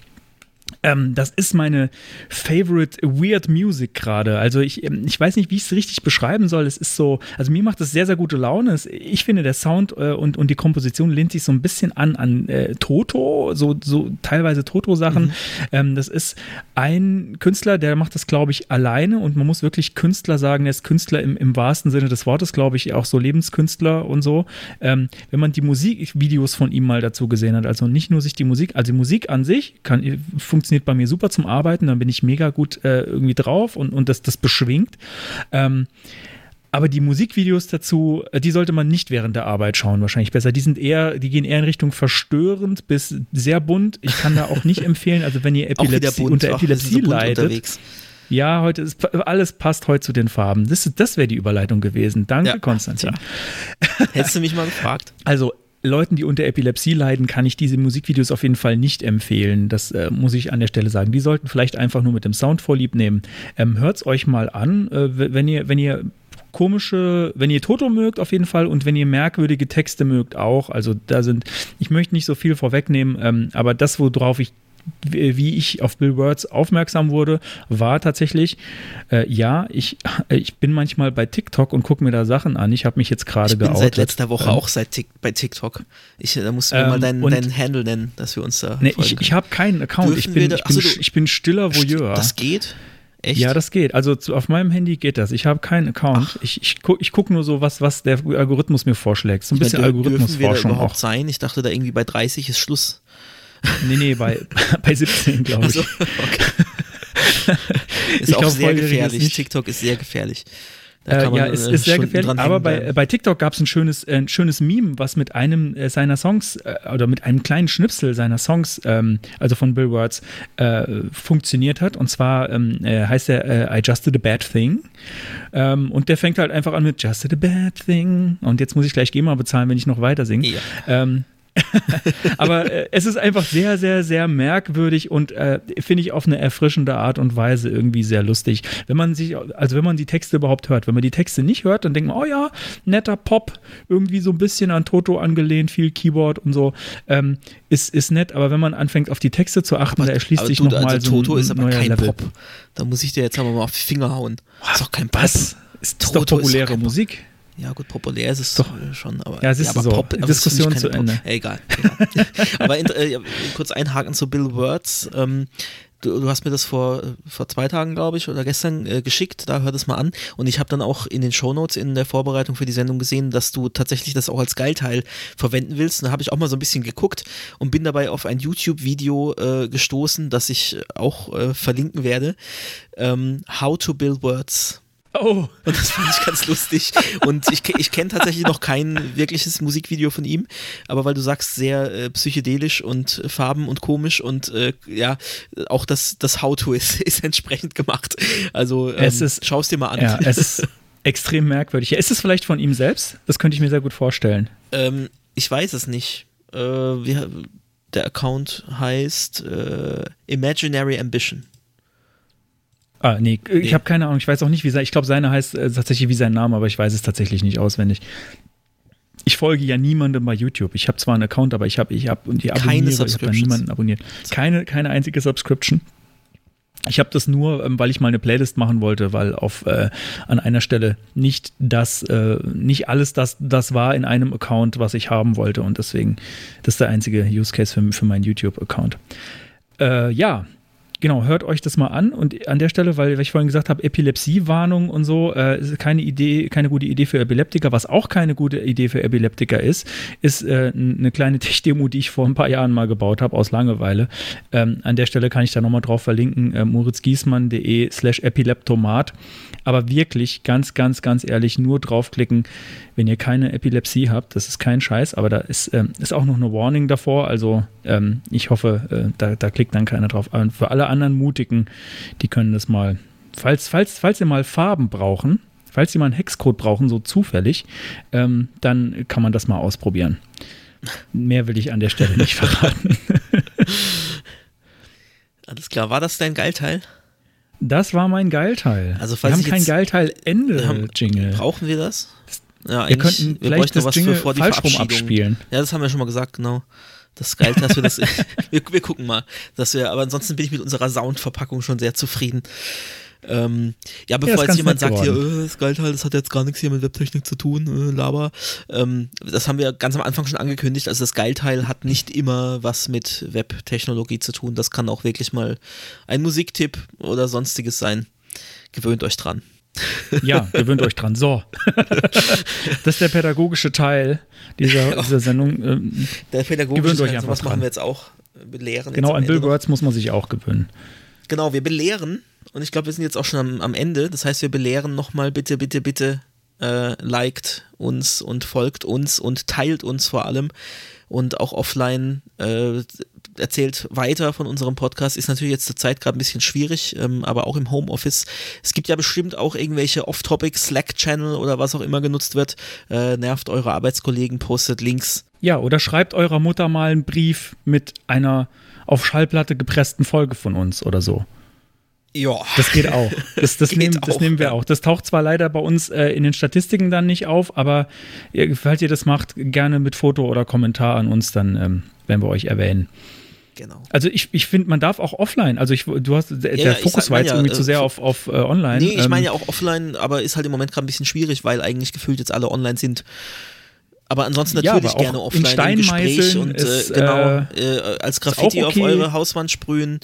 Ähm, das ist meine favorite Weird Music gerade. Also ich, ähm, ich weiß nicht, wie ich es richtig beschreiben soll. Es ist so, also mir macht es sehr, sehr gute Laune. Es, ich finde, der Sound äh, und, und die Komposition lehnt sich so ein bisschen an an äh, Toto, so, so teilweise Toto-Sachen. Ähm, das ist ein Künstler, der macht das, glaube ich, alleine und man muss wirklich Künstler sagen, er ist Künstler im, im wahrsten Sinne des Wortes, glaube ich, auch so Lebenskünstler und so. Ähm, wenn man die Musikvideos von ihm mal dazu gesehen hat, also nicht nur sich die Musik, also die Musik an sich kann, funktioniert bei mir super zum Arbeiten, dann bin ich mega gut äh, irgendwie drauf und, und das, das beschwingt. Ähm, aber die Musikvideos dazu, äh, die sollte man nicht während der Arbeit schauen, wahrscheinlich besser. Die sind eher, die gehen eher in Richtung verstörend bis sehr bunt. Ich kann da auch nicht [LAUGHS] empfehlen, also wenn ihr Epilepsie, unter Ach, Epilepsie so bunt leidet, unterwegs. ja, heute ist alles passt heute zu den Farben. Das, das wäre die Überleitung gewesen. Danke, Ja, Konstantin. Hättest du mich mal gefragt. Also Leuten, die unter Epilepsie leiden, kann ich diese Musikvideos auf jeden Fall nicht empfehlen. Das äh, muss ich an der Stelle sagen. Die sollten vielleicht einfach nur mit dem Sound vorlieb nehmen. Ähm, hört's euch mal an, äh, wenn ihr, wenn ihr komische, wenn ihr Toto mögt auf jeden Fall und wenn ihr merkwürdige Texte mögt auch. Also da sind, ich möchte nicht so viel vorwegnehmen, ähm, aber das, worauf ich wie ich auf Bill Words aufmerksam wurde, war tatsächlich, äh, ja, ich, ich bin manchmal bei TikTok und gucke mir da Sachen an. Ich habe mich jetzt gerade geoutet. seit letzter Woche Ähm, auch seit Tik bei TikTok. Ich, da musst du mir Ähm, mal deinen, deinen Handle nennen, dass wir uns da Nee, ich, ich habe keinen Account. Ich bin, da- ich, bin, Achso, ich bin stiller Voyeur. Das geht? Echt? ja, das geht. Also zu, auf meinem Handy geht das. Ich habe keinen Account. Ich, ich, guck, ich gucke nur so, was, was der Algorithmus mir vorschlägt. So ein bisschen Ich meine, wir da Algorithmusforschung überhaupt auch. sein? Ich dachte da irgendwie bei 30 ist Schluss. Nee, nee, bei, [LAUGHS] bei 17, glaube ich. Also, okay. [LAUGHS] ist Ich auch glaub, sehr ist gefährlich. nicht- TikTok ist sehr gefährlich. Äh, man, ja, es äh, ist sehr gefährlich. Aber bei, bleiben. bei TikTok gab es ein schönes, äh, ein schönes Meme, was mit einem äh, seiner Songs äh, oder mit einem kleinen Schnipsel seiner Songs, ähm, also von Bill Words, äh, funktioniert hat. Und zwar ähm, äh, heißt er äh, I Just Did a Bad Thing. Ähm, und der fängt halt einfach an mit Just Did a Bad Thing. Und jetzt muss ich gleich GEMA bezahlen, wenn ich noch weiter singe. Ja. [LAUGHS] Aber äh, es ist einfach sehr, sehr, sehr merkwürdig und äh, finde ich auf eine erfrischende Art und Weise irgendwie sehr lustig. Wenn man sich, also wenn man die Texte überhaupt hört, wenn man die Texte nicht hört, dann denkt man, oh ja, netter Pop, irgendwie so ein bisschen an Toto angelehnt, viel Keyboard und so, ähm, ist, ist nett, aber wenn man anfängt auf die Texte zu achten, da erschließt aber sich nochmal also so ein, Toto ist aber kein Level. Pop. Da muss ich dir jetzt aber mal auf die Finger hauen. ist doch kein Pop. Was? Ist ist doch populäre Pop. Musik. Ja, gut, populär ist es Doch. äh, schon, aber Ja, es ist aber so. Pop, Diskussion zu Ende. Pop. Äh, egal. egal. [LAUGHS] aber äh, ja, kurz einhaken zu Bill Words. Ähm, du, du hast mir das vor, vor zwei Tagen, glaube ich, oder gestern äh, geschickt. Da hör das mal an. Und ich habe dann auch in den Shownotes in der Vorbereitung für die Sendung gesehen, dass du tatsächlich das auch als Geilteil verwenden willst. Und da habe ich auch mal so ein bisschen geguckt und bin dabei auf ein YouTube-Video äh, gestoßen, das ich auch äh, verlinken werde. Ähm, How to Build Words. Oh, Und das fand ich ganz lustig. Und ich, ich kenne tatsächlich noch kein wirkliches Musikvideo von ihm, aber weil du sagst, sehr äh, psychedelisch und äh, farben und komisch und äh, ja, auch das, das How-To ist, [LAUGHS] ist entsprechend gemacht. Also ähm, schau es dir mal an. ja, es ist extrem merkwürdig. Ja, Ist es vielleicht von ihm selbst? Das könnte ich mir sehr gut vorstellen. ähm, ich weiß es nicht. Äh, wie, der Account heißt äh, Imaginary Ambition. Ah, nee, ich Nee. habe keine Ahnung. Ich weiß auch nicht, wie sein. Ich glaube, seine heißt äh, tatsächlich wie sein Name, aber ich weiß es tatsächlich nicht auswendig. Ich folge ja niemandem bei YouTube. Ich habe zwar einen Account, aber ich habe ich hab, und die Keine abonniere, ich habe niemanden abonniert. Keine, keine einzige Subscription. Ich habe das nur, ähm, weil ich mal eine Playlist machen wollte, weil auf äh, an einer Stelle nicht das, äh, nicht alles das, das war in einem Account, was ich haben wollte und deswegen, das ist der einzige Use Case für, für meinen YouTube-Account. Äh, ja, genau, hört euch das mal an und an der Stelle, weil, weil ich vorhin gesagt habe, Epilepsie-Warnung und so, äh, ist keine Idee, keine gute Idee für Epileptiker. Was auch keine gute Idee für Epileptiker ist, ist äh, eine kleine [LAUGHS] Tech-Demo, die ich vor ein paar Jahren mal gebaut habe, aus Langeweile. Ähm, an der Stelle kann ich da nochmal drauf verlinken, äh, moritzgiesmann.de slash epileptomat. Aber wirklich, ganz, ganz, ganz ehrlich, nur draufklicken, wenn ihr keine Epilepsie habt. Das ist kein Scheiß, aber da ist, ähm, ist auch noch eine Warning davor. Also ähm, ich hoffe, äh, da, da klickt dann keiner drauf. Und für alle anderen Mutigen, die können das mal, falls, falls, falls ihr mal Farben brauchen, falls sie mal einen Hexcode brauchen, so zufällig, ähm, dann kann man das mal ausprobieren. Mehr will ich an der Stelle nicht verraten. [LAUGHS] Alles klar, war das dein Geilteil? Das war mein Geilteil. Also, wir falls haben kein Wir haben- Geilteil-Ende-Jingle. Brauchen wir das? Ja, Wir könnten wir vielleicht das was Jingle für vor die falsch rum abspielen. Ja, das haben wir schon mal gesagt, genau. Das ist geil, dass wir das. [LAUGHS] wir, wir gucken mal, dass wir. Aber ansonsten bin ich mit unserer Soundverpackung schon sehr zufrieden. Ähm, ja, bevor ist jetzt jemand sagt, hier, äh, das Geilteil, das hat jetzt gar nichts hier mit Webtechnik zu tun, äh, Laber. Ähm, das haben wir ganz am Anfang schon angekündigt. Also das Geilteil hat nicht immer was mit Webtechnologie zu tun. Das kann auch wirklich mal ein Musiktipp oder sonstiges sein. Gewöhnt euch dran. Ja, gewöhnt euch dran. So. [LAUGHS] das ist der pädagogische Teil dieser, dieser Sendung. Ähm, Der pädagogische Gewöhnt euch Teil, einfach sowas machen wir jetzt auch. Belehren. genau, an Bill. Words muss man sich auch gewöhnen. Genau, wir belehren und ich glaube, wir sind jetzt auch schon am, am Ende. Das heißt, wir belehren nochmal bitte, bitte, bitte äh, liked uns und folgt uns und teilt uns vor allem und auch offline äh, erzählt weiter von unserem Podcast. Ist natürlich jetzt zur Zeit gerade ein bisschen schwierig, ähm, aber auch im Homeoffice. Es gibt ja bestimmt auch irgendwelche Off-Topic Slack-Channel oder was auch immer genutzt wird. Äh, nervt eure Arbeitskollegen, postet Links. Ja, oder schreibt eurer Mutter mal einen Brief mit einer auf Schallplatte gepressten Folge von uns oder so. Ja. Das geht auch. Das, das, [LAUGHS] Geht nehmen, das auch, nehmen wir ja. auch. Das taucht zwar leider bei uns äh, in den Statistiken dann nicht auf, aber ihr, falls ihr das macht, gerne mit Foto oder Kommentar an uns, dann ähm, werden wir euch erwähnen. Genau. Also ich, ich finde, man darf auch offline, also ich, du hast, der, Ja, ja, Fokus war jetzt ja, irgendwie äh, zu sehr auf, auf äh, online. Nee, ich Ähm, meine ja auch offline, aber ist halt im Moment gerade ein bisschen schwierig, weil eigentlich gefühlt jetzt alle online sind. Aber ansonsten Ja, natürlich aber auch gerne in offline im Gespräch und äh, ist, genau äh, äh, als Graffiti okay. auf eure Hauswand sprühen.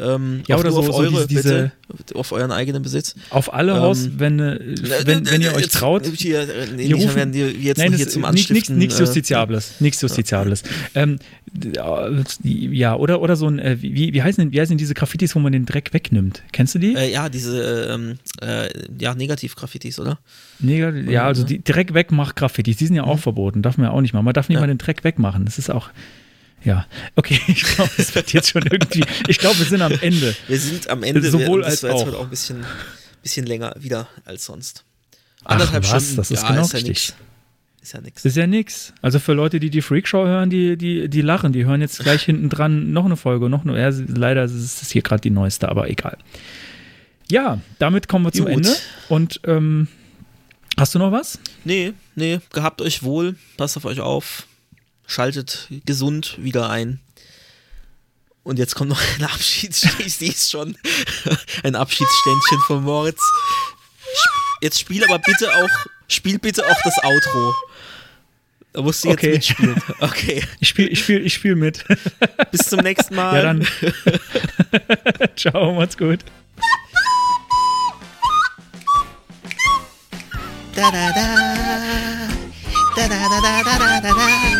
Ähm, Ja, auch oder so- auf so eure, diese- bitte, auf euren eigenen Besitz. Auf alle Ähm, Haus, wenn, äh, wenn, wenn ihr euch traut. Hier, äh, nee, Hier nicht, rufen- werden die jetzt Nein, noch das hier zum ist nichts Anstiften. nichts äh, Justiziables. Nichts Justiziables. Ähm, d- äh, ja, oder, oder so ein, äh, wie, wie, heißen denn, wie heißen denn diese Graffitis, wo man den Dreck wegnimmt? Kennst du die? Äh, ja, diese ähm, äh, ja, Negativ-Graffitis, oder? Neger, ja, also die Dreck wegmacht Graffitis, die sind ja auch verboten, darf man ja auch nicht machen. Man darf nicht Mhm. Ja. mal den Dreck wegmachen. Das ist auch, ja, okay, [LAUGHS] ich glaube, es wird jetzt schon irgendwie, ich glaube, wir sind am Ende. Wir sind am Ende. Sowohl als auch. heute auch ein bisschen, bisschen länger wieder als sonst. Ach Anderthalb was, Stunden, das ist ja, genau ist ja richtig. nix. Ist ja nix. Ist ja nix. Also für Leute, die die Freakshow hören, die, die, die lachen, die hören jetzt gleich [LAUGHS] hinten dran noch eine Folge, noch eine, ja, leider ist es hier gerade die neueste, aber egal. Ja, damit kommen wir zum Gut. Ende. Und ähm, hast du noch was? Nee, nee, gehabt euch wohl, passt auf euch auf, schaltet gesund wieder ein. Und jetzt kommt noch [LAUGHS] ein Abschieds, ich sehe es schon, [LAUGHS] ein Abschiedsständchen von Moritz. Jetzt spiel aber bitte auch, spiel bitte auch das Outro. Da musst du jetzt Okay. mitspielen. [LAUGHS] Okay, Ich spiele ich spiel, ich spiel mit. bis zum nächsten Mal. ja, dann. Ciao, macht's gut. Da, da, da. Da, da, da, da, da, da, da.